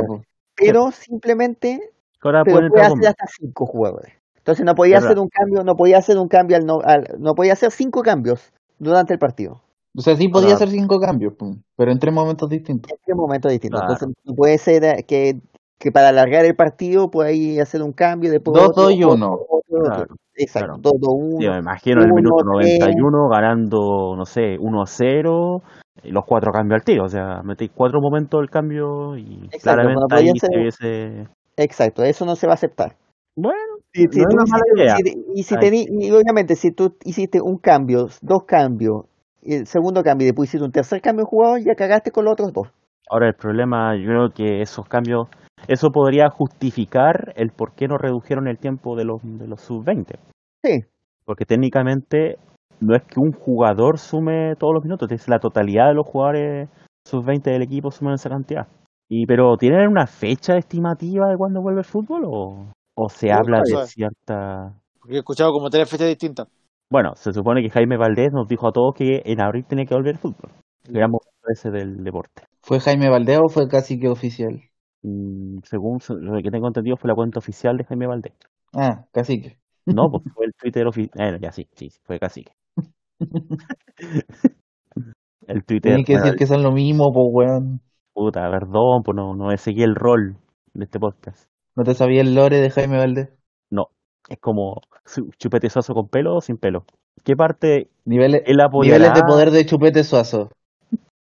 pero simplemente ahora pero puede hacer hasta cinco jugadores. Entonces no podía Verdad. hacer un cambio, no podía hacer un cambio al no, al- no podía hacer cinco cambios durante el partido. O sea, sí podía Claro. hacer 5 cambios, pero en tres momentos distintos. En tres momentos distintos. Claro. Entonces no puede ser eh, que, que para alargar el partido puedes hacer un cambio después Dos, otro, dos y uno. otro, otro. Claro, Exacto, claro. dos, dos, uno. Sí, me imagino en el minuto tres. 91 ganando, no sé, 1 a 0, y los cuatro cambios al tiro. O sea, metéis cuatro momentos del cambio y Exacto, claramente ahí se hubiese. Exacto, eso no se va a aceptar. Bueno, Si- si no es una mala idea. si- y si tení- y obviamente si tú hiciste un cambio, dos cambios, y el segundo cambio y después hiciste un tercer cambio de jugador, ya cagaste con los otros dos. Ahora el problema, yo creo que esos cambios, eso podría justificar el por qué no redujeron el tiempo de los, de los sub-20. Sí, Porque técnicamente no es que un jugador sume todos los minutos, es la totalidad de los jugadores sub-20 del equipo suman esa cantidad. Y pero ¿tienen una fecha estimativa de cuándo vuelve el fútbol o, o se No, habla no de cierta... Porque he escuchado como tres fechas distintas. Bueno, se supone que Jaime Valdés nos dijo a todos que en abril tiene que volver el fútbol. Gran momento ese del deporte. ¿Fue Jaime Valdés o fue casi que oficial? mm, según lo que tengo entendido, fue la cuenta oficial de Jaime Valdés. Ah, cacique. No, (laughs) pues fue el Twitter oficial. ya sí, sí, fue cacique. (laughs) El Twitter. Tenés que bueno, decir que son lo mismo, pues weón. Puta, perdón, pues no, no seguí el rol de este podcast. ¿No te sabía el lore de Jaime Valdés? No, es como su- chupete suazo con pelo o sin pelo. ¿Qué parte Niveles, él apoyará? niveles de poder de chupete suazo.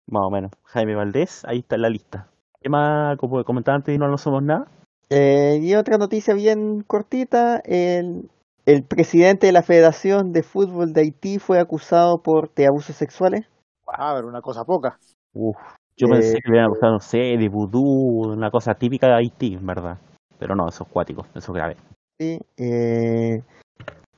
Más o menos. Jaime Valdés, ahí está en la lista. ¿Qué más? Como comentaba antes, no, no somos nada. Eh, y otra noticia bien cortita, el, el presidente de la Federación de Fútbol de Haití fue acusado por de abusos sexuales. Ah, pero una cosa poca. Uf, yo Eh, pensé que le habían acusado, no sé, de vudú, una cosa típica de Haití, en verdad. Pero no, eso es cuático, eso es grave. ¿sí? Eh,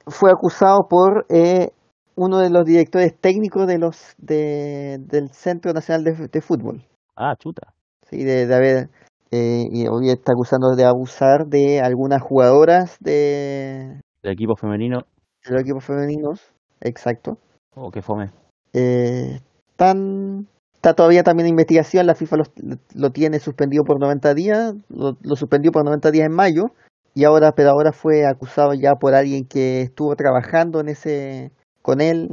fue acusado por eh, uno de los directores técnicos de los de, del Centro Nacional de, de Fútbol. Ah, chuta. Sí, de, de haber, eh, y hoy está acusando de abusar de algunas jugadoras de, El equipo femenino, de los equipos femeninos. Exacto. oh, qué fome. Eh, están- está todavía también en investigación, la FIFA lo, tiene suspendido por 90 días, lo, lo suspendió por 90 días en mayo, y ahora, pero ahora fue acusado ya por alguien que estuvo trabajando en ese, con él.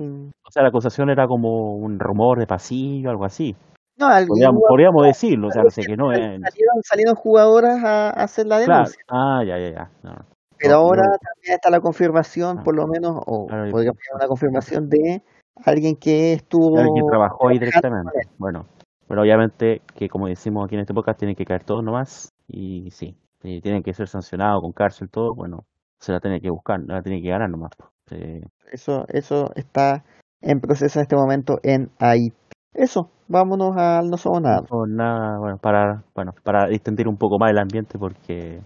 O sea, la acusación era como un rumor de pasillo, algo así. No, Podríamos, podríamos decirlo, o sea, sé que no es. salieron, salieron jugadoras a, a hacer la Claro. denuncia, Ah, ya, ya, ya. No, pero no, ahora también está la confirmación, Ah. por lo menos, o Claro, podríamos llamar una confirmación de alguien que estuvo Alguien trabajó ahí directamente. Bueno, pero obviamente que como decimos aquí en este podcast, tienen que caer todos nomás. Y sí, y tienen que ser sancionados con cárcel, todo. Bueno, se la tiene que buscar, la tiene que ganar nomás. pues. Sí. Eso, eso está en proceso en este momento en Haití. Eso, vámonos al no somos nada. No, nada, bueno, para, bueno, para distender un poco más el ambiente porque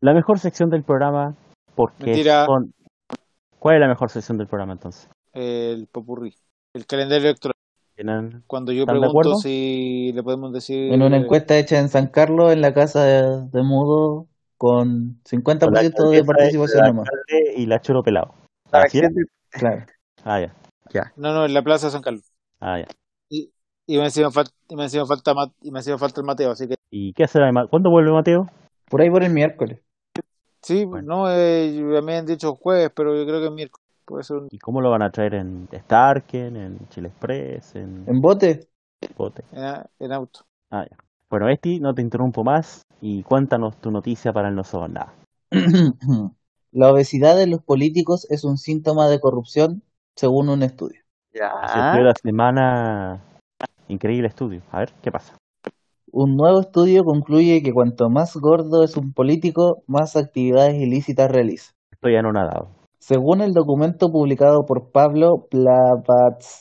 la mejor sección del programa porque Mentira. son ¿Cuál es la mejor sección del programa entonces? El popurrí. El calendario electoral. ¿Tienen- Cuando yo ¿Están de pregunto acuerdo? si le podemos decir. En una encuesta hecha en San Carlos, en la casa de, de Mudo, con 50% con la de participación y la Choro Pelado. La Claro. Ah, ya. No, no, en la plaza de San Carlos. Ah, ya. Y, y me encima falta, y me encima falta, y me falta el Mateo, así que. ¿Y qué hace además? ¿Cuándo vuelve Mateo? Por ahí por el miércoles. Sí, Bueno. no, eh, me han dicho jueves, pero yo creo que es miércoles. Puede ser un. ¿Y cómo lo van a traer en Starken, en Chile Express, en ¿En bote? Bote? En, a- en auto. Ah, ya. Bueno, Esti, no te interrumpo más y cuéntanos tu noticia para el No Somos Nada. (clears throat) La obesidad de los políticos es un síntoma de corrupción, según un estudio. Se Ya. fue la semana. Increíble estudio. A ver, ¿qué pasa? Un nuevo estudio concluye que cuanto más gordo es un político, más actividades ilícitas realiza. Estoy anonadado. Según el documento publicado por Pablo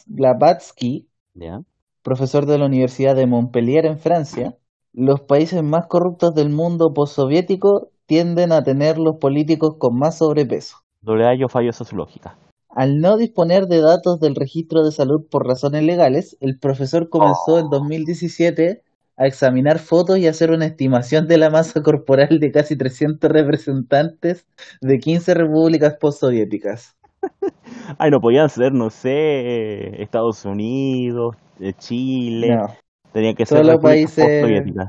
Blavatsky, profesor de la Universidad de Montpellier en Francia, los países más corruptos del mundo postsoviético tienden a tener los políticos con más sobrepeso. Doble yo fallo sociológica. Al no disponer de datos del registro de salud por razones legales, el profesor comenzó en 2017 a examinar fotos y hacer una estimación de la masa corporal de casi 300 representantes de 15 repúblicas postsoviéticas. (laughs) Ay, no podían ser, no sé, Estados Unidos, eh, Chile. No, Tenían que ser repúblicas países- postsoviéticas.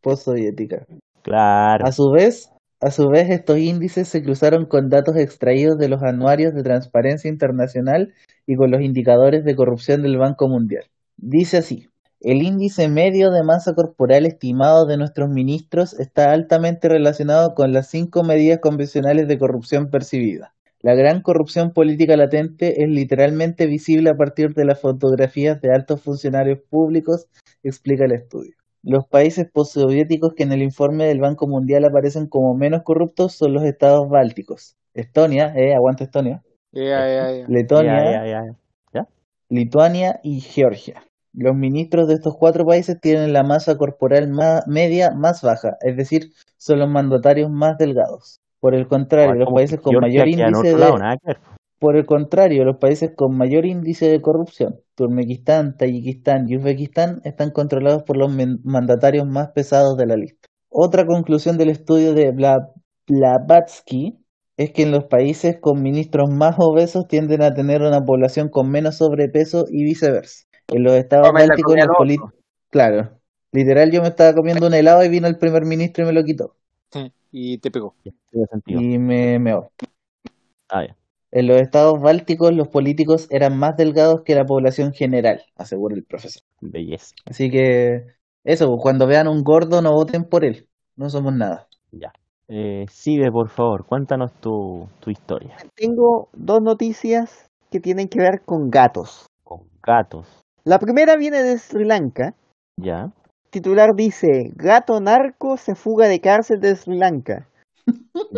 postsoviéticas. Claro. A su vez, a su vez estos índices se cruzaron con datos extraídos de los anuarios de Transparencia Internacional y con los indicadores de corrupción del Banco Mundial. Dice así: el índice medio de masa corporal estimado de nuestros ministros está altamente relacionado con las cinco medidas convencionales de corrupción percibida. La gran corrupción política latente es literalmente visible a partir de las fotografías de altos funcionarios públicos, explica el estudio. Los países postsoviéticos que en el informe del Banco Mundial aparecen como menos corruptos son los estados bálticos. Estonia, eh, aguanta Estonia. Ya, ya, ya. Letonia, Ya, ya, ya. Lituania y Georgia. Los ministros de estos cuatro países tienen la masa corporal media más baja, es decir, son los mandatarios más delgados. Por el contrario, los países con mayor índice de lado, por el contrario, los países con mayor índice de corrupción, Turkmenistán, Tayikistán y Uzbekistán, están controlados por los mandatarios más pesados de la lista. Otra conclusión del estudio de Bla- Blavatsky es que en los países con ministros más obesos tienden a tener una población con menos sobrepeso y viceversa. En los estados bálticos los otro. Claro. Literal, yo me estaba comiendo un helado y vino el primer ministro y me lo quitó. Y te pegó. Y me meó. Ah, ya. En los estados bálticos los políticos eran más delgados que la población general, asegura el profesor. Belleza. Así que eso, pues, cuando vean un gordo no voten por él. No somos nada. Ya. Eh, Sigue, por favor, cuéntanos tu, tu historia. Tengo dos noticias que tienen que ver con gatos. Con gatos. La primera viene de Sri Lanka. Ya. Titular dice, gato narco se fuga de cárcel de Sri Lanka.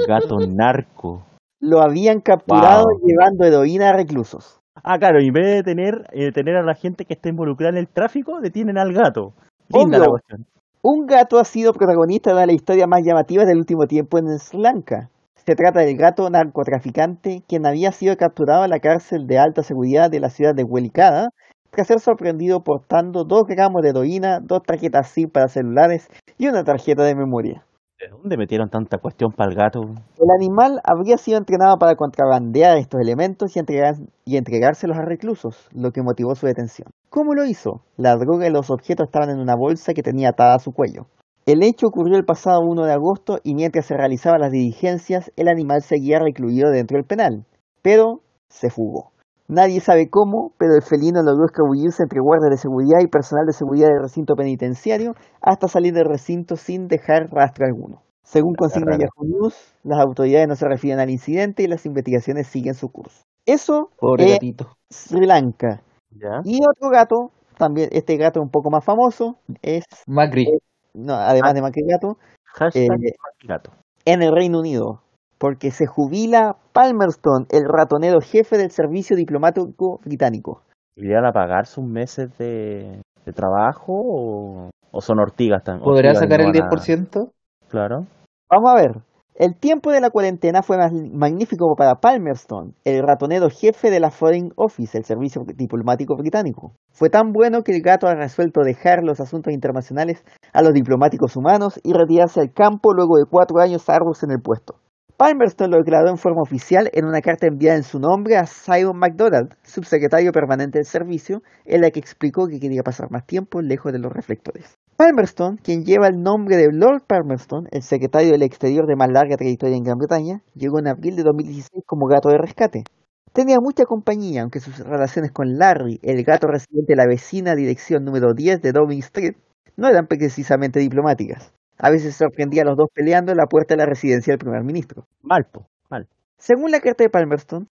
Gato (laughs) narco. Lo habían capturado Wow. llevando heroína a reclusos. Ah, claro, y en vez de tener, eh, tener a la gente que está involucrada en el tráfico, detienen al gato. Linda la cuestión. Un gato ha sido protagonista de una de las historias más llamativas del último tiempo en Sri Lanka. Se trata del gato narcotraficante, quien había sido capturado en la cárcel de alta seguridad de la ciudad de Huelicada tras ser sorprendido portando 2 gramos de heroína, dos tarjetas SIM para celulares y una tarjeta de memoria. ¿De dónde metieron tanta cuestión para el gato? El animal habría sido entrenado para contrabandear estos elementos y, entregar- y entregárselos a reclusos, lo que motivó su detención. ¿Cómo lo hizo? La droga y los objetos estaban en una bolsa que tenía atada a su cuello. El hecho ocurrió el pasado 1 de agosto y mientras se realizaban las diligencias, el animal seguía recluido dentro del penal, pero se fugó. Nadie sabe cómo, pero el felino logró escabullirse entre guardias de seguridad y personal de seguridad del recinto penitenciario hasta salir del recinto sin dejar rastro alguno. Según consigna. Yahoo News, las autoridades no se refieren al incidente y las investigaciones siguen su curso. Eso Pobre es gatito. Sri Lanka. ¿Ya? Y otro gato, también este gato un poco más famoso, es, Macri. no, además de Macri Gato, Hashtag Eh, gato. en el Reino Unido, porque se jubila Palmerston, el ratonero jefe del servicio diplomático británico. ¿Irían a pagar sus meses de, de trabajo o, o son ortigas también? ¿Podrá Ortigas sacar no el van a- 10%? Claro. Vamos a ver. El tiempo de la cuarentena fue más magnífico para Palmerston, el ratonero jefe de la Foreign Office, el servicio diplomático británico. Fue tan bueno que el gato ha resuelto dejar los asuntos internacionales a los diplomáticos humanos y retirarse al campo luego de cuatro años arduos en el puesto. Palmerston lo declaró en forma oficial en una carta enviada en su nombre a Simon MacDonald, subsecretario permanente del servicio, en la que explicó que quería pasar más tiempo lejos de los reflectores. Palmerston, quien lleva el nombre de Lord Palmerston, el secretario del Exterior de más larga trayectoria en Gran Bretaña, llegó en abril de 2016 como gato de rescate. Tenía mucha compañía, aunque sus relaciones con Larry, el gato residente de la vecina dirección número 10 de Downing Street, no eran precisamente diplomáticas. A veces sorprendía a los dos peleando en la puerta de la residencia del primer ministro. Mal, po, mal. Según la carta de Palmerston,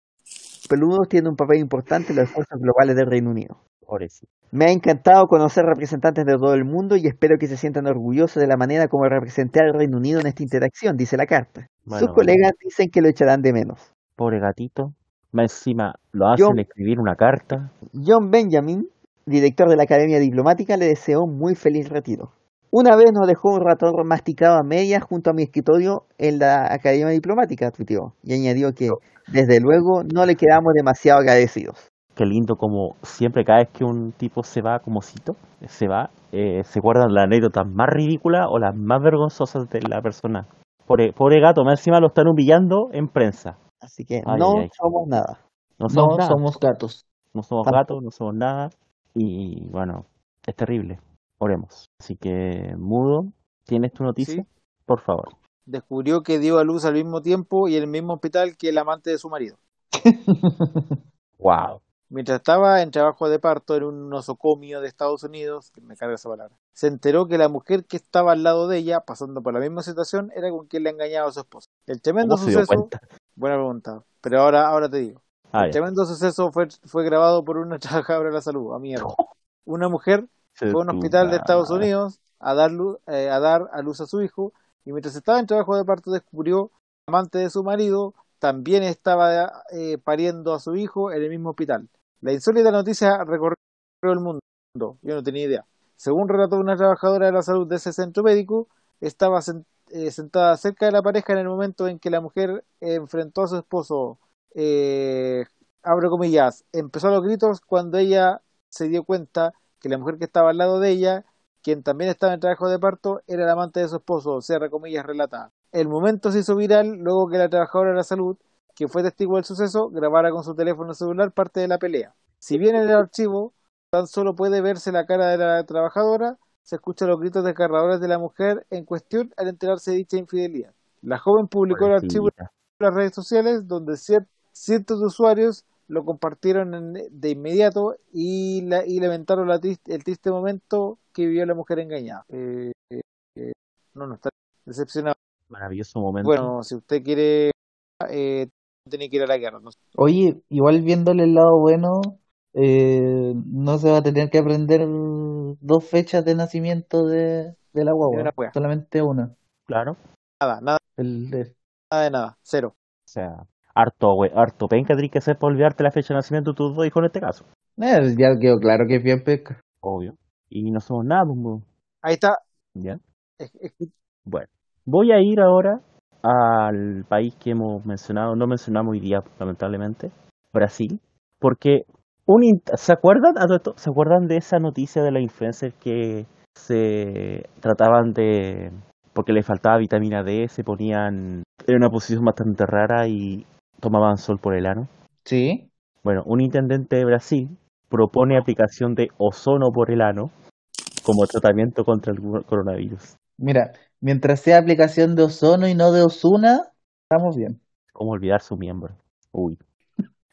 Peludos tiene un papel importante en los esfuerzos globales del Reino Unido. Me ha encantado conocer representantes de todo el mundo y espero que se sientan orgullosos de la manera como representé al Reino Unido en esta interacción, dice la carta. Bueno, Sus colegas dicen que lo echarán de menos. Pobre gatito. Más encima lo hacen escribir una carta. John Benjamin, director de la Academia Diplomática, le deseó muy feliz retiro. Una vez nos dejó un ratón masticado a medias junto a mi escritorio en la Academia Diplomática, tuiteó, y añadió que, desde luego, no le quedamos demasiado agradecidos. Qué lindo como siempre cada vez que un tipo se va como cito, se va, eh, se guardan las anécdotas más ridículas o las más vergonzosas de la persona. Pobre, pobre gato, más encima lo están humillando en prensa. Así que Ay, no ay, somos nada. No somos No nada. somos gatos. No somos gatos, no somos nada. Y bueno, es terrible. Oremos. Así que, Mudo, ¿tienes tu noticia? Sí. Por favor. Descubrió que dio a luz al mismo tiempo y en el mismo hospital que el amante de su marido. (laughs) Wow. Mientras estaba en trabajo de parto en un nosocomio de Estados Unidos, que me carga esa palabra, se enteró que la mujer que estaba al lado de ella, pasando por la misma situación, era con quien le engañaba a su esposo. El tremendo ¿Cómo se dio suceso, buena pregunta, pero ahora, ahora te digo. Ah, el tremendo suceso fue, fue grabado por una (laughs) trabajadora de la salud, a mierda. Una mujer fue a un hospital de Estados. Unidos a dar, luz, eh, a dar a luz a su hijo y mientras estaba en trabajo de parto descubrió que el amante de su marido también estaba eh, pariendo a su hijo en el mismo hospital. La insólita noticia recorrió el mundo. Yo no tenía idea. Según relató una trabajadora de la salud de ese centro médico, estaba eh, sentada cerca de la pareja en el momento en que la mujer enfrentó a su esposo. Eh, abro comillas, empezó a los gritos cuando ella se dio cuenta que la mujer que estaba al lado de ella, quien también estaba en trabajo de parto, era el amante de su esposo, cierra comillas relata. El momento se hizo viral luego que la trabajadora de la salud, que fue testigo del suceso, grabara con su teléfono celular parte de la pelea. Si bien en el archivo tan solo puede verse la cara de la trabajadora, se escuchan los gritos desgarradores de la mujer en cuestión al enterarse de dicha infidelidad. La joven publicó el archivo en las redes sociales donde cientos de usuarios lo compartieron en- de inmediato y, la, y lamentaron la triste- el triste momento que vivió la mujer engañada. Eh, eh, eh, no, no está decepcionado. Maravilloso momento. Bueno, si usted quiere, eh, tiene que ir a la guerra. no sé. Oye, igual viéndole el lado bueno, eh, no se va a tener que aprender dos fechas de nacimiento de, de la De guagua, una solamente una. Claro. Nada, nada, El, nada de nada, cero. O sea, harto, güey, harto penca tienes que hacer para olvidarte la fecha de nacimiento de tus dos hijos en este caso. Eh, ya quedó claro que es bien pesca. Obvio. Y no somos nada, pues, mo- Ahí está. ¿ya? Bueno, voy a ir ahora al país que hemos mencionado, no mencionamos hoy día, lamentablemente, Brasil, porque un ¿se acuerdan a todo esto? ¿Se acuerdan de esa noticia de la influencers que se trataban de porque le faltaba vitamina D, se ponían en una posición bastante rara y tomaban sol por el ano? Sí. Bueno, un intendente de Brasil propone aplicación de ozono por el ano como tratamiento contra el coronavirus. Mira, mientras sea aplicación de ozono y no de Osuna, estamos bien. ¿Cómo olvidar su miembro? Uy.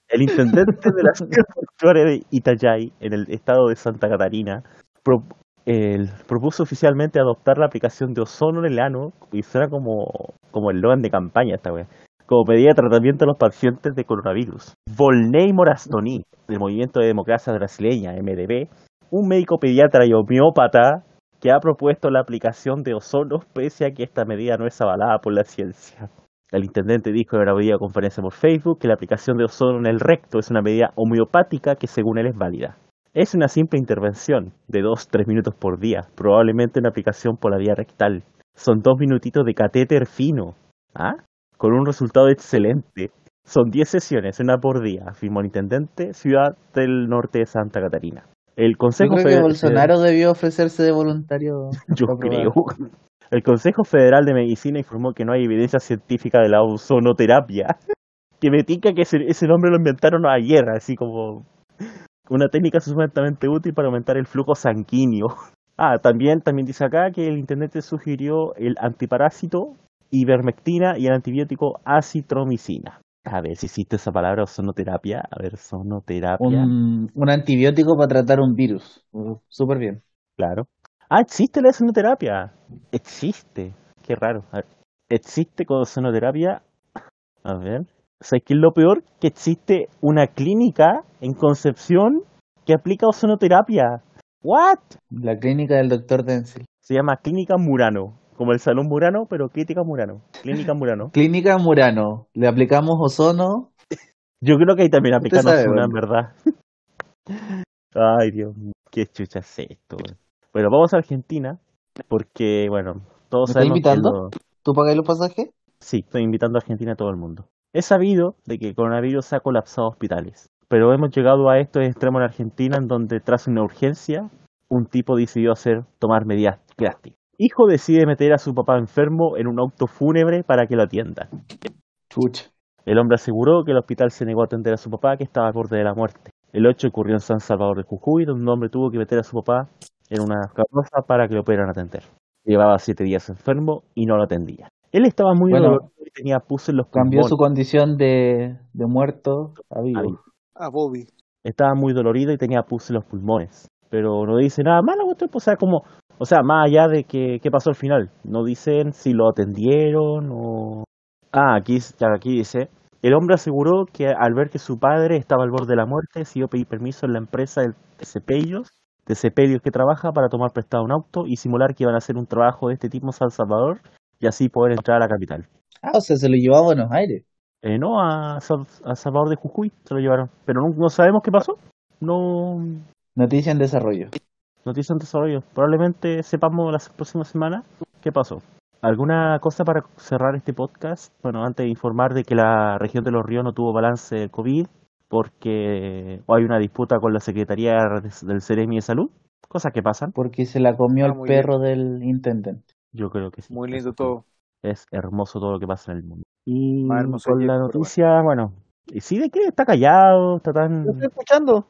El intendente de la ciudad de Itayay, en el estado de Santa Catarina, pro- el- propuso oficialmente adoptar la aplicación de ozono en el ano, y suena como, como el logan de campaña esta wea, como de tratamiento a los pacientes de coronavirus. Volney Morastoni, del Movimiento de Democracia Brasileña, MDB, un médico pediatra y homeópata que ha propuesto la aplicación de ozono pese a que esta medida no es avalada por la ciencia. El intendente dijo en una videoconferencia por Facebook que la aplicación de ozono en el recto es una medida homeopática que según él es válida. Es una simple intervención de 2-3 minutos por día, probablemente una aplicación por la vía rectal. Son dos minutitos de catéter fino, ¿ah? Con un resultado excelente. Son 10 sesiones, una por día, afirmó el intendente, ciudad del norte de Santa Catarina. El Yo Consejo creo que Federal- Bolsonaro debió ofrecerse de voluntario. (laughs) yo creo. (laughs) El Consejo Federal de Medicina informó que no hay evidencia científica de la ozonoterapia. (laughs) Que me tinca que ese, ese nombre lo inventaron ayer, así como una técnica supuestamente útil para aumentar el flujo sanguíneo. Ah, también, también dice acá que el intendente sugirió el antiparásito, ivermectina y el antibiótico acitromicina. A ver si existe esa palabra ozonoterapia. A ver, ozonoterapia. Un, un antibiótico para tratar un virus. Uh, Súper bien. Claro. Ah, existe la ozonoterapia. Existe. Qué raro. A ver, Existe con ozonoterapia. A ver. ¿Sabes qué es lo peor? Que existe una clínica en Concepción que aplica ozonoterapia. ¿What? La clínica del doctor Denzel. Se llama Clínica Murano. Como el Salón Murano, pero Clínica Murano. Clínica (laughs) Murano. Clínica Murano. Le aplicamos ozono. Yo creo que ahí también sabe, ozona, en verdad. (laughs) Ay, Dios mío. Qué chucha es esto. Bueno, vamos a Argentina. Porque, bueno, todos ¿Me sabemos invitando? lo- ¿Tú pagas los pasajes? Sí, estoy invitando a Argentina a todo el mundo. Es sabido de que el coronavirus ha colapsado hospitales, pero hemos llegado a estos extremos en Argentina en donde tras una urgencia, un tipo decidió hacer tomar medidas drásticas. Hijo decide meter a su papá enfermo en un auto fúnebre para que lo atiendan. Chucha. El hombre aseguró que el hospital se negó a atender a su papá que estaba al borde de la muerte. El 8 ocurrió en San Salvador de Jujuy, donde un hombre tuvo que meter a su papá en una carroza para que lo pudieran atender. Llevaba siete días enfermo y no lo atendía. Él estaba muy Bueno, dolorido y tenía pus en los Cambió pulmones. su condición de, de muerto a vivo. Ahí. A Bobby. estaba muy dolorido y tenía pus en los pulmones. Pero no dice nada malo, pues, o sea, como, o sea, más allá de que qué pasó al final. No dicen si lo atendieron o... Ah, aquí, aquí dice, el hombre aseguró que al ver que su padre estaba al borde de la muerte, decidió pedir permiso en la empresa de Cepellos, de Cepellos que trabaja para tomar prestado un auto y simular que iban a hacer un trabajo de este tipo en San Salvador y así poder entrar a la capital. Ah, o sea, se lo llevó a Buenos Aires. Eh, no, a, a Salvador de Jujuy se lo llevaron. Pero no, no sabemos qué pasó. No, Noticia en desarrollo. Noticia en desarrollo. Probablemente sepamos la próxima semana qué pasó. ¿Alguna cosa para cerrar este podcast? Bueno, antes de informar de que la región de los ríos no tuvo balance del COVID porque hay una disputa con la Secretaría del Ceremi de Salud. Cosas que pasan. Porque se la comió Ah, el bien. perro del intendente. Yo creo que sí. Muy lindo todo. Es hermoso todo lo que pasa en el mundo. Y con la noticia, bueno, y sí de que está callado, está tan... Lo estoy escuchando.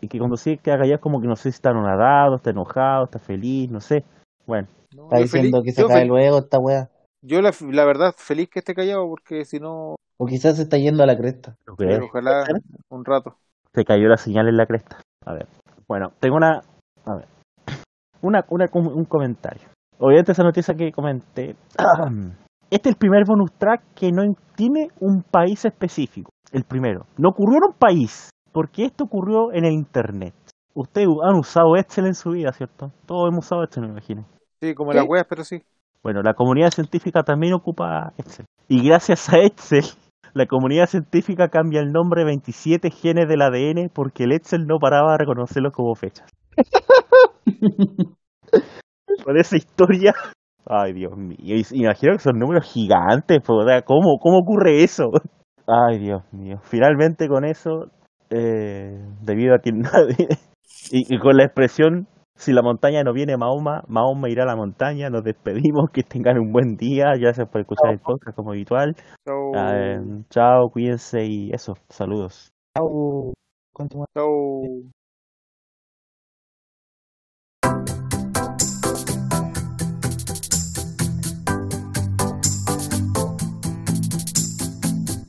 Y que cuando sí queda callado es como que no sé si está anonadado, está enojado, está feliz, no sé. Bueno, No, Está diciendo feliz- que se yo cae fel- luego esta wea. Yo la, la verdad feliz que esté callado porque si no, O quizás se está yendo a la cresta. que es, ojalá un rato. se cayó la señal en la cresta. A ver, bueno, tengo una... A ver, una, una, un comentario. Obviamente esa noticia que comenté... (clears throat) Este es el primer bonus track que no tiene un país específico. El primero. No ocurrió en un país, porque esto ocurrió en el Internet. Ustedes han usado Excel en su vida, ¿cierto? Todos hemos usado Excel, me imagino. Sí, como ¿Qué? las weas, pero sí. Bueno, la comunidad científica también ocupa Excel. Y gracias a Excel, la comunidad científica cambia el nombre 27 genes del ADN porque el Excel no paraba de reconocerlos como fechas. (laughs) Con esa historia. Ay, Dios mío. Imagino que son números gigantes. sea, ¿Cómo, ¿Cómo ocurre eso? Ay, Dios mío. Finalmente con eso, eh, debido a que (laughs) nadie... Y, y con la expresión, si la montaña no viene Mahoma, Mahoma irá a la montaña. Nos despedimos, que tengan un buen día. Gracias por escuchar el podcast como habitual. Chau. Eh, chao, cuídense y eso, saludos. Chau. ¿Cuánto más? Chau.